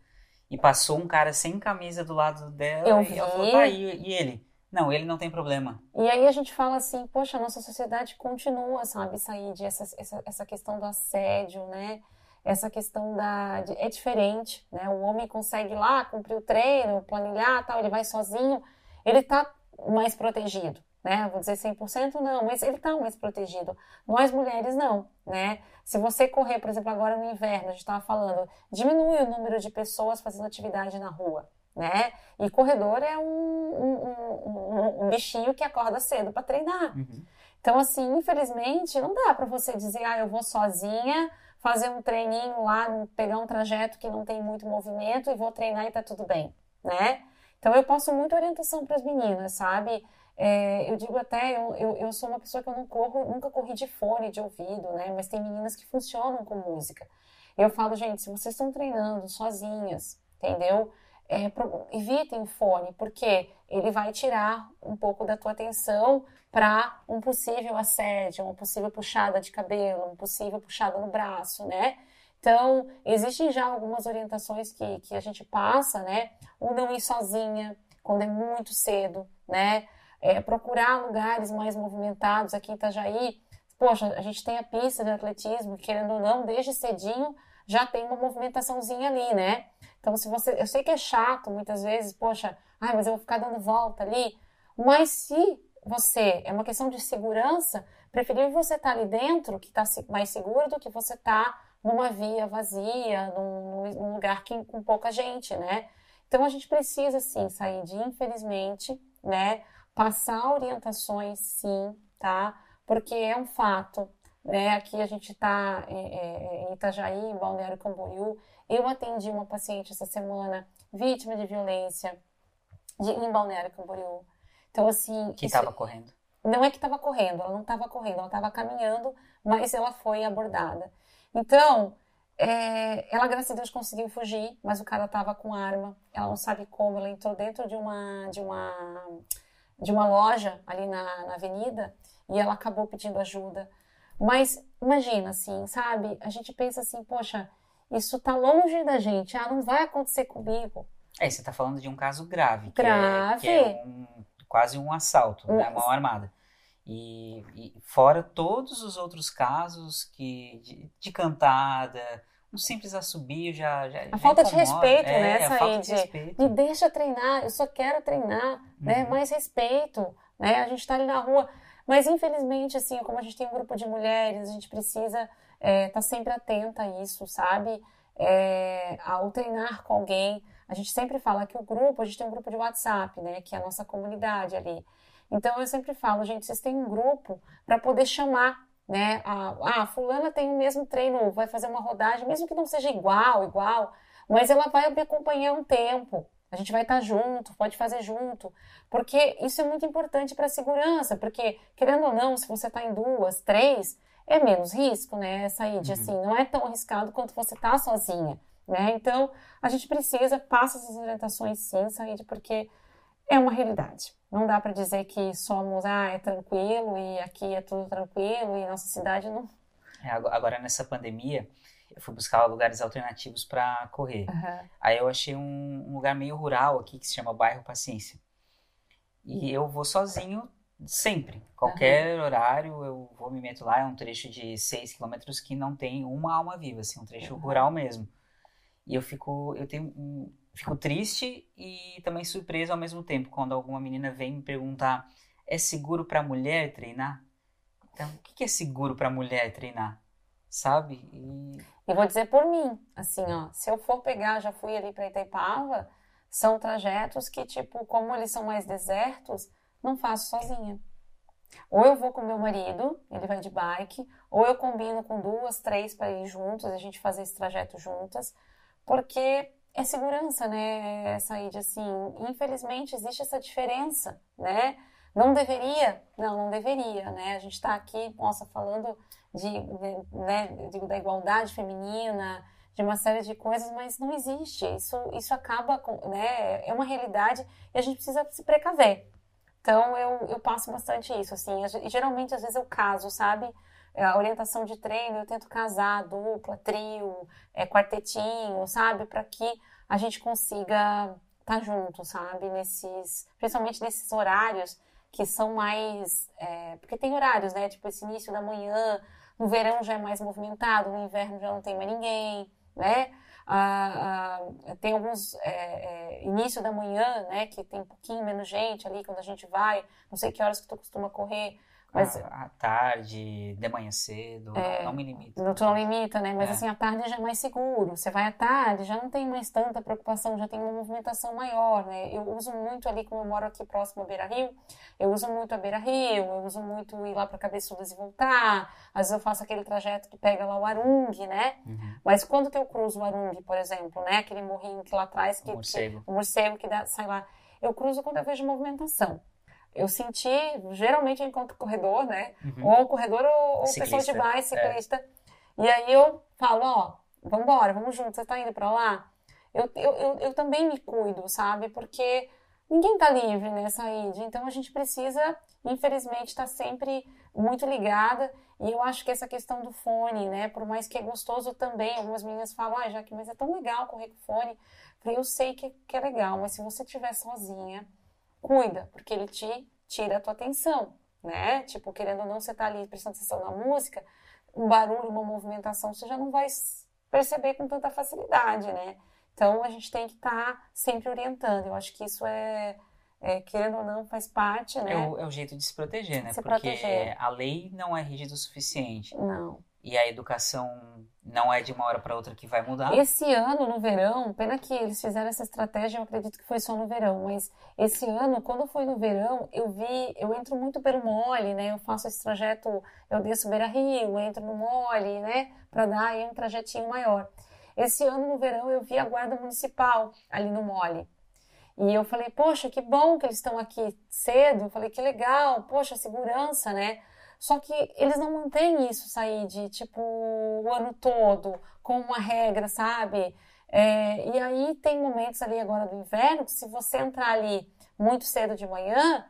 E passou um cara sem camisa do lado dela Eu e vi. ela falou, tá, e, e ele? Não, ele não tem problema. E aí a gente fala assim, poxa, a nossa sociedade continua, sabe, Said, essa, essa, essa questão do assédio, né? Essa questão da... de- é diferente, né? O homem consegue ir lá, cumprir o treino, planilhar, tal, ele vai sozinho, ele tá mais protegido, né? Vou dizer 100% não, mas ele tá mais protegido. Nós mulheres não, né? Se você correr, por exemplo, agora no inverno, a gente estava falando, diminui o número de pessoas fazendo atividade na rua, né? E corredor é um, um, um- um- bichinho que acorda cedo para treinar. Uhum. Então, assim, infelizmente, não dá para você dizer, ah, eu vou sozinha fazer um treininho lá, pegar um trajeto que não tem muito movimento e vou treinar e tá tudo bem, né? Então, eu passo muita orientação para as meninas, sabe? É, eu digo até, eu, eu, eu sou uma pessoa que eu não corro, nunca corri de fone de ouvido, né? Mas tem meninas que funcionam com música. Eu falo, gente, se vocês estão treinando sozinhas, entendeu? É, evitem o fone, porque ele vai tirar um pouco da tua atenção para um possível assédio, uma possível puxada de cabelo, um possível puxada no braço, né? Então, existem já algumas orientações que, que a gente passa, né? O não ir sozinha, quando é muito cedo, né? É, procurar lugares mais movimentados aqui em Itajaí. Poxa, a gente tem a pista de atletismo, querendo ou não, desde cedinho já tem uma movimentaçãozinha ali, né? Então, se você. Eu sei que é chato muitas vezes, poxa, ai, mas eu vou ficar dando volta ali. Mas se você. É uma questão de segurança, preferível você estar ali dentro, que está mais seguro, do que você estar numa via vazia, num, num lugar que, com pouca gente, né? Então, a gente precisa, sim, sair de, infelizmente, né? Passar orientações, sim, tá? Porque é um fato, né? Aqui a gente está em Itajaí, em Balneário Camboriú. Eu atendi uma paciente essa semana, vítima de violência de, em Balneário Camboriú. Então, assim. Que estava correndo. não é que estava correndo, ela não estava correndo, ela estava caminhando, mas ela foi abordada. Então, é, ela, graças a Deus, conseguiu fugir, mas o cara estava com arma, ela não sabe como, ela entrou dentro de uma, de uma, de uma loja ali na, na avenida e ela acabou pedindo ajuda. Mas imagina, assim, sabe? A gente pensa assim, poxa, isso tá longe da gente, ah, não vai acontecer comigo. É, você tá falando de um caso grave. que é- Grave. Que é, um- quase um assalto, né? Mão armada. E, e fora todos os outros casos que de, de cantada, um simples assobio já, já A falta de respeito, é, né, a falta de respeito. Me deixa treinar, eu só quero treinar, né? Uhum. Mais respeito, né? A gente tá ali na rua. Mas infelizmente, assim, como a gente tem um grupo de mulheres, a gente precisa estar sempre atenta a isso, sabe? É, ao treinar com alguém, a gente sempre fala que o grupo, a gente tem um grupo de WhatsApp, né? Que é a nossa comunidade ali. Então eu sempre falo, gente, vocês têm um grupo para poder chamar, né? A, ah, fulana tem o mesmo treino, vai fazer uma rodagem, mesmo que não seja igual, igual, mas ela vai me acompanhar um tempo. A gente vai estar junto, pode fazer junto, porque isso é muito importante para a segurança, porque querendo ou não, se você está em duas, três, é menos risco, né? Sair de Uhum. assim, não é tão arriscado quanto você tá sozinha, né? Então a gente precisa passa essas orientações sim, sair porque é uma realidade. Não dá para dizer que somos, ah, é tranquilo e aqui é tudo tranquilo e nossa cidade não. É, ago- agora nessa pandemia, eu fui buscar lugares alternativos para correr. Aí eu achei um, um lugar meio rural aqui que se chama Bairro Paciência. E eu vou sozinho sempre. Qualquer horário eu vou me meto lá. É um trecho de 6 quilômetros que não tem uma alma viva, assim, um trecho Uhum. rural mesmo. E eu fico, eu tenho, um- fico triste e também surpreso ao mesmo tempo quando alguma menina vem me perguntar: é seguro para mulher treinar? Então, o que é seguro para mulher treinar? Sabe? E E vou dizer por mim, assim, ó, se eu for pegar, já fui ali para Itaipava, são trajetos que, tipo, como eles são mais desertos, não faço sozinha. Ou eu vou com meu marido, ele vai de bike, ou eu combino com duas, três para ir juntos, a gente fazer esse trajeto juntas, porque é segurança, né? É sair de assim. Infelizmente existe essa diferença, né? Não deveria, não, não deveria, né? A gente está aqui, nossa, falando de, de, né, digo, da igualdade feminina, de uma série de coisas, mas não existe. Isso, isso acaba com, né? É uma realidade e a gente precisa se precaver. Então eu, eu passo bastante isso, assim. E geralmente, às vezes, eu caso, sabe? É, a orientação de treino, eu tento casar, dupla, trio, é, quartetinho, sabe? Para que a gente consiga estar tá junto, sabe? Nesses, principalmente nesses horários que são mais. É, porque tem horários, né? Tipo, esse início da manhã, no verão já é mais movimentado, no inverno já não tem mais ninguém, né? Ah, ah, tem alguns é, é, início da manhã, né? Que tem um pouquinho menos gente ali quando a gente vai. Não sei que horas que tu costuma correr. Mas, à tarde, de manhã cedo, é, não, me limita. Não, tu não limita, né? Mas é. assim, à tarde já é mais seguro. Você vai à tarde, já não tem mais tanta preocupação, já tem uma movimentação maior, né? Eu uso muito ali, como eu moro aqui próximo a Beira Rio, eu uso muito a Beira Rio, eu uso muito ir lá para Cabeçudas e voltar. Às vezes eu faço aquele trajeto que pega lá o Arung, né? Uhum. Mas quando que eu cruzo o Arung, por exemplo, né? Aquele morrinho que lá atrás, que, o morcego, que, o morcego que dá, sai lá. Eu cruzo quando eu vejo movimentação eu senti, geralmente eu encontro corredor, né? Uhum. Ou corredor ou, ou pessoa de bike, ciclista. É. E aí eu falo, ó, vamos embora, vamos juntos, você tá indo para lá? Eu, eu, eu, eu, também me cuido, sabe? Porque ninguém tá livre nessa ida. Então a gente precisa, infelizmente, estar tá sempre muito ligada. E eu acho que essa questão do fone, né? Por mais que é gostoso também, algumas meninas falam, ah, Jaque, mas é tão legal correr com fone. Eu sei que, que é legal, mas se você estiver sozinha, cuida, porque ele te tira a tua atenção, né? Tipo, querendo ou não, você tá ali prestando atenção na música, um barulho, uma movimentação, você já não vai perceber com tanta facilidade, né? Então, a gente tem que estar tá sempre orientando. Eu acho que isso é, é, querendo ou não, faz parte, né? É o, é o jeito de se proteger, né? Se Porque proteger. a lei não é rígida o suficiente. Não e a educação não é de uma hora para outra que vai mudar. Esse ano, no verão, pena que eles fizeram essa estratégia, eu acredito que foi só no verão, mas esse ano, quando foi no verão, eu vi, eu entro muito pelo mole, né? Eu faço esse trajeto, eu desço Beira Rio, entro no mole, né? Para dar aí um trajetinho maior. Esse ano, no verão, eu vi a guarda municipal ali no mole. E eu falei, poxa, que bom que eles estão aqui cedo. Eu falei, que legal, poxa, segurança, né? Só que eles não mantêm isso, sair de tipo o ano todo, com uma regra, sabe? É, e aí tem momentos ali agora do inverno que se você entrar ali muito cedo de manhã,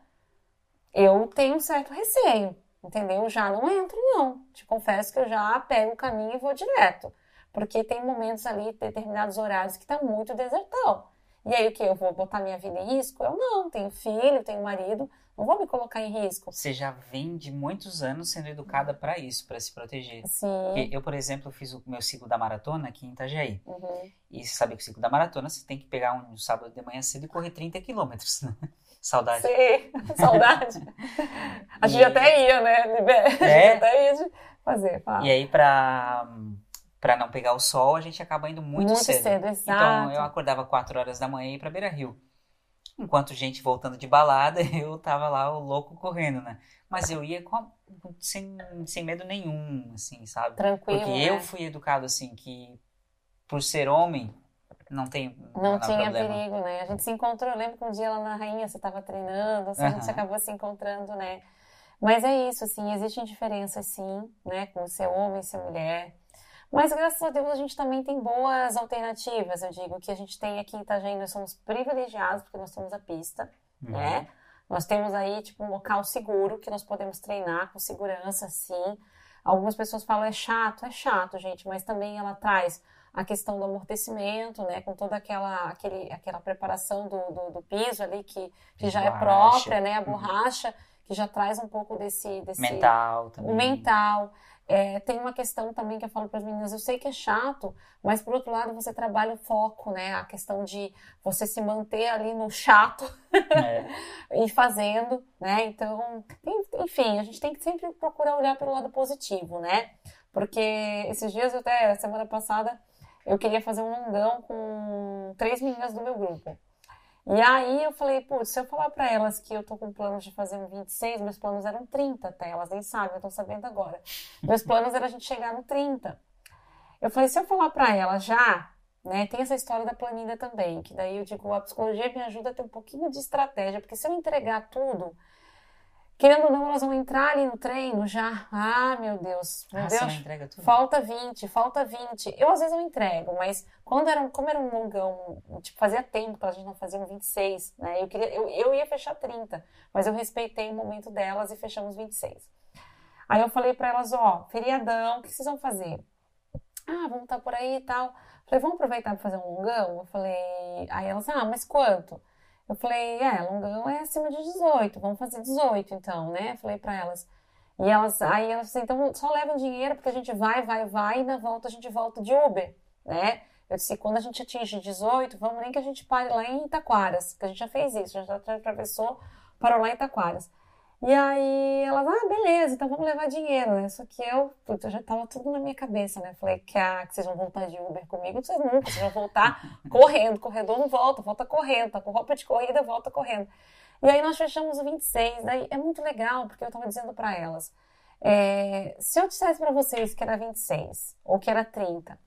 eu tenho um certo receio, entendeu? Já não entro, não. Te confesso que eu já pego o caminho e vou direto. Porque tem momentos ali, determinados horários, que tá muito desertão. E aí o que? Eu vou botar minha vida em risco? Eu não, tenho filho, tenho marido, não vou me colocar em risco. Você já vem de muitos anos sendo educada para isso, para se proteger. Sim. Porque eu, por exemplo, fiz o meu ciclo da maratona aqui em Itajaí. Uhum. E você sabe que o ciclo da maratona você tem que pegar um, sábado de manhã cedo e correr 30 quilômetros, né? <laughs> Saudade. Sim, <laughs> saudade. a gente e... até ia, né? É? A gente até ia fazer. Fala. E aí, pra para não pegar o sol, a gente acaba indo muito, muito cedo. cedo exato. Então eu acordava 4 horas da manhã e ir para Beira Rio. Enquanto gente voltando de balada, <laughs> eu tava lá o louco correndo, né? Mas eu ia a, sem, sem medo nenhum, assim, sabe? Tranquilo. Porque né? eu fui educado assim que por ser homem não tem não, não tinha problema. perigo, né? A gente se encontrou, eu lembro que um dia lá na Rainha você estava treinando, assim, uhum. a gente acabou se encontrando, né? Mas é isso, assim, existem diferenças sim, né? Com ser homem, ser mulher. Mas graças a Deus a gente também tem boas alternativas. Eu digo que a gente tem aqui em Itajaí, nós somos privilegiados porque nós temos a pista, uhum. né? Nós temos aí, tipo, um local seguro que nós podemos treinar com segurança, sim. Algumas pessoas falam, é chato, é chato, gente, mas também ela traz a questão do amortecimento, né, com toda aquela, aquele, aquela preparação do, do, do piso ali que, que já é própria, né, a uhum. borracha, uhum. que já traz um pouco desse... desse mental também. O mental. É, tem uma questão também que eu falo para as meninas, eu sei que é chato, mas por outro lado você trabalha o foco, né? A questão de você se manter ali no chato é. <laughs> e fazendo, né? Então, enfim, a gente tem que sempre procurar olhar pelo lado positivo, né? Porque esses dias, até semana passada, eu queria fazer um longão com três meninas do meu grupo. E aí eu falei, putz, se eu falar para elas que eu tô com planos de fazer um 26, meus planos eram 30 até, elas nem sabem, eu tô sabendo agora. Meus planos era a gente chegar no 30. Eu falei, se eu falar para elas já, né, tem essa história da planilha também, que daí eu digo, a psicologia me ajuda a ter um pouquinho de estratégia, porque se eu entregar tudo, querendo ou não, elas vão entrar ali no treino já. Ah, meu Deus, meu Ah, você não Deus. entrega tudo? Falta 20, falta 20. Eu às vezes não entrego, mas quando era, como era um longão, tipo, fazia tempo que a gente não fazia um 26, né? Eu, queria, eu, eu ia fechar 30, mas eu respeitei o momento delas e fechamos 26. Aí eu falei pra elas, ó, feriadão, o que vocês vão fazer? Ah, vamos estar por aí e tal. Falei, vamos aproveitar para fazer um longão? Eu falei, aí elas, ah, mas quanto? Eu falei, é, longão é acima de 18, vamos fazer 18 então, né? Falei pra elas. E elas, aí elas, assim, então só levam dinheiro porque a gente vai, vai, vai e na volta a gente volta de Uber, né? Eu disse, quando a gente atinge 18, vamos nem que a gente pare lá em Itaquaras, que a gente já fez isso, a gente já atravessou, parou lá em Itaquaras. E aí elas, ah, beleza, então vamos levar dinheiro, né? Só que eu, puta, já tava tudo na minha cabeça, né? Falei que, ah, que vocês vão voltar de Uber comigo, vocês nunca, vocês vão voltar <laughs> correndo, corredor não volta, volta correndo, tá com roupa de corrida, volta correndo. E aí nós fechamos o 26, daí é muito legal, porque eu tava dizendo para elas, é, se eu dissesse para vocês que era 26 ou que era 30,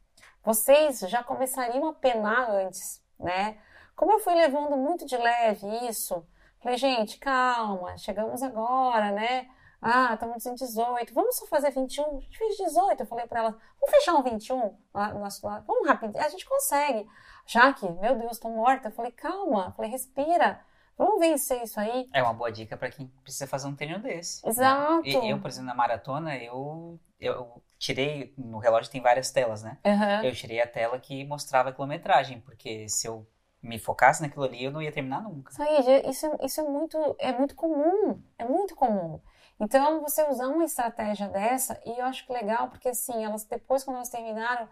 vocês já começariam a penar antes, né? Como eu fui levando muito de leve isso, falei, gente, calma, chegamos agora, né? Ah, estamos em 18, vamos só fazer 21? A gente fez 18, eu falei para ela, vamos fechar um 21? Lá, nosso lado, vamos rapidinho, a gente consegue. Jaque, meu Deus, tô morta. Eu falei, calma, eu falei, respira. Vamos vencer isso aí. É uma boa dica para quem precisa fazer um treino desse. né? Exato. E eu, por exemplo, na maratona, eu, eu tirei, no relógio tem várias telas, né? Aham. Eu tirei a tela que mostrava a quilometragem, porque se eu me focasse naquilo ali, eu não ia terminar nunca. Saíde, isso, isso é muito, é muito comum, é muito comum. Então, você usar uma estratégia dessa, e eu acho que legal, porque assim, elas depois, quando elas terminaram,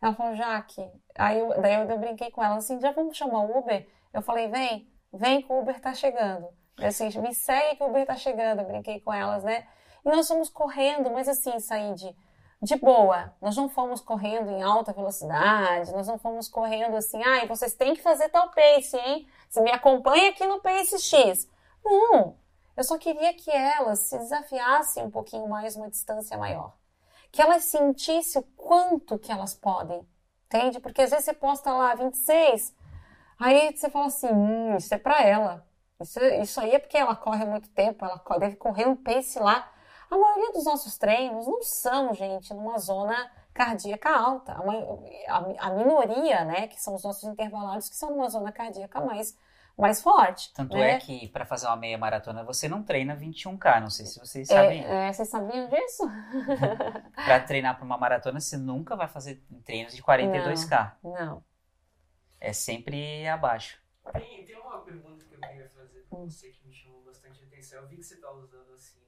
ela falou, Jaque, aí eu, daí eu, eu brinquei com ela, assim, já vamos chamar o Uber? Eu falei, vem, vem que o Uber tá chegando. Eu, assim, me segue que o Uber tá chegando, eu brinquei com elas, né? E nós fomos correndo, mas assim, Saíde, de boa. Nós não fomos correndo em alta velocidade, nós não fomos correndo assim, ai, vocês têm que fazer tal pace, hein? Você me acompanha aqui no pace X. Não, eu só queria que elas se desafiassem um pouquinho mais uma distância maior. Que elas sentissem o quanto que elas podem, entende? Porque às vezes você posta lá 26, aí você fala assim, hum, isso é pra ela. Isso, isso aí é porque ela corre muito tempo, ela deve correr um pace lá. A maioria dos nossos treinos não são, gente, numa zona cardíaca alta. A, mai- a- a minoria, né, que são os nossos intervalados, que são numa zona cardíaca mais, mais forte. Tanto né? é que para fazer uma meia maratona você não treina 21K, não sei se vocês sabem. É, é, vocês sabiam disso? <laughs> Para treinar para uma maratona você nunca vai fazer treinos de 42K. Não. É sempre abaixo. Tem, tem uma pergunta que eu queria fazer pra Hum. você que me chamou bastante atenção. Eu vi que você tá usando assim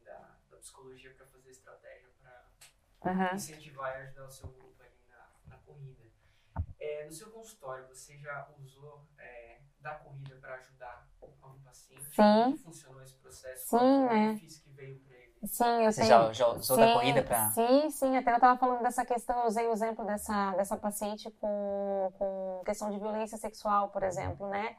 psicologia para fazer estratégia para Aham. incentivar e ajudar o seu grupo ali na, na corrida. É, no seu consultório, você já usou é, da corrida para ajudar algum paciente? Sim. Como funcionou esse processo? Sim, Qual né? benefício que veio para ele? Sim, eu Você tenho. já, já usou da Sim, corrida para. Sim, sim, até eu estava falando dessa questão, eu usei o exemplo dessa, dessa paciente com, com questão de violência sexual, por exemplo, né?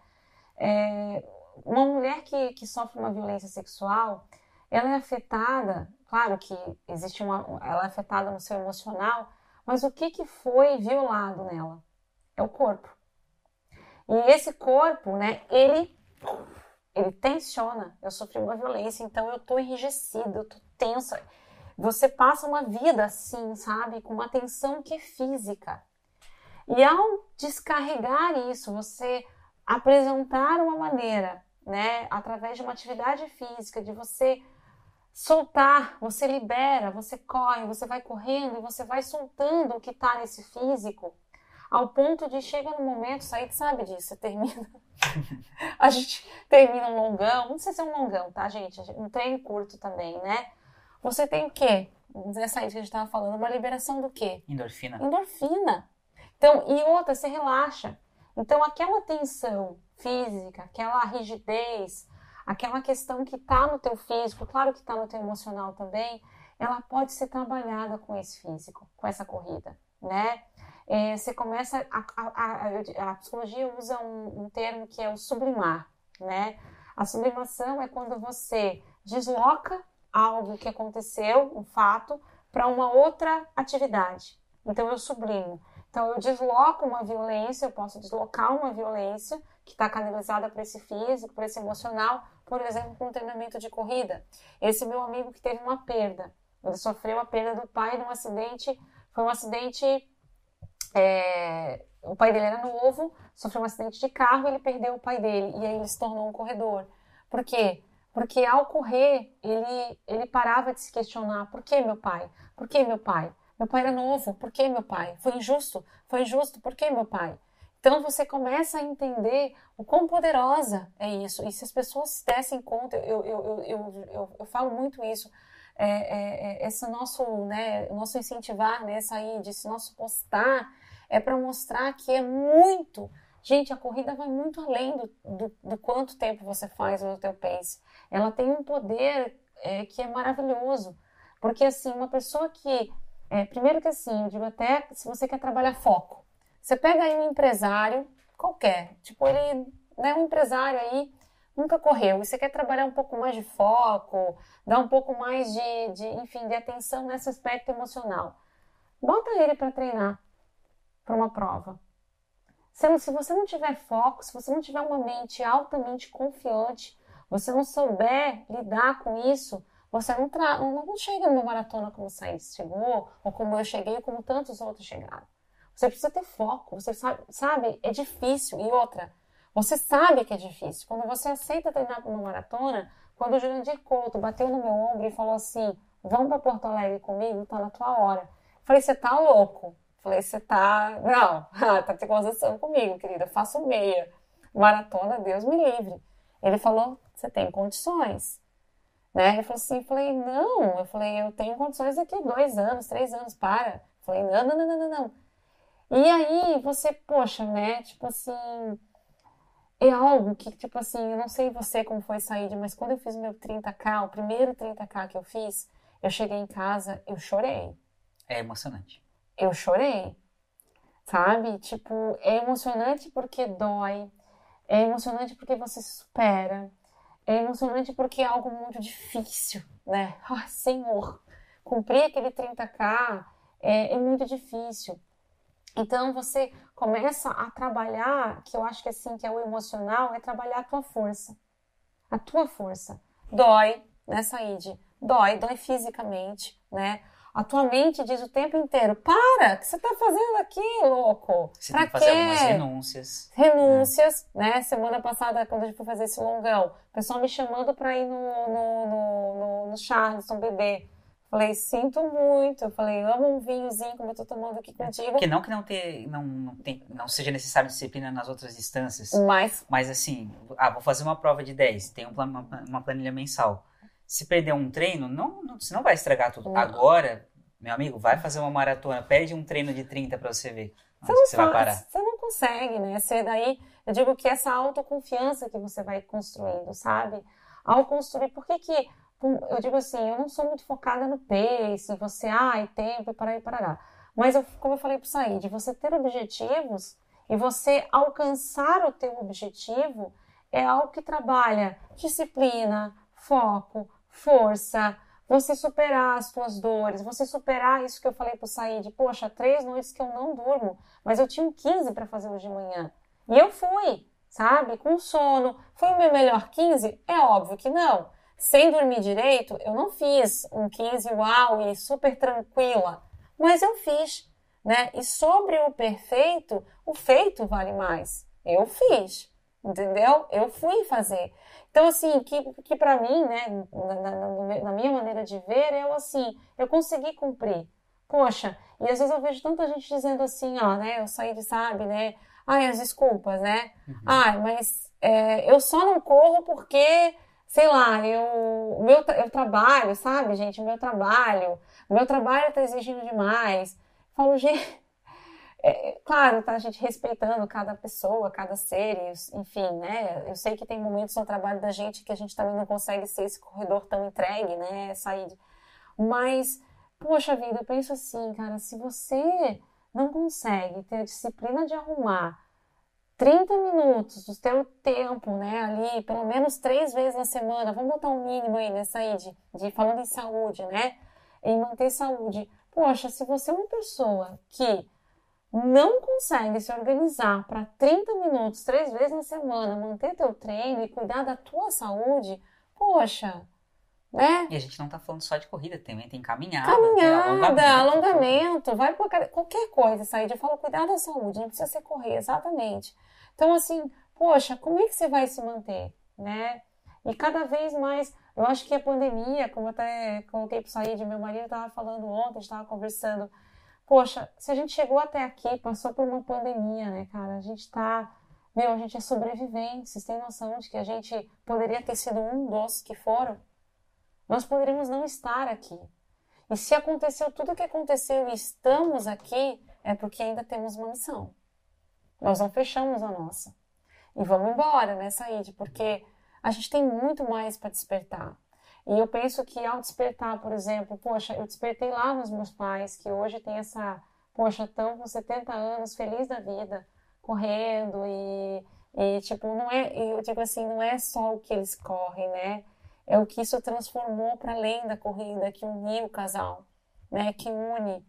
É, uma mulher que, que sofre uma violência sexual, ela é afetada, claro que existe uma, ela é afetada no seu emocional, mas o que, que foi violado nela? É o corpo. E esse corpo, né, ele ele tensiona. Eu sofri uma violência, então eu tô enrijecida, eu tô tensa. Você passa uma vida assim, sabe? Com uma tensão que é física. E ao descarregar isso, você apresentar uma maneira, né, através de uma atividade física, de você soltar, você libera, você corre, você vai correndo e você vai soltando o que tá nesse físico, ao ponto de chega no momento, sair sabe disso, você termina <laughs> a gente termina um longão, não sei se é um longão, tá, gente? Um treino curto também, né? Você tem o quê? Nessa aí que a gente tava falando, uma liberação do quê? Endorfina. Endorfina. Então, e outra, você relaxa. Então, aquela tensão física, aquela rigidez, aquela questão que tá no teu físico, claro que tá no teu emocional também, ela pode ser trabalhada com esse físico, com essa corrida, né? É, você começa a, a, a, a psicologia usa um, um termo que é o sublimar, né? A sublimação é quando você desloca algo que aconteceu, um fato, para uma outra atividade. Então eu sublimo. Então, eu desloco uma violência, eu posso deslocar uma violência que está canalizada para esse físico, para esse emocional, por exemplo, com um treinamento de corrida. Esse meu amigo que teve uma perda, ele sofreu a perda do pai num acidente, foi um acidente. É, o pai dele era novo, sofreu um acidente de carro, ele perdeu o pai dele e aí ele se tornou um corredor. Por quê? Porque ao correr, ele, ele parava de se questionar: por que meu pai? Por que meu pai? Meu pai era novo, por que meu pai? Foi injusto, foi injusto, por que meu pai? Então você começa a entender o quão poderosa é isso. E se as pessoas se dessem conta, eu, eu, eu, eu, falo muito isso, é, é, é esse nosso, né, nosso incentivar, né, sair esse nosso postar, é para mostrar que é muito. Gente, a corrida vai muito além do, do, do quanto tempo você faz no teu pace. Ela tem um poder é, que é maravilhoso. Porque, assim, uma pessoa que. É, primeiro que assim, eu digo até se você quer trabalhar foco. Você pega aí um empresário qualquer, tipo, ele né, um empresário aí nunca correu e você quer trabalhar um pouco mais de foco, dar um pouco mais de, de enfim, de atenção nesse aspecto emocional. Bota ele para treinar para uma prova. Se, você não tiver foco, se você não tiver uma mente altamente confiante, você não souber lidar com isso, você não, não, chega numa maratona como o Saís chegou, ou como eu cheguei, ou como tantos outros chegaram. Você precisa ter foco, você sabe, sabe, é difícil. E outra, você sabe que é difícil. Quando você aceita treinar para uma maratona, quando o Jurandir Couto bateu no meu ombro e falou assim: Vamos para Porto Alegre comigo, tá na tua hora. Eu falei: Você tá louco? Eu falei: Você tá. Não, <laughs> tá de conversação comigo, querida. Eu faço meia. Maratona, Deus me livre. Ele falou: Você tem condições. Né? Ele falou assim: falei: Não. Eu falei: Eu tenho condições daqui dois anos, três anos, para. Eu falei: Não, não, não, não, não. E aí você, poxa, né? Tipo assim, é algo que, tipo assim, eu não sei você como foi sair, mas quando eu fiz meu 30K, o primeiro 30K que eu fiz, eu cheguei em casa, eu chorei. É emocionante. Eu chorei. Sabe? Tipo, é emocionante porque dói. É emocionante porque você se supera. É emocionante porque é algo muito difícil, né? Oh, Senhor, cumprir aquele 30K é, é muito difícil. Então você começa a trabalhar, que eu acho que assim, que é o emocional, é trabalhar a tua força. A tua força. Dói, né, Said? Dói, dói fisicamente, né? A tua mente diz o tempo inteiro: para, o que você está fazendo aqui, louco? Você pra tem que fazer quê? algumas renúncias. Renúncias, né? né? Semana passada, quando a gente foi fazer esse longão, o pessoal me chamando para ir no, no, no, no, no Charleston beber. Falei, sinto muito. Eu falei, amo um vinhozinho como eu tô tomando aqui contigo. Que não que não, ter, não, não, tem, não seja necessário disciplina nas outras instâncias. Mas... Mas assim, ah, vou fazer uma prova de 10, tem uma, uma planilha mensal. Se perder um treino, não, não, você não vai estragar tudo. Não. Agora, meu amigo, vai fazer uma maratona, perde um treino de 30 para você ver. Você, não você vai parar. Você não consegue, né? Você daí, eu digo que essa autoconfiança que você vai construindo, sabe? Ao construir, por que que eu digo assim, eu não sou muito focada no pace, você, ai, tempo e para aí, para lá. Mas, eu, como eu falei para o Said, você ter objetivos e você alcançar o teu objetivo é algo que trabalha disciplina, foco, força, você superar as suas dores, você superar isso que eu falei para o Said, poxa, três noites que eu não durmo, mas eu tinha 15 para fazer hoje de manhã. E eu fui, sabe, com sono. Foi o meu melhor 15? É óbvio que não sem dormir direito, eu não fiz um 15 uau e super tranquila, mas eu fiz, né? E sobre o perfeito, o feito vale mais. Eu fiz, entendeu? Eu fui fazer. Então, assim, que, que para mim, né, na, na, na, minha maneira de ver, eu, assim, eu consegui cumprir. Poxa, e às vezes eu vejo tanta gente dizendo assim, ó, né, eu saí de, sabe, né, ai, as desculpas, né, uhum. ai, mas é, eu só não corro porque sei lá, eu, meu, eu trabalho, sabe, gente, meu trabalho, meu trabalho tá exigindo demais. Eu falo, gente, <laughs> é, claro, tá, a gente respeitando cada pessoa, cada ser, enfim, né? Eu sei que tem momentos no trabalho da gente que a gente também não consegue ser esse corredor tão entregue, né? Sair. De... Mas, poxa vida, eu penso assim, cara, se você não consegue ter a disciplina de arrumar 30 minutos do teu tempo, né, ali, pelo menos três vezes na semana, vamos botar um mínimo aí nessa aí de, de falando em saúde, né, em manter saúde. Poxa, se você é uma pessoa que não consegue se organizar para 30 minutos, três vezes na semana, manter teu treino e cuidar da tua saúde, poxa, né? E a gente não está falando só de corrida, também tem caminhada, caminhada, alongamento, alongamento vai por qualquer coisa, sair. Eu falo cuidar da saúde, não precisa ser correr, exatamente. Então assim, poxa, como é que você vai se manter, né? E cada vez mais, eu acho que a pandemia, como eu até coloquei para sair de meu marido estava falando ontem, estava conversando poxa, se a gente chegou até aqui, passou por uma pandemia, né, cara? A gente tá. Meu, a gente é sobrevivente. Vocês têm noção de que a gente poderia ter sido um dos que foram? Nós poderíamos não estar aqui. E se aconteceu tudo o que aconteceu e estamos aqui, é porque ainda temos uma missão. Nós não fechamos a nossa. E vamos embora, né, Said? Porque a gente tem muito mais para despertar. E eu penso que ao despertar, por exemplo, poxa, eu despertei lá nos meus pais, que hoje tem essa, poxa, estão com 70 anos, feliz da vida, correndo e, e tipo, não é, eu digo assim, não é só o que eles correm, né? É o que isso transformou para além da corrida, que uniu o casal, né? Que une,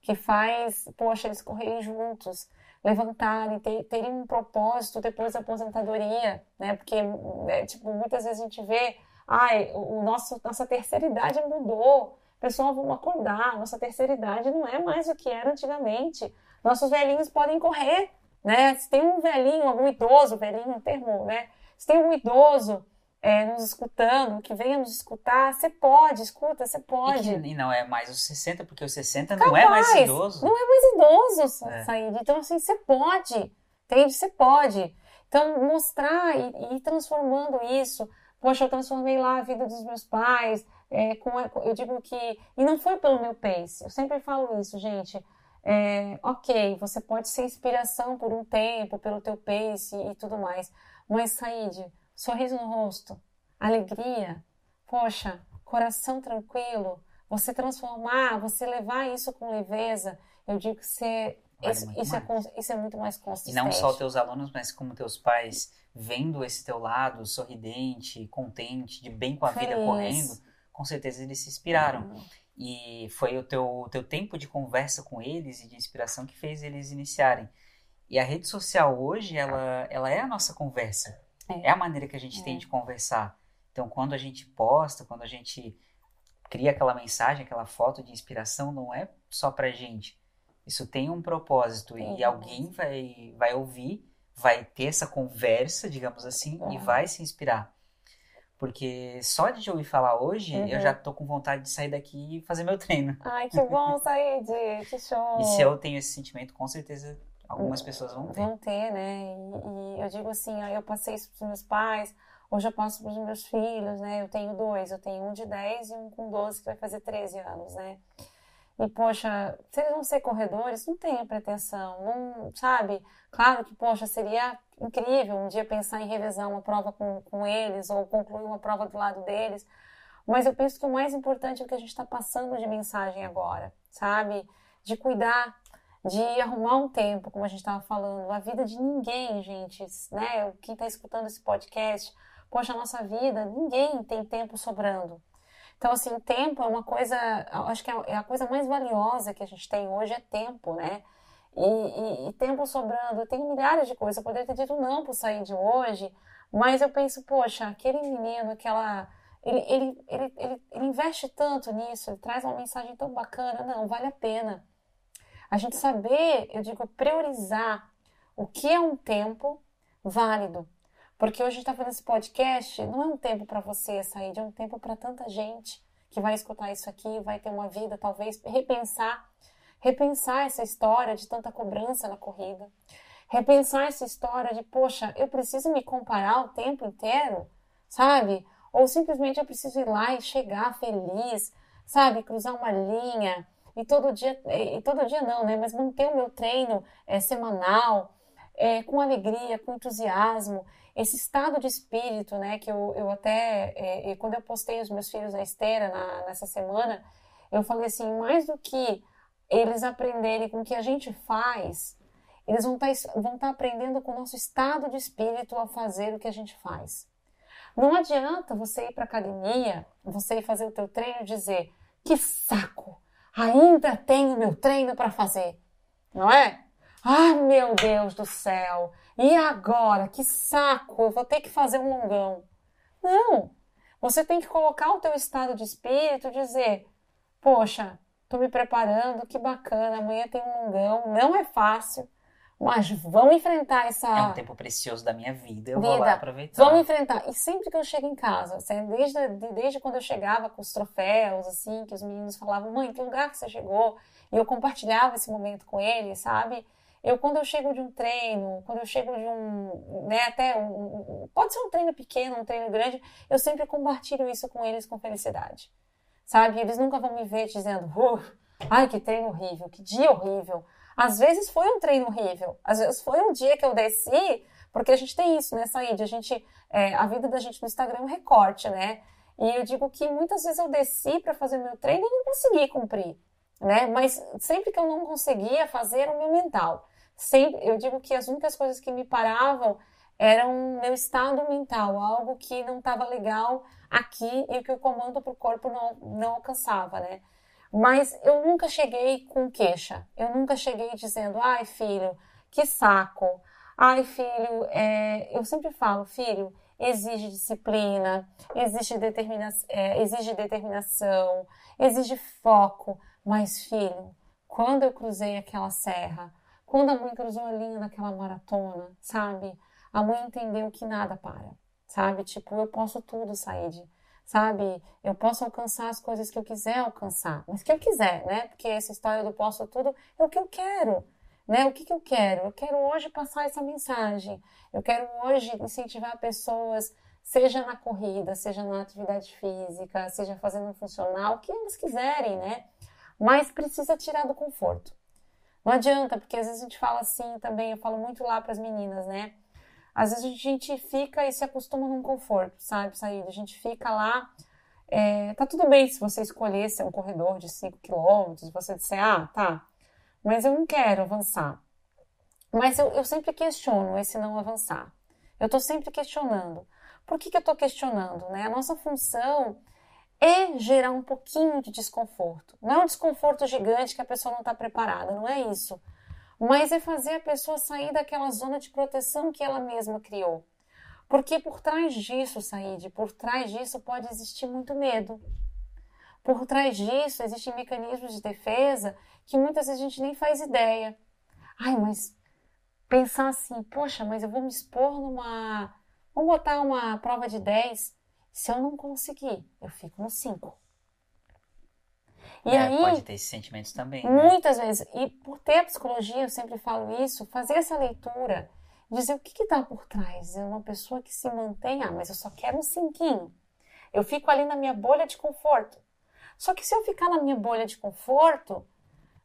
que faz, poxa, eles correrem juntos, levantarem, ter, terem um propósito depois da aposentadoria, né? Porque, né, tipo, muitas vezes a gente vê ai, o nosso, nossa terceira idade mudou, pessoal, vamos acordar, nossa terceira idade não é mais o que era antigamente. Nossos velhinhos podem correr, né? Se tem um velhinho, algum idoso, velhinho é um termo, né? Se tem um idoso é, nos escutando, que venha nos escutar, você pode, escuta, você pode. E, que, e, não é mais os 60, porque os 60 não é mais idoso. Não é mais idoso, é. Então, assim, você pode, entende? Você pode. Então, mostrar e, e ir transformando isso Poxa, eu transformei lá a vida dos meus pais. É, com, eu digo que. E não foi pelo meu pace. Eu sempre falo isso, gente. É, ok, você pode ser inspiração por um tempo, pelo teu pace e tudo mais. Mas, Said, sorriso no rosto, alegria, poxa, coração tranquilo, você transformar, você levar isso com leveza, eu digo que você Vale isso, isso, é, isso, é, muito mais consistente. E não só teus alunos, mas como teus pais, vendo esse teu lado sorridente, contente, de bem com a Feliz. vida correndo, com certeza eles se inspiraram. Uhum. E foi o teu, teu tempo de conversa com eles e de inspiração que fez eles iniciarem. E a rede social hoje, ela, ela é a nossa conversa. É, é a maneira que a gente é. tem de conversar. Então, quando a gente posta, quando a gente cria aquela mensagem, aquela foto de inspiração, não é só pra gente isso tem um propósito e alguém vai, vai ouvir, vai ter essa conversa, digamos assim, uhum. e vai se inspirar. Porque só de ouvir falar hoje, uhum. eu já tô com vontade de sair daqui e fazer meu <laughs> treino. Ai, que bom, Said, que show. E se eu tenho esse sentimento, com certeza algumas pessoas vão ter. Vão ter, né? E, e eu digo assim, eu passei isso pros meus pais, hoje eu passo pros meus filhos, né? Eu tenho dois, eu tenho um de 10 e um com 12 que vai fazer 13 anos, né? E, poxa, se eles vão ser corredores, não tenho pretensão, não, sabe? Claro que, poxa, seria incrível um dia pensar em revezar uma prova com, com eles ou concluir uma prova do lado deles, mas eu penso que o mais importante é o que a gente está passando de mensagem agora, sabe? De cuidar, de arrumar um tempo, como a gente estava falando. A vida de ninguém, gente, né? Quem está escutando esse podcast, poxa, a nossa vida, ninguém tem tempo sobrando. Então, assim, tempo é uma coisa, acho que é, é a coisa mais valiosa que a gente tem hoje é tempo, né? E, e, e tempo sobrando, eu tenho milhares de coisas, eu poderia ter dito não para sair de hoje, mas eu penso, poxa, aquele menino, aquela. Ele, ele, ele, ele, ele investe tanto nisso, ele traz uma mensagem tão bacana, não, vale a pena. A gente saber, eu digo, priorizar o que é um tempo válido. Porque hoje a gente está fazendo esse podcast, não é um tempo para você sair, é um tempo para tanta gente que vai escutar isso aqui, vai ter uma vida, talvez repensar, repensar essa história de tanta cobrança na corrida, repensar essa história de, poxa, eu preciso me comparar o tempo inteiro, sabe? Ou simplesmente eu preciso ir lá e chegar feliz, sabe? Cruzar uma linha e todo dia, e todo dia não, né? Mas manter o meu treino é, semanal, é, com alegria, com entusiasmo esse estado de espírito, né, que eu, eu até, é, quando eu postei os meus filhos na esteira na, nessa semana, eu falei assim, mais do que eles aprenderem com o que a gente faz, eles vão estar tá, vão tá aprendendo com o nosso estado de espírito a fazer o que a gente faz. Não adianta você ir para academia, você ir fazer o teu treino e dizer, que saco, ainda tenho meu treino para fazer, não é? Ah, meu Deus do céu! E agora? Que saco! Eu vou ter que fazer um longão. Não! Você tem que colocar o teu estado de espírito dizer: Poxa, tô me preparando, que bacana, amanhã tem um longão, não é fácil, mas vamos enfrentar essa. É um tempo precioso da minha vida, eu vida. vou lá aproveitar. Vamos enfrentar. E sempre que eu chego em casa, assim, desde, desde quando eu chegava com os troféus, assim, que os meninos falavam, mãe, que lugar que você chegou? E eu compartilhava esse momento com eles, sabe? Eu, quando eu chego de um treino, quando eu chego de um, né, até um, pode ser um treino pequeno, um treino grande, eu sempre compartilho isso com eles com felicidade, sabe? Eles nunca vão me ver dizendo, uh, ai, que treino horrível, que dia horrível. Às vezes foi um treino horrível, às vezes foi um dia que eu desci, porque a gente tem isso, né, Saíde? A gente, é, a vida da gente no Instagram é um recorte, né? E eu digo que muitas vezes eu desci para fazer meu treino e não consegui cumprir, né? Mas sempre que eu não conseguia fazer era o meu mental sempre, eu digo que as únicas coisas que me paravam eram meu estado mental, algo que não estava legal aqui e que o comando para o corpo não, não alcançava, né? Mas eu nunca cheguei com queixa, eu nunca cheguei dizendo, ai filho, que saco, ai filho, é... eu sempre falo, filho, exige disciplina, exige, determina... É, exige determinação, exige foco, mas filho, quando eu cruzei aquela serra, quando a mãe cruzou a linha naquela maratona, sabe? A mãe entendeu que nada para, sabe? Tipo, eu posso tudo, Said, sabe? Eu posso alcançar as coisas que eu quiser alcançar, mas que eu quiser, né? Porque essa história do posso tudo é o que eu quero, né? O que, que eu quero? Eu quero hoje passar essa mensagem. Eu quero hoje incentivar pessoas, seja na corrida, seja na atividade física, seja fazendo um funcional, o que elas quiserem, né? Mas precisa tirar do conforto. Não adianta, porque às vezes a gente fala assim também, eu falo muito lá para as meninas, né? Às vezes a gente fica e se acostuma num conforto, sabe, saída. A gente fica lá. É, tá tudo bem se você escolher ser um corredor de 5 km, você disser, ah, tá, mas eu não quero avançar. Mas eu, eu sempre questiono esse não avançar. Eu tô sempre questionando. Por que, que eu tô questionando? Né? A nossa função é gerar um pouquinho de desconforto. Não é um desconforto gigante que a pessoa não está preparada, não é isso. Mas é fazer a pessoa sair daquela zona de proteção que ela mesma criou. Porque por trás disso, Said, por trás disso pode existir muito medo. Por trás disso existem mecanismos de defesa que muitas vezes a gente nem faz ideia. Ai, mas pensar assim, poxa, mas eu vou me expor numa. Vamos botar uma prova de 10 se eu não conseguir, eu fico no 5. E é, aí, pode ter esses sentimentos também. Né? Muitas vezes. E por ter a psicologia, eu sempre falo isso, fazer essa leitura, dizer o que está por trás. É uma pessoa que se mantém, ah, mas eu só quero um cinquinho. Eu fico ali na minha bolha de conforto. Só que se eu ficar na minha bolha de conforto,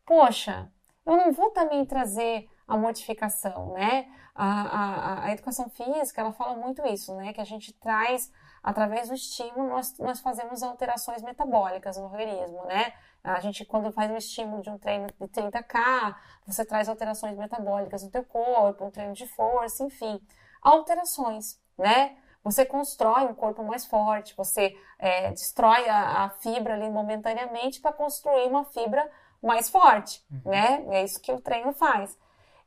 poxa, eu não vou também trazer a modificação, né? A, a, a educação física, ela fala muito isso, né? Que a gente traz através do estímulo, nós, nós fazemos alterações metabólicas no organismo, né? A gente, quando faz um estímulo de um treino de 30K, você traz alterações metabólicas no teu corpo, um treino de força, enfim, alterações, né? Você constrói um corpo mais forte, você é, destrói a, a, fibra ali momentaneamente para construir uma fibra mais forte, uhum. né? É isso que o treino faz.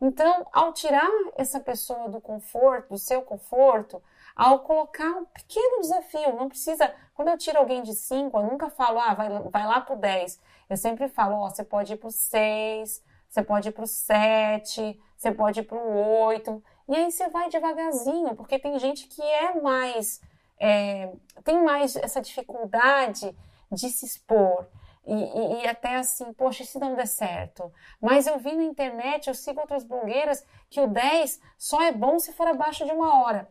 Então, ao tirar essa pessoa do conforto, do seu conforto, ao colocar um pequeno desafio. Não precisa. Quando eu tiro alguém de 5, eu nunca falo, ah, vai, vai lá pro 10. Eu sempre falo, ó, você pode ir pro 6, você pode ir pro 7, você pode ir pro 8. E aí você vai devagarzinho, porque tem gente que é mais. É, tem mais essa dificuldade de se expor. E, e, e, até assim, poxa, se não der certo. Mas eu vi na internet, eu sigo outras blogueiras, que o 10 só é bom se for abaixo de uma hora.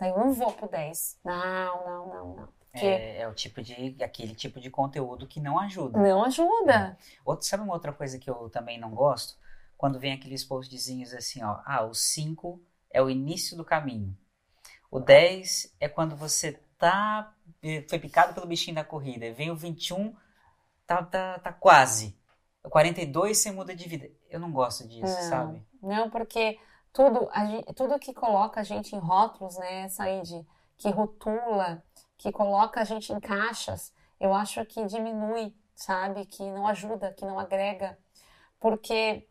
Aí eu não vou pro 10. Não, não, não, não. É, é, o tipo de aquele tipo de conteúdo que não ajuda. Não ajuda. É. Outro, sabe uma outra coisa que eu também não gosto? Quando vem aqueles postzinhos assim, ó, ah, o 5 é o início do caminho. O 10 é quando você tá foi picado pelo bichinho da corrida. E vem o 21, tá tá, tá quase. O 42 você muda de vida. Eu não gosto disso, não, sabe? Não, porque tudo, gente, tudo que coloca a gente em rótulos, né, Said, que rotula, que coloca a gente em caixas, eu acho que diminui, sabe, que não ajuda, que não agrega, porque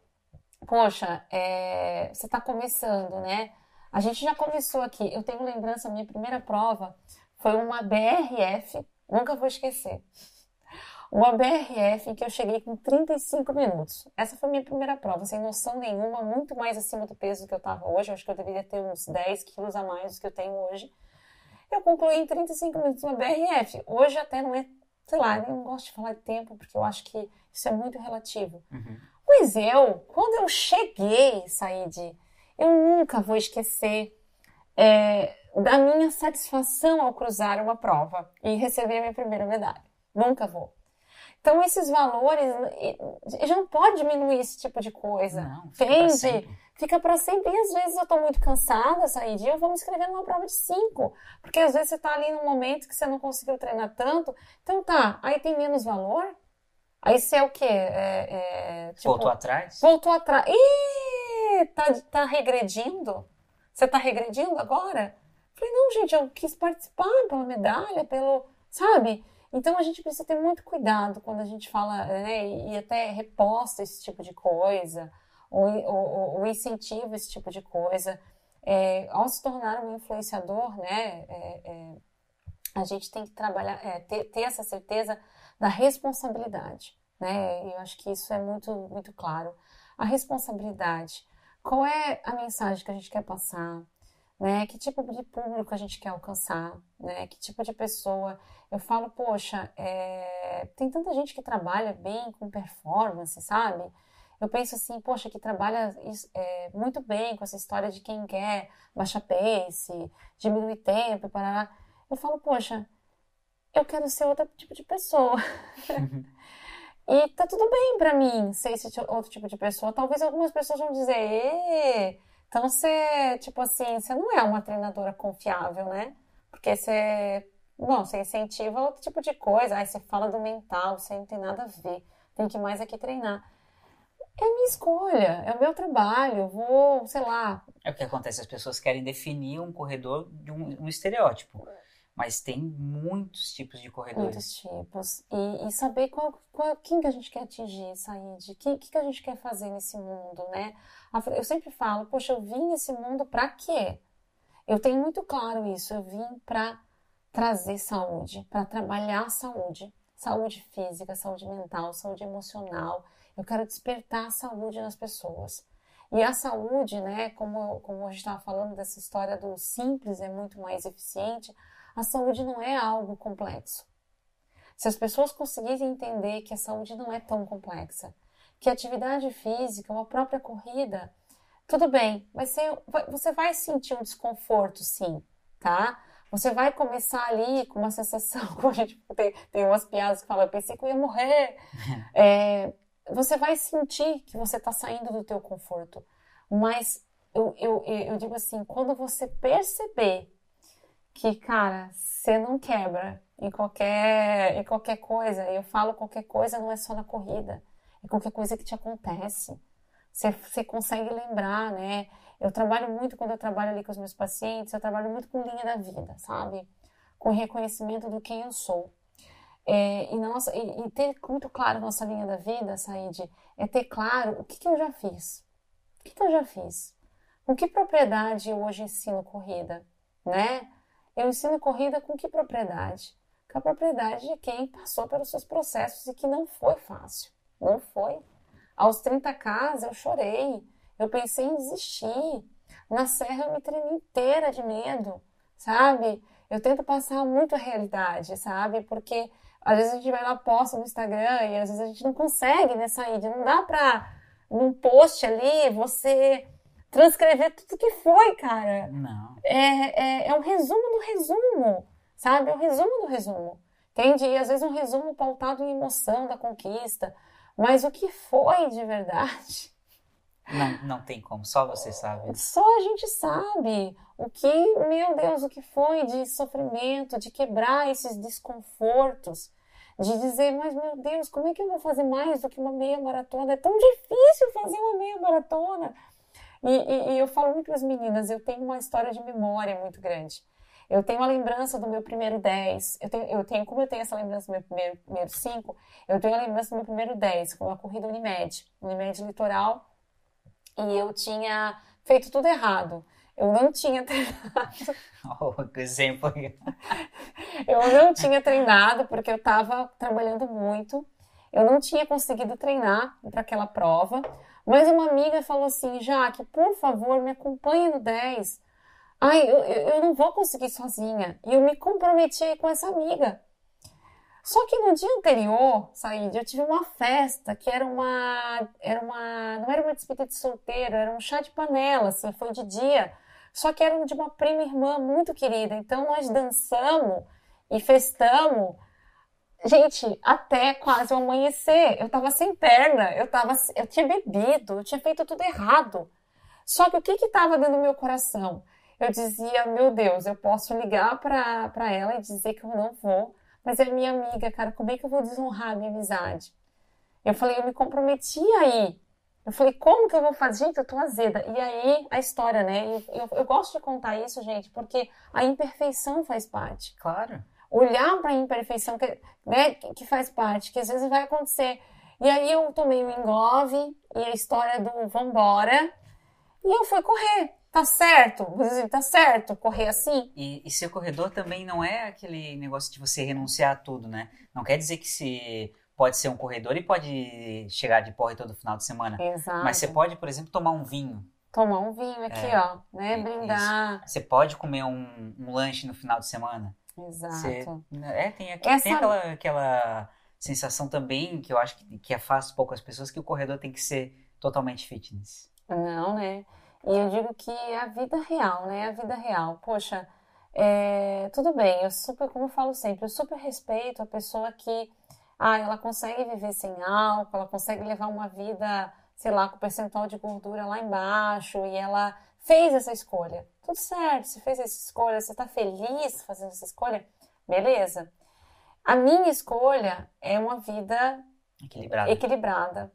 poxa, é, você está começando, né? A gente já começou aqui. Eu tenho lembrança, minha primeira prova foi uma BRF, nunca vou esquecer. Uma BRF que eu cheguei com 35 minutos. Essa foi minha primeira prova, sem noção nenhuma, muito mais acima do peso que eu estava hoje. Eu acho que eu deveria ter uns 10 quilos a mais do que eu tenho hoje. Eu concluí em 35 minutos uma BRF. Hoje até não é, sei lá, não gosto de falar de tempo, porque eu acho que isso é muito relativo. Uhum. Mas eu, quando eu cheguei, Said, eu nunca vou esquecer é, da minha satisfação ao cruzar uma prova e receber a minha primeira medalha. Nunca vou. Então, esses valores, a gente não pode diminuir esse tipo de coisa. Não, Entende? Fica para sempre. E às vezes eu tô muito cansada, sair dia, eu vou me inscrever numa prova de cinco. Porque às vezes você tá ali num momento que você não conseguiu treinar tanto. Então tá, aí tem menos valor. Aí você é o quê? É, é, tipo, Voltou atrás? Voltou atrás. Ih, tá, tá regredindo? Você tá regredindo agora? Falei, não, gente, eu quis participar pela medalha, pelo. Sabe? Então a gente precisa ter muito cuidado quando a gente fala, né, e até reposta esse tipo de coisa, ou, ou, ou incentiva esse tipo de coisa. É, ao se tornar um influenciador, né, é, é, a gente tem que trabalhar, é, ter, ter essa certeza da responsabilidade, né? Eu acho que isso é muito, muito claro. A responsabilidade. Qual é a mensagem que a gente quer passar? Né? Que tipo de público a gente quer alcançar? Né? Que tipo de pessoa? Eu falo, poxa, é, tem tanta gente que trabalha bem com performance, sabe? Eu penso assim, poxa, que trabalha é, muito bem com essa história de quem quer baixar pace, diminuir tempo, e parar. Eu falo, poxa, eu quero ser outro tipo de pessoa. <laughs> E tá tudo bem pra mim ser esse outro tipo de pessoa. Talvez algumas pessoas vão dizer, "Ê, então você, tipo assim, você não é uma treinadora confiável, né? Porque você, bom, você incentiva outro tipo de coisa. Aí você fala do mental, você não tem nada a ver. Tem que mais aqui treinar. É a minha escolha, é o meu trabalho. Vou, sei lá, É o que acontece, as pessoas querem definir um corredor de um, um estereótipo. Mas tem muitos tipos de corredores. Muitos tipos. E, e saber qual, qual, quem que a gente quer atingir, Said. O que, que, que a gente quer fazer nesse mundo, né? Eu sempre falo, poxa, eu vim nesse mundo pra quê? Eu tenho muito claro isso. Eu vim pra trazer saúde, pra trabalhar saúde. Saúde física, saúde mental, saúde emocional. Eu quero despertar a saúde nas pessoas. E a saúde, né, como, como a gente estava falando dessa história do simples é muito mais eficiente, a saúde não é algo complexo. Se as pessoas conseguirem entender que a saúde não é tão complexa, que a atividade física ou a própria corrida, tudo bem, vai ser, vai- você vai sentir um desconforto, sim, tá? Você vai começar ali com uma sensação, <laughs> como a gente tem, tem umas piadas que falam, eu pensei que eu ia morrer. <laughs> É, você vai sentir que você está saindo do teu conforto, mas eu, eu, eu digo assim, quando você perceber que, cara, você não quebra em qualquer, em qualquer coisa. Eu falo qualquer coisa não é só na corrida, é qualquer coisa que te acontece. Você, consegue lembrar, né? Eu trabalho muito, quando eu trabalho ali com os meus pacientes, eu trabalho muito com linha da vida, sabe? Com reconhecimento do quem eu sou. É, e, nossa, e, e ter muito claro nossa linha da vida, Said, é ter claro o que, que eu já fiz. O que, que eu já fiz? Com que propriedade eu hoje ensino corrida, né? Eu ensino corrida com que propriedade? Com a propriedade de quem passou pelos seus processos e que não foi fácil. Não foi. Aos 30 Ks eu chorei. Eu pensei em desistir. Na serra eu me tremi inteira de medo, sabe? Eu tento passar muito a realidade, sabe? Porque às vezes a gente vai lá, posta no Instagram e às vezes a gente não consegue, né, sair. Não dá pra, num post ali, você transcrever tudo que foi, cara Não. é, é, é um resumo do resumo, sabe? É um resumo do resumo. Entende? E às vezes um resumo pautado em emoção da conquista. Mas o que foi de verdade, Não, não tem como, só você sabe. só a gente sabe. O que, meu Deus, o que foi de sofrimento, de quebrar esses desconfortos, de dizer, mas meu Deus, como é que eu vou fazer mais do que uma meia maratona? É tão difícil fazer uma meia maratona. E, e- e eu falo muito para as meninas, eu tenho uma história de memória muito grande. Eu tenho a lembrança do meu primeiro 10. Eu tenho, eu tenho como eu tenho essa lembrança do meu primeiro, primeiro 5, eu tenho a lembrança do meu primeiro 10, com a corrida Unimed, Unimed Litoral. e eu tinha feito tudo errado. Eu não tinha <laughs> treinado. <laughs> Oh, que exemplo. eu não tinha treinado porque eu estava trabalhando muito. Eu não tinha conseguido treinar para aquela prova. Mas uma amiga falou assim: Jaque, por favor, me acompanhe no 10. Ai, eu, eu não vou conseguir sozinha. E eu me comprometi com essa amiga. Só que no dia anterior, Said, eu tive uma festa que era uma, era uma, não era uma despedida de solteiro, era um chá de panela, assim, foi de dia. Só que era de uma prima irmã muito querida. Então nós dançamos e festamos, gente, até quase o amanhecer. Eu tava sem perna, eu tava, eu tinha bebido, eu tinha feito tudo errado. Só que o que que tava dentro do meu coração? Eu dizia, meu Deus, eu posso ligar para ela e dizer que eu não vou mas é minha amiga, cara, como é que eu vou desonrar a minha amizade? Eu falei, eu me comprometi aí. Eu falei, como que eu vou fazer? Gente, eu tô azeda. E aí, a história, né? Eu, eu, eu gosto de contar isso, gente, porque a imperfeição faz parte. Claro. Olhar para a imperfeição que, né, que faz parte, que às vezes vai acontecer. E aí eu tomei o engove e a história do vambora. E eu fui correr tá certo, tá certo correr assim. E, e ser corredor também não é aquele negócio de você renunciar a tudo, né? Não quer dizer que se pode ser um corredor e pode chegar de porre todo final de semana. Exato. Mas você pode, por exemplo, tomar um vinho. Tomar um vinho aqui, é, ó, né? Brindar. Isso. Você pode comer um, um, lanche no final de semana. Exato. Você, é, tem, aqui, Essa... tem aquela, aquela sensação também que eu acho que, que afasta poucas pessoas que o corredor tem que ser totalmente fitness. Não, né? E eu digo que é a vida real, né? A vida real. Poxa, é, tudo bem, eu super, como eu falo sempre, eu super respeito a pessoa que, ah, ela consegue viver sem álcool, ela consegue levar uma vida, sei lá, com percentual de gordura lá embaixo e ela fez essa escolha. Tudo certo, você fez essa escolha, você está feliz fazendo essa escolha, beleza. A minha escolha é uma vida equilibrada. equilibrada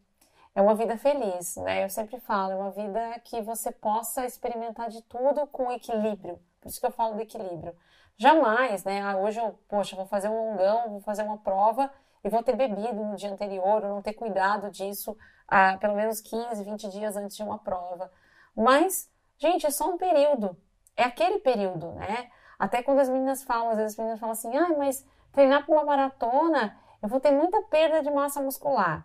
é uma vida feliz, né? Eu sempre falo, é uma vida que você possa experimentar de tudo com equilíbrio. Por isso que eu falo do equilíbrio. Jamais, né? Ah, hoje eu, poxa, vou fazer um longão, vou fazer uma prova e vou ter bebido no dia anterior, ou não ter cuidado disso ah, pelo menos 15, 20 dias antes de uma prova. Mas, gente, é só um período. É aquele período, né? Até quando as meninas falam, às vezes as meninas falam assim, ah, mas treinar para uma maratona, eu vou ter muita perda de massa muscular.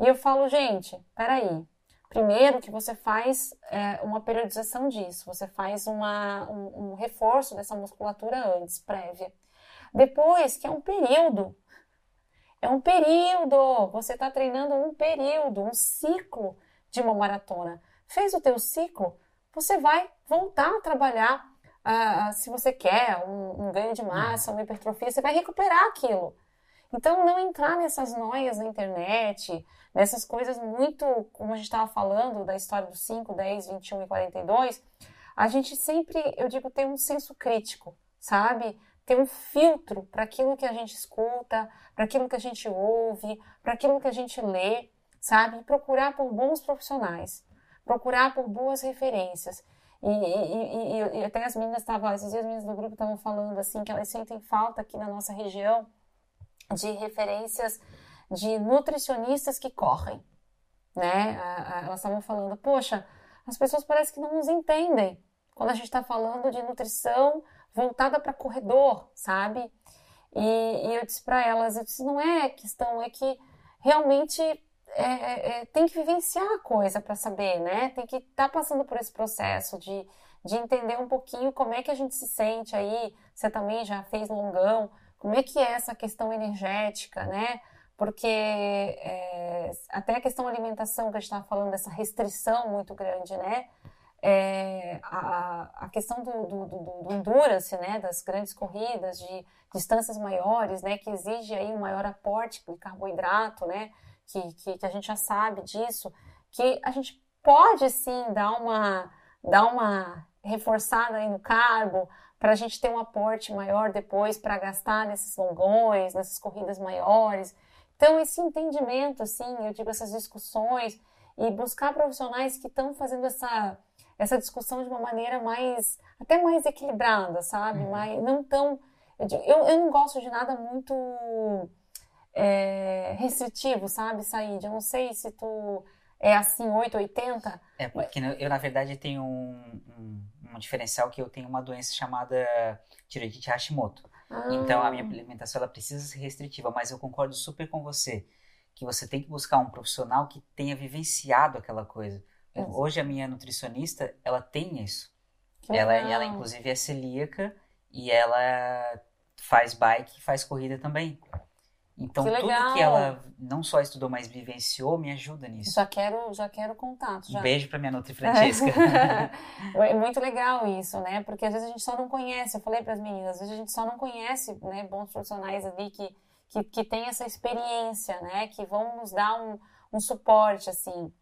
E eu falo, gente, peraí. Primeiro que você faz é, uma periodização disso, você faz uma, um, um reforço dessa musculatura antes, prévia. Depois, que é um período. É um período. Você está treinando um período, um ciclo de uma maratona. Fez o teu ciclo, você vai voltar a trabalhar. Uh, se você quer um, um ganho de massa, uma hipertrofia, você vai recuperar aquilo. Então, não entrar nessas noias na internet, nessas coisas muito, como a gente estava falando, da história dos 5, 10, 21 e 42, a gente sempre, eu digo, tem um senso crítico, sabe? Ter um filtro para aquilo que a gente escuta, para aquilo que a gente ouve, para aquilo que a gente lê, sabe? E procurar por bons profissionais, procurar por boas referências. E, e, e, e até as meninas estavam, esses dias as meninas do grupo estavam falando assim, que elas sentem falta aqui na nossa região de referências de nutricionistas que correm, né? Elas estavam falando, poxa, as pessoas parecem que não nos entendem quando a gente está falando de nutrição voltada para corredor, sabe? E, e eu disse para elas, eu disse, não é questão, é que realmente é, é, é tem que vivenciar a coisa para saber, né? Tem que estar tá passando por esse processo de, de entender um pouquinho como é que a gente se sente aí. Você também já fez longão, como é que é essa questão energética, né? Porque é, até a questão alimentação que a gente estava falando, dessa restrição muito grande, né? É, a, a questão do, do, do, do, endurance, né, das grandes corridas, de distâncias maiores, né, que exige aí um maior aporte de carboidrato, né, que, que, que, a gente já sabe disso, que a gente pode sim dar uma, dar uma reforçada aí no carbo, para a gente ter um aporte maior depois para gastar nesses longões, nessas corridas maiores. Então, esse entendimento, assim, eu digo, essas discussões e buscar profissionais que estão fazendo essa, essa discussão de uma maneira mais, até mais equilibrada, sabe? Uhum. Mais, não tão. Eu, digo, eu, eu não gosto de nada muito é, restritivo, sabe, Said? Eu não sei se tu é assim 880? É, porque eu, na verdade, tenho um, um, um diferencial que eu tenho uma doença chamada tireoidite Hashimoto. Ah. Então, a minha alimentação ela precisa ser restritiva, mas eu concordo super com você que você tem que buscar um profissional que tenha vivenciado aquela coisa. Hoje a minha nutricionista, ela tem isso. ela, ela inclusive é celíaca e ela faz bike e faz corrida também. Então que tudo que ela não só estudou, mas vivenciou, me ajuda nisso. Já quero, já quero contato. Já. Um beijo para minha Nutri Francesca. <laughs> é muito legal isso, né? Porque às vezes a gente só não conhece. Eu falei para as meninas, às vezes a gente só não conhece, né, bons profissionais ali que que, que tem essa experiência, né? Que vão nos dar um, um suporte, assim.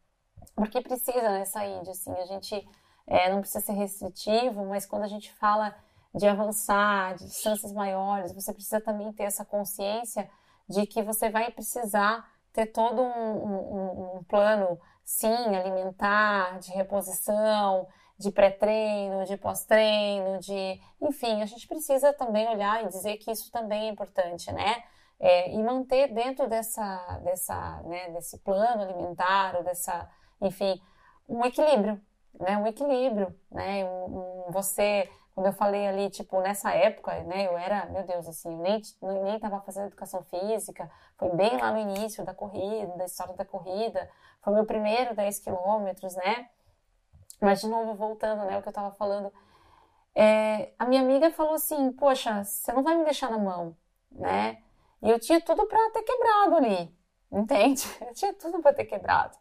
Porque precisa, né, Saíde, assim, a gente é, não precisa ser restritivo, mas quando a gente fala de avançar, de distâncias maiores, você precisa também ter essa consciência de que você vai precisar ter todo um, um, um plano, sim, alimentar, de reposição, de pré-treino, de pós-treino, de. Enfim, a gente precisa também olhar e dizer que isso também é importante, né? É, e manter dentro dessa, dessa, né, desse plano alimentar, ou dessa, enfim, um equilíbrio, né, um equilíbrio, né, um, um, você, quando eu falei ali, tipo, nessa época, né, eu era, meu Deus, assim, eu nem, nem tava fazendo educação física, foi bem lá no início da corrida, da história da corrida, foi meu primeiro 10 quilômetros, né, mas de novo, voltando, né, o que eu tava falando, é, a minha amiga falou assim, poxa, você não vai me deixar na mão, né, e eu tinha tudo para ter quebrado ali, entende? <laughs> Eu tinha tudo para ter quebrado.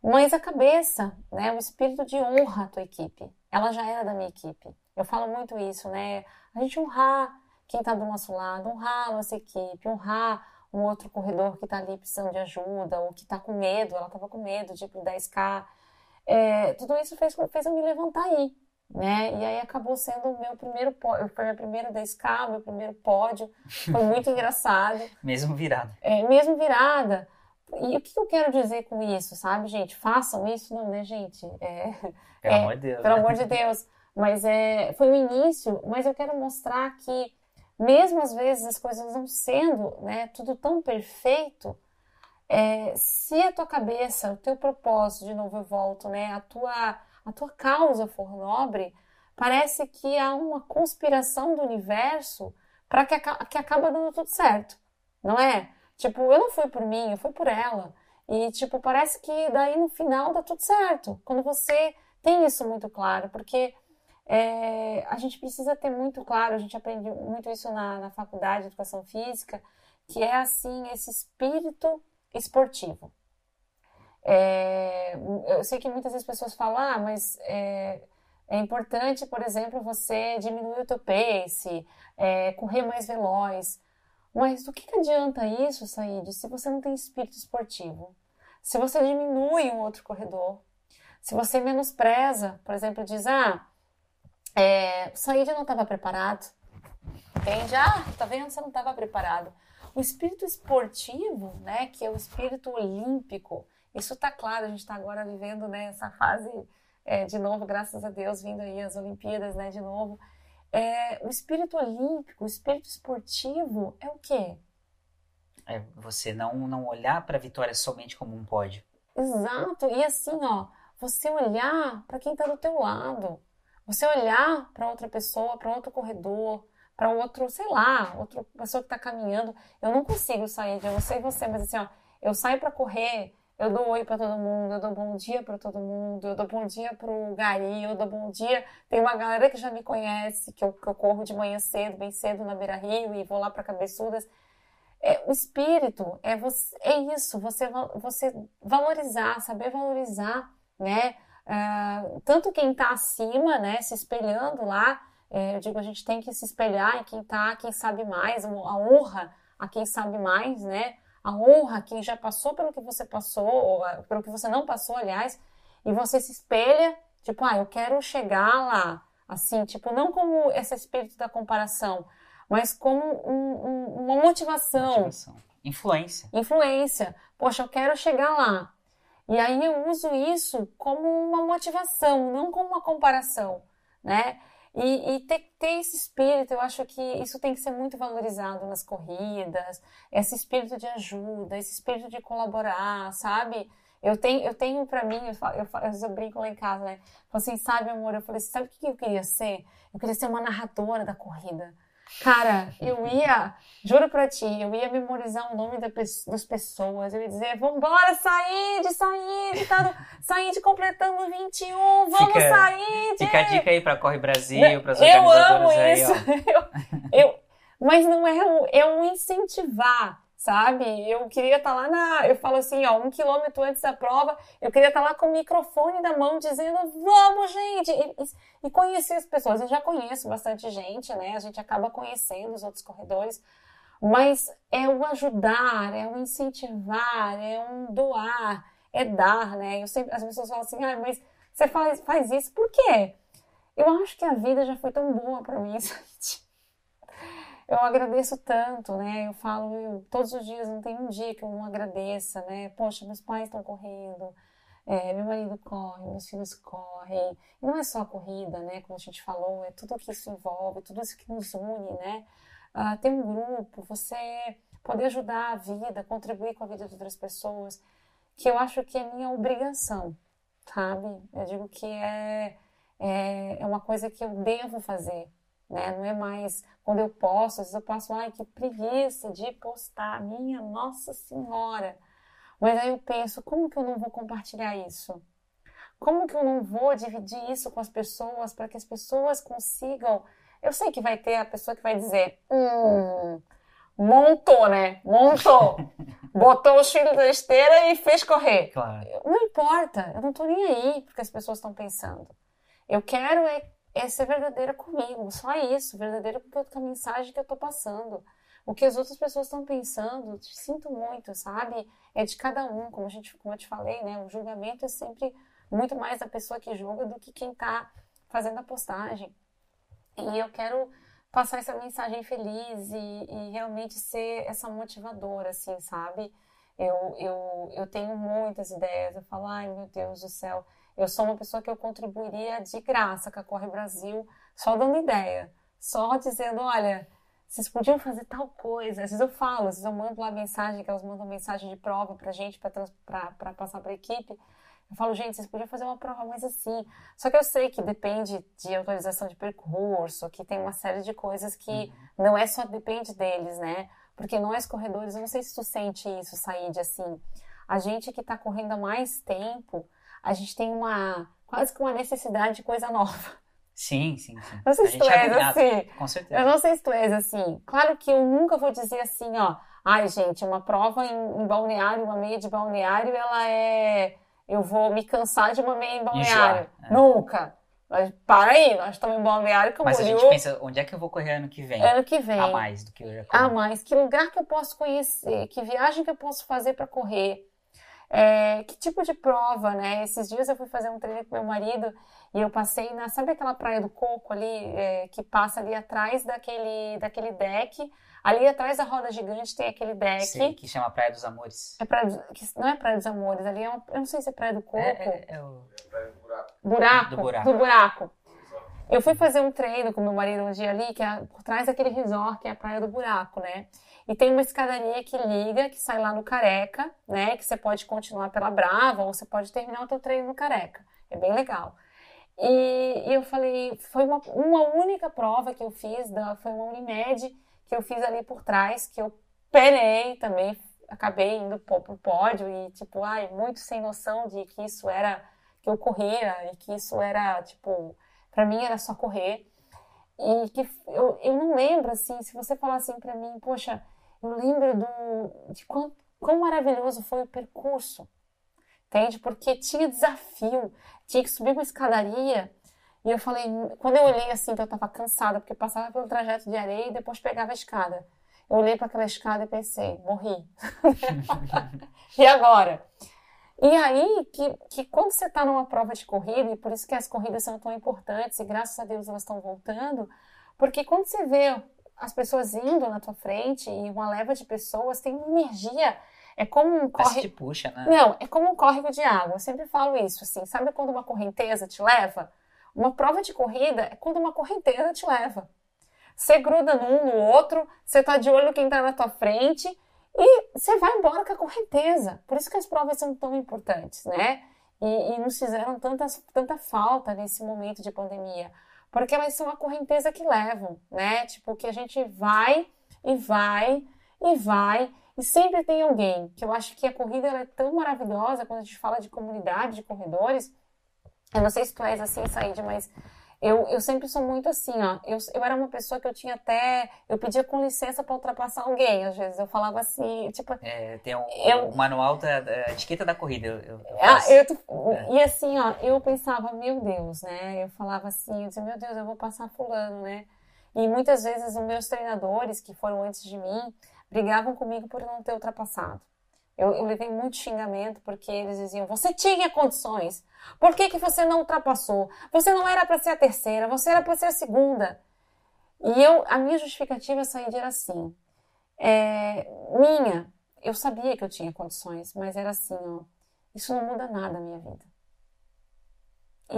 Mas a cabeça, né, o espírito de honra à tua equipe, ela já era da minha equipe. Eu falo muito isso, né? A gente honrar quem está do nosso lado, honrar a nossa equipe, honrar um outro corredor que está ali precisando de ajuda, ou que está com medo, ela estava com medo de ir para o 10K. É, tudo isso fez, fez eu me levantar aí, né? E aí acabou sendo o meu primeiro pódio, foi a primeira 10K, meu primeiro pódio, foi muito <laughs> engraçado. mesmo virada. É, mesmo virada. E o que eu quero dizer com isso, sabe, gente? Façam isso, não, né, gente? É, pelo é, amor de Deus. Pelo né? amor de Deus. Mas é, foi o início, mas eu quero mostrar que, mesmo às vezes as coisas não sendo né, tudo tão perfeito, é, se a tua cabeça, o teu propósito, de novo eu volto, né, a tua a tua causa for nobre, parece que há uma conspiração do universo para que, que acaba dando tudo certo, não é? Tipo, eu não fui por mim, eu fui por ela. E, tipo, parece que daí no final dá tudo certo. Quando você tem isso muito claro, porque é, a gente precisa ter muito claro, a gente aprende muito isso na, na faculdade de educação física, que é assim, esse espírito esportivo. É, eu sei que muitas vezes pessoas falam, ah, mas é, é importante, por exemplo, você diminuir o teu pace, é, correr mais veloz. Mas do que, que adianta isso, Said, se você não tem espírito esportivo? Se você diminui um outro corredor, se você menospreza, por exemplo, diz, ah, é, o Said não estava preparado, entende? Ah, tá vendo? Você não estava preparado. O espírito esportivo, né, que é o espírito olímpico, isso está claro, a gente está agora vivendo né, essa fase é, de novo, graças a Deus, vindo aí as Olimpíadas né, de novo. É, o espírito olímpico, o espírito esportivo é o quê? É você não, não olhar para a vitória somente como um pódio. Exato, e assim, ó, você olhar para quem está do teu lado, você olhar para outra pessoa, para outro corredor, para outro, sei lá, outra pessoa que está caminhando. Eu não consigo sair de, eu não sei você, mas assim, ó, eu saio para correr eu dou oi para todo mundo, eu dou bom dia para todo mundo, eu dou bom dia pro Gari, eu dou bom dia. Tem uma galera que já me conhece, que eu, que eu corro de manhã cedo, bem cedo na Beira Rio e vou lá para Cabeçudas. É, o espírito é, você, é isso, você, você valorizar, saber valorizar, né? Uh, tanto quem está acima, né, se espelhando lá, é, eu digo, a gente tem que se espelhar em quem está, quem sabe mais, a honra a quem sabe mais, né? a honra a quem já passou pelo que você passou, ou pelo que você não passou, aliás, e você se espelha, tipo, ah, eu quero chegar lá, assim, tipo, não como esse espírito da comparação, mas como um, um, uma motivação. motivação. Influência. Influência. Poxa, eu quero chegar lá. E aí eu uso isso como uma motivação, não como uma comparação, né? E, e ter, ter, esse espírito, eu acho que isso tem que ser muito valorizado nas corridas, esse espírito de ajuda, esse espírito de colaborar, sabe? Eu tenho, eu tenho para mim, eu, falo, eu, eu, brinco lá em casa, né? Falei assim, sabe, amor? Eu falei, sabe o que eu queria ser? Eu queria ser uma narradora da corrida. Cara, eu ia, juro pra ti, eu ia memorizar o nome da, das pessoas, eu ia dizer, vambora, sair de sair de tá, <laughs> sair de completando 21, vamos fica, sair de... Fica a dica aí pra Corre Brasil, pras eu amo aí, isso. <laughs> Eu, eu, mas não é o, é o incentivar, sabe? Eu queria estar tá lá na. Eu falo assim, ó, um quilômetro antes da prova, eu queria estar tá lá com o microfone na mão dizendo, vamos, gente! E, e, conhecer as pessoas. Eu já conheço bastante gente, né? A gente acaba conhecendo os outros corredores. Mas é o ajudar, é o incentivar, é um doar, é dar, né? Eu sempre, as pessoas falam assim, ah, mas você faz, faz isso por quê? Eu acho que a vida já foi tão boa para mim, <laughs> gente eu agradeço tanto, né? Eu falo, eu, todos os dias, não tem um dia que eu não agradeça, né? Poxa, meus pais estão correndo, é, meu marido corre, meus filhos correm. E não é só a corrida, né? Como a gente falou, é tudo que isso envolve, tudo isso que nos une, né? Uh, ter um grupo, você poder ajudar a vida, contribuir com a vida de outras pessoas, que eu acho que é minha obrigação, sabe? Eu digo que é, é, é uma coisa que eu devo fazer, né? Não é mais quando eu posto, às vezes eu passo, ai, que preguiça de postar, minha Nossa Senhora. Mas aí eu penso, como que eu não vou compartilhar isso? Como que eu não vou dividir isso com as pessoas para que as pessoas consigam? Eu sei que vai ter a pessoa que vai dizer, hum, montou, né? Montou. <laughs> Botou os filhos da esteira e fez correr. Claro. Não importa, eu não tô nem aí porque as pessoas estão pensando. Eu quero é é ser verdadeira comigo, só isso, verdadeira com a mensagem que eu tô passando. O que as outras pessoas estão pensando, sinto muito, sabe? É de cada um, como, a gente, como eu te falei, né? O julgamento é sempre muito mais da pessoa que julga do que quem tá fazendo a postagem. E eu quero passar essa mensagem feliz e, e realmente ser essa motivadora, assim, sabe? Eu, eu, eu tenho muitas ideias, eu falo, ai meu Deus do céu, eu sou uma pessoa que eu contribuiria de graça com a Corre Brasil, só dando ideia, só dizendo, olha, vocês podiam fazer tal coisa. Às vezes eu falo, às vezes eu mando lá mensagem, que elas mandam mensagem de prova pra gente, para passar pra equipe. Eu falo, gente, vocês podiam fazer uma prova mais assim. Só que eu sei que depende de autorização de percurso, que tem uma série de coisas que uhum. não é só depende deles, né? Porque nós corredores, eu não sei se tu sente isso, Said, assim. A gente que tá correndo há mais tempo, a gente tem uma quase que uma necessidade de coisa nova. Sim, sim, sim. Não sei se tu és assim. Com certeza. Eu não sei se tu és assim. Claro que eu nunca vou dizer assim, ó. Ai, gente, uma prova em, em balneário, uma meia de balneário, ela é. Eu vou me cansar de uma meia em balneário. é. Nunca. Mas para aí, nós estamos em balneário Mas a gente pensa, onde é que eu vou correr ano que vem? Ano que vem. A mais do que eu já corri. A mais. Que lugar que eu posso conhecer? Que viagem que eu posso fazer para correr? É, que tipo de prova, né? Esses dias eu fui fazer um treino com meu marido e eu passei na, sabe aquela praia do Coco ali, é, que passa ali atrás daquele, daquele deck? Ali atrás da roda gigante tem aquele deck. Sim, que chama Praia dos Amores. É praia, que não é Praia dos Amores, ali é uma, eu não sei se é Praia do Coco. É, é, é o... buraco. Do buraco. Do buraco. Eu fui fazer um treino com meu marido um dia ali, que é por trás daquele resort, que é a Praia do Buraco, né? E tem uma escadaria que liga, que sai lá no Careca, né? Que você pode continuar pela Brava ou você pode terminar o teu treino no Careca. É bem legal. E, e eu falei, foi uma, uma única prova que eu fiz, da, foi uma Unimed que eu fiz ali por trás, que eu penei também, acabei indo pro pódio e tipo, ai, muito sem noção de que isso era, que eu corria e que isso era, tipo, para mim era só correr. E que eu, eu não lembro, assim, se você falar assim para mim, poxa, eu lembro do, de quão, quão maravilhoso foi o percurso, entende? Porque tinha desafio, tinha que subir uma escadaria. E eu falei, quando eu olhei assim, que eu estava cansada, porque passava pelo trajeto de areia e depois pegava a escada. Eu olhei para aquela escada e pensei, morri. <laughs> e agora? E aí, que, que quando você está numa prova de corrida, e por isso que as corridas são tão importantes, e graças a Deus elas estão voltando, porque quando você vê as pessoas indo na tua frente e uma leva de pessoas tem uma energia. É como um córrego. te puxa, né? Não, é como um córrego de água. Eu sempre falo isso, assim. Sabe quando uma correnteza te leva? Uma prova de corrida é quando uma correnteza te leva. Você gruda num no outro, você tá de olho quem tá na tua frente E você vai embora com a correnteza. Por isso que as provas são tão importantes, né? E, e nos fizeram tantas, tanta falta nesse momento de pandemia. Porque elas são a correnteza que levam, né? Tipo, que a gente vai e vai e vai. E sempre tem alguém, que eu acho que a corrida é tão maravilhosa quando a gente fala de comunidade de corredores. Eu não sei se tu és assim, Said, mas eu, eu sempre sou muito assim, ó. Eu, eu era uma pessoa que eu tinha até. Eu pedia com licença para ultrapassar alguém, às vezes. Eu falava assim, tipo. É, tem um, eu, o manual da, da etiqueta da corrida. Eu, eu ah, eu, é. E assim, ó, eu pensava, meu Deus, né? Eu falava assim, eu dizia, meu Deus, eu vou passar fulano, né? E muitas vezes os meus treinadores, que foram antes de mim, brigavam comigo por não ter ultrapassado. Eu, eu, levei muito xingamento porque eles diziam: você tinha condições. Por que, que você não ultrapassou? Você não era para ser a terceira, você era para ser a segunda. E eu, a minha justificativa saída era assim: é, minha, eu sabia que eu tinha condições, mas era assim: ó, isso não muda nada na minha vida.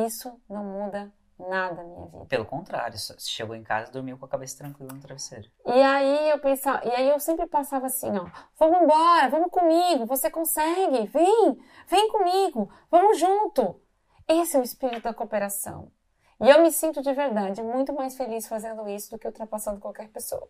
Isso não muda nada na minha vida. Pelo contrário, chegou em casa e dormiu com a cabeça tranquila no travesseiro. E aí eu pensava, e aí eu sempre passava assim, ó, vamos embora, vamos comigo, você consegue, vem, vem comigo, vamos junto. Esse é o espírito da cooperação. E eu me sinto de verdade muito mais feliz fazendo isso do que ultrapassando qualquer pessoa.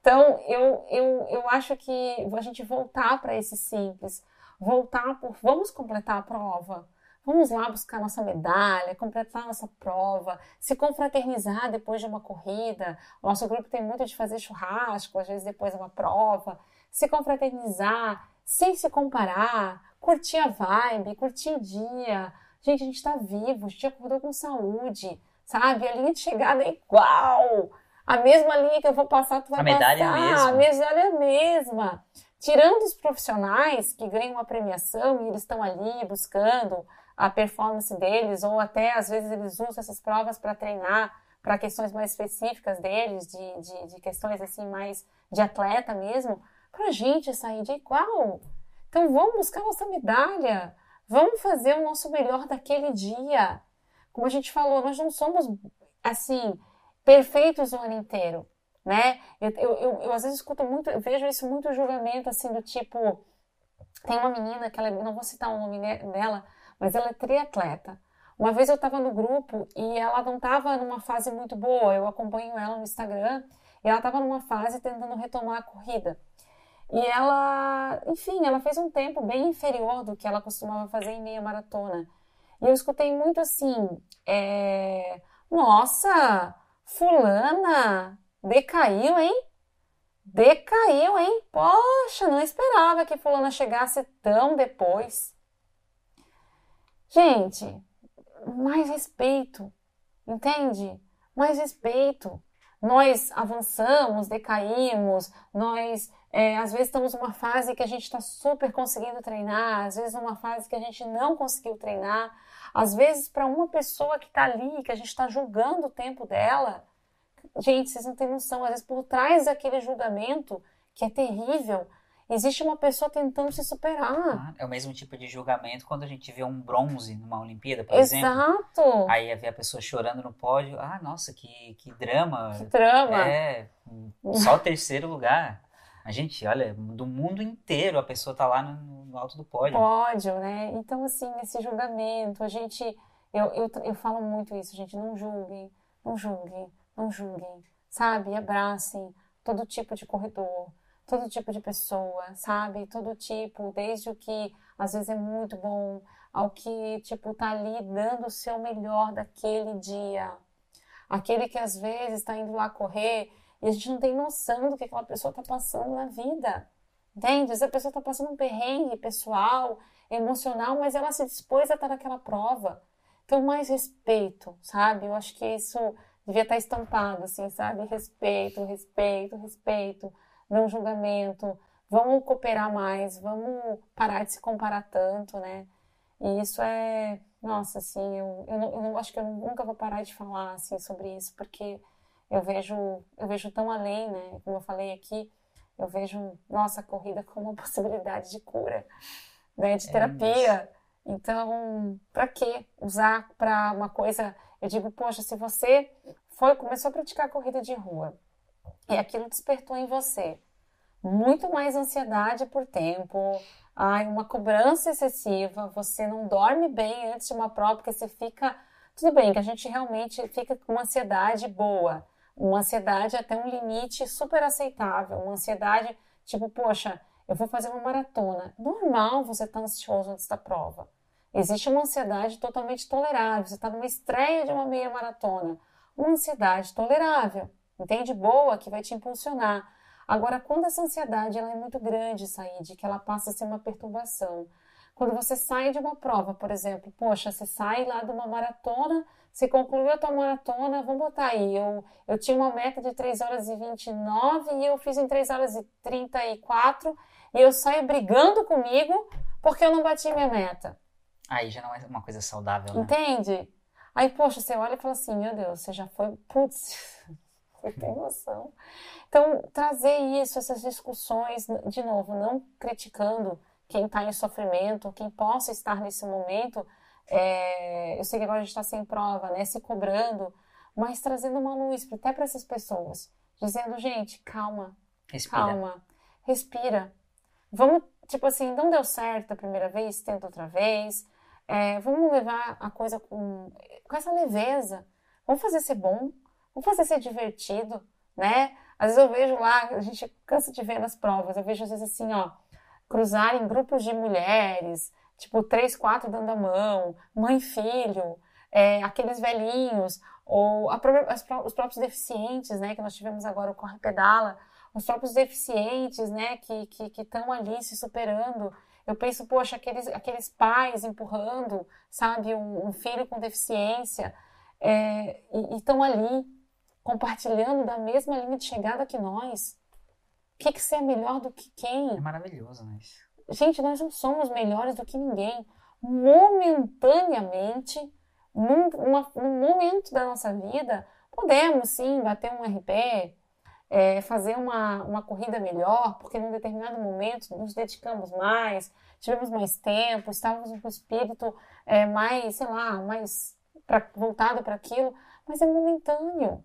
Então, eu, eu, eu acho que a gente voltar para esse simples, voltar por vamos completar a prova, Vamos lá buscar nossa medalha, completar nossa prova, se confraternizar depois de uma corrida. O nosso grupo tem muito de fazer churrasco, às vezes depois de uma prova. Se confraternizar, sem se comparar, curtir a vibe, curtir o dia. Gente, a gente está vivo, a gente acordou com saúde, sabe? A linha de chegada é igual. A mesma linha que eu vou passar, tu vai a medalha passar. É a mesma. A medalha é a mesma. Tirando os profissionais que ganham uma premiação e eles estão ali buscando a performance deles, ou até às vezes eles usam essas provas para treinar para questões mais específicas deles, de, de, de, questões assim mais de atleta mesmo, para a gente sair de igual. Então vamos buscar nossa medalha, vamos fazer o nosso melhor daquele dia. Como a gente falou, nós não somos assim perfeitos o ano inteiro, né? Eu, eu, eu, eu às vezes escuto muito, eu vejo isso muito julgamento assim do tipo, tem uma menina que ela, não vou citar o nome dela, mas ela é triatleta. Uma vez eu estava no grupo e ela não estava numa fase muito boa. Eu acompanho ela no Instagram e ela estava numa fase tentando retomar a corrida. E ela, enfim, ela fez um tempo bem inferior do que ela costumava fazer em meia maratona. E eu escutei muito assim: é... Nossa, Fulana decaiu, hein? Decaiu, hein? Poxa, não esperava que Fulana chegasse tão depois. Gente, mais respeito, entende? Mais respeito. Nós avançamos, decaímos, nós é, às vezes estamos numa fase que a gente está super conseguindo treinar, às vezes numa fase que a gente não conseguiu treinar, às vezes para uma pessoa que está ali, que a gente está julgando o tempo dela. Gente, vocês não têm noção, às vezes por trás daquele julgamento, que é terrível, Existe uma pessoa tentando se superar. é o mesmo tipo de julgamento quando a gente vê um bronze numa Olimpíada, por Exato. exemplo. Exato. Aí vê a pessoa chorando no pódio. Ah, nossa, que, que drama. Que drama. É, só o terceiro lugar. A gente, olha, do mundo inteiro a pessoa tá lá no, no, alto do pódio. Pódio, né? Então, assim, esse julgamento, a gente. Eu, eu, eu falo muito isso, gente. Não julguem, não julguem, não julguem. Sabe? Abracem todo tipo de corredor todo tipo de pessoa, sabe? Todo tipo, desde o que às vezes é muito bom, ao que, tipo, tá ali dando o seu melhor daquele dia. Aquele que às vezes está indo lá correr e a gente não tem noção do que aquela pessoa está passando na vida. Entende? Essa pessoa está passando um perrengue pessoal, emocional, mas ela se dispôs a estar naquela prova. Então, mais respeito, sabe? Eu acho que isso devia estar estampado, assim, sabe? Respeito, respeito, respeito não julgamento, vamos cooperar mais, vamos parar de se comparar tanto, né? E isso é, nossa, assim, eu, eu, não, eu não acho que eu nunca vou parar de falar assim sobre isso, porque eu vejo, eu vejo tão além, né? Como eu falei aqui, eu vejo nossa corrida <laughs> como uma possibilidade de cura, né? De é terapia. É então, para que usar para uma coisa? Eu digo, poxa, se você foi começou a praticar corrida de rua, e aquilo despertou em você muito mais ansiedade por tempo, ai, uma cobrança excessiva, você não dorme bem antes de uma prova, porque você fica. Tudo bem que a gente realmente fica com uma ansiedade boa, uma ansiedade até um limite super aceitável, uma ansiedade tipo, poxa, eu vou fazer uma maratona. Normal você estar tá ansioso antes da prova. Existe uma ansiedade totalmente tolerável. Você está numa estreia de uma meia maratona. Uma ansiedade tolerável, entende? Boa, que vai te impulsionar. Agora, quando essa ansiedade ela é muito grande, Said, que ela passa a ser uma perturbação. Quando você sai de uma prova, por exemplo, poxa, você sai lá de uma maratona, você concluiu a tua maratona, vamos botar aí, eu, eu tinha uma meta de 3 horas e 29 e eu fiz em 3 horas e 34 e eu saio brigando comigo porque eu não bati minha meta. Aí já não é uma coisa saudável, né? Entende? Aí, poxa, você olha e fala assim, meu Deus, você já foi, putz, você tem noção. Então, trazer isso, essas discussões, de novo, não criticando quem está em sofrimento, quem possa estar nesse momento, é, eu sei que agora a gente está sem prova, né, se cobrando, mas trazendo uma luz até para essas pessoas, dizendo, gente, calma, respira. calma, respira. Vamos, tipo assim, não deu certo a primeira vez, tenta outra vez, é, vamos levar a coisa com, com essa leveza. Vamos fazer ser bom, vamos fazer ser divertido, né? Às vezes eu vejo lá, a gente cansa de ver nas provas, eu vejo às vezes assim, ó, cruzar em grupos de mulheres, tipo três, quatro dando a mão, mãe filho, é, aqueles velhinhos, ou a, as, os próprios deficientes, né, que nós tivemos agora o Corre Pedala, os próprios deficientes, né, que estão que, que ali se superando. Eu penso, poxa, aqueles, aqueles pais empurrando, sabe, um, um filho com deficiência, é, e estão ali compartilhando da mesma linha de chegada que nós. O que, que você é melhor do que quem? É maravilhoso, né? Gente, nós não somos melhores do que ninguém. Momentaneamente, num, uma, num momento da nossa vida, podemos sim bater um RP, é, fazer uma, uma corrida melhor, porque num determinado momento nos dedicamos mais, tivemos mais tempo, estávamos com o espírito é, mais, sei lá, mais pra, voltado para aquilo, mas é momentâneo.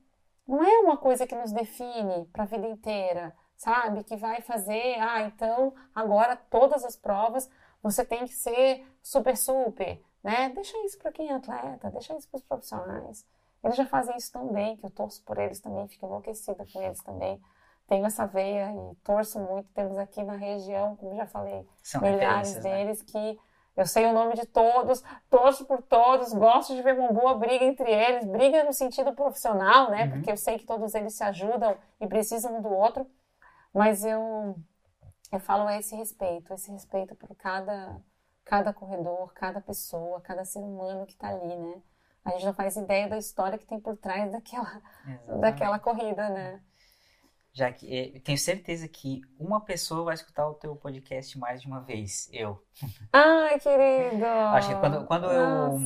Não é uma coisa que nos define para a vida inteira, sabe? Que vai fazer, ah, então agora todas as provas você tem que ser super, super, né? Deixa isso para quem é atleta, deixa isso para os profissionais. Eles já fazem isso tão bem, que eu torço por eles também, fico enlouquecida com eles também. Tenho essa veia e torço muito. Temos aqui na região, como já falei, São milhares né? deles né? que eu sei o nome de todos, torço por todos, gosto de ver uma boa briga entre eles, briga no sentido profissional, né? Uhum. Porque eu sei que todos eles se ajudam e precisam um do outro. Mas eu, eu falo a esse respeito, esse respeito por cada, cada corredor, cada pessoa, cada ser humano que está ali, né? a gente não faz ideia da história que tem por trás daquela, daquela corrida, né? Já que eh, tenho certeza que uma pessoa vai escutar o teu podcast mais de uma vez, eu. <laughs> Ai, querido! Acho que quando, quando eu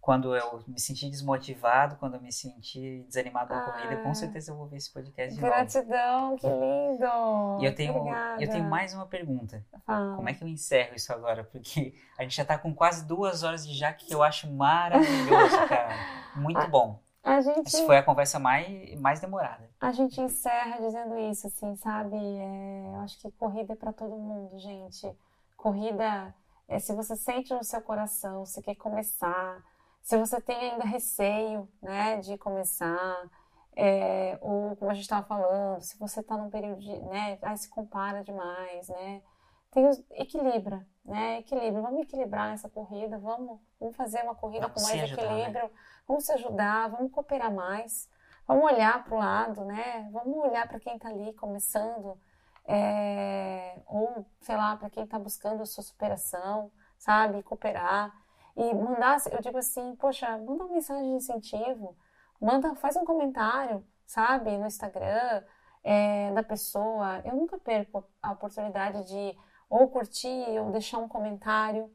quando eu me senti desmotivado, quando eu me senti desanimado com a corrida, com certeza eu vou ver esse podcast de Gratidão, novo. que lindo! E eu tenho, eu tenho mais uma pergunta. Ah. Como é que eu encerro isso agora? Porque a gente já está com quase duas horas de Jaque, que eu acho maravilhoso, cara. <laughs> Muito a, bom. A gente, Essa foi a conversa mais, mais demorada. A gente encerra dizendo isso, assim, sabe? É, eu acho que corrida é para todo mundo, gente. Corrida, é, se você sente no seu coração, você quer começar se você tem ainda receio, né, de começar, é, ou como a gente estava falando, se você está num período de, né, aí se compara demais, né, tem os, equilibra, né, equilíbrio, vamos equilibrar essa corrida, vamos, vamos fazer uma corrida vamos com mais ajudar, né? equilíbrio, né? Vamos se ajudar, vamos cooperar mais, vamos olhar para o lado, né, vamos olhar para quem está ali começando, é, ou sei lá, para quem está buscando a sua superação, sabe, cooperar, e mandar, eu digo assim, poxa, manda uma mensagem de incentivo, manda, faz um comentário, sabe, no Instagram é, da pessoa. Eu nunca perco a oportunidade de ou curtir ou deixar um comentário.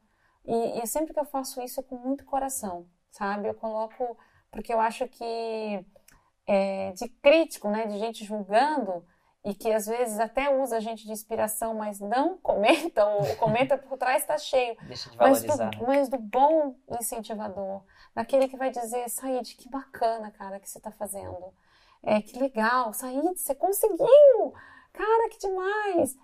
E, e sempre que eu faço isso é com muito coração, sabe? Eu coloco, porque eu acho que é, de crítico, né, de gente julgando, e que às vezes até usa a gente de inspiração, mas não <laughs> comenta, ou comenta por trás está cheio. Deixa de valorizar. Mas do, mas do, bom incentivador, daquele que vai dizer, Said, que bacana, cara, que você está fazendo. É, que legal, Said, você conseguiu! Cara, que demais!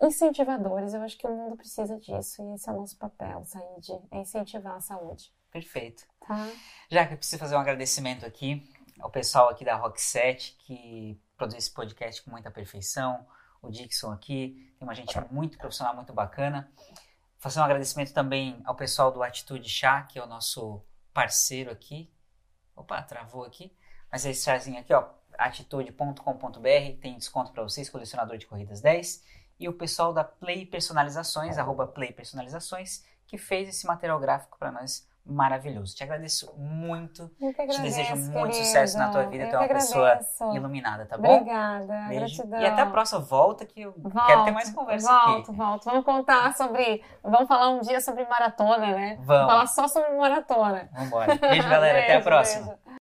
Incentivadores, eu acho que o mundo precisa disso e esse é o nosso papel, Said, é incentivar a saúde. Perfeito. Tá? Já que eu preciso fazer um agradecimento aqui ao pessoal aqui da Rock 7 que produz esse podcast com muita perfeição, o Dixon aqui, tem uma gente muito profissional, muito bacana. Fazer um agradecimento também ao pessoal do Atitude Chá, que é o nosso parceiro aqui. Opa, travou aqui. Mas é esse chazinho aqui, ó, atitude.com.br, tem desconto para vocês, colecionador de corridas 10. E o pessoal da Play Personalizações, arroba Play Personalizações, que fez esse material gráfico para nós maravilhoso. Te agradeço muito. Eu que agradeço, Te desejo muito querido. sucesso na tua vida. Eu Tu é uma pessoa iluminada, tá bom? Obrigada, Beijo. gratidão. E até a próxima volta que eu Volto, quero ter mais conversa volto, aqui. Volto, Vamos contar sobre. Vamos falar um dia sobre maratona, né? Vamos. Falar só sobre maratona. Vambora. Beijo, galera. <laughs> Até a Beijo, próxima. beijo.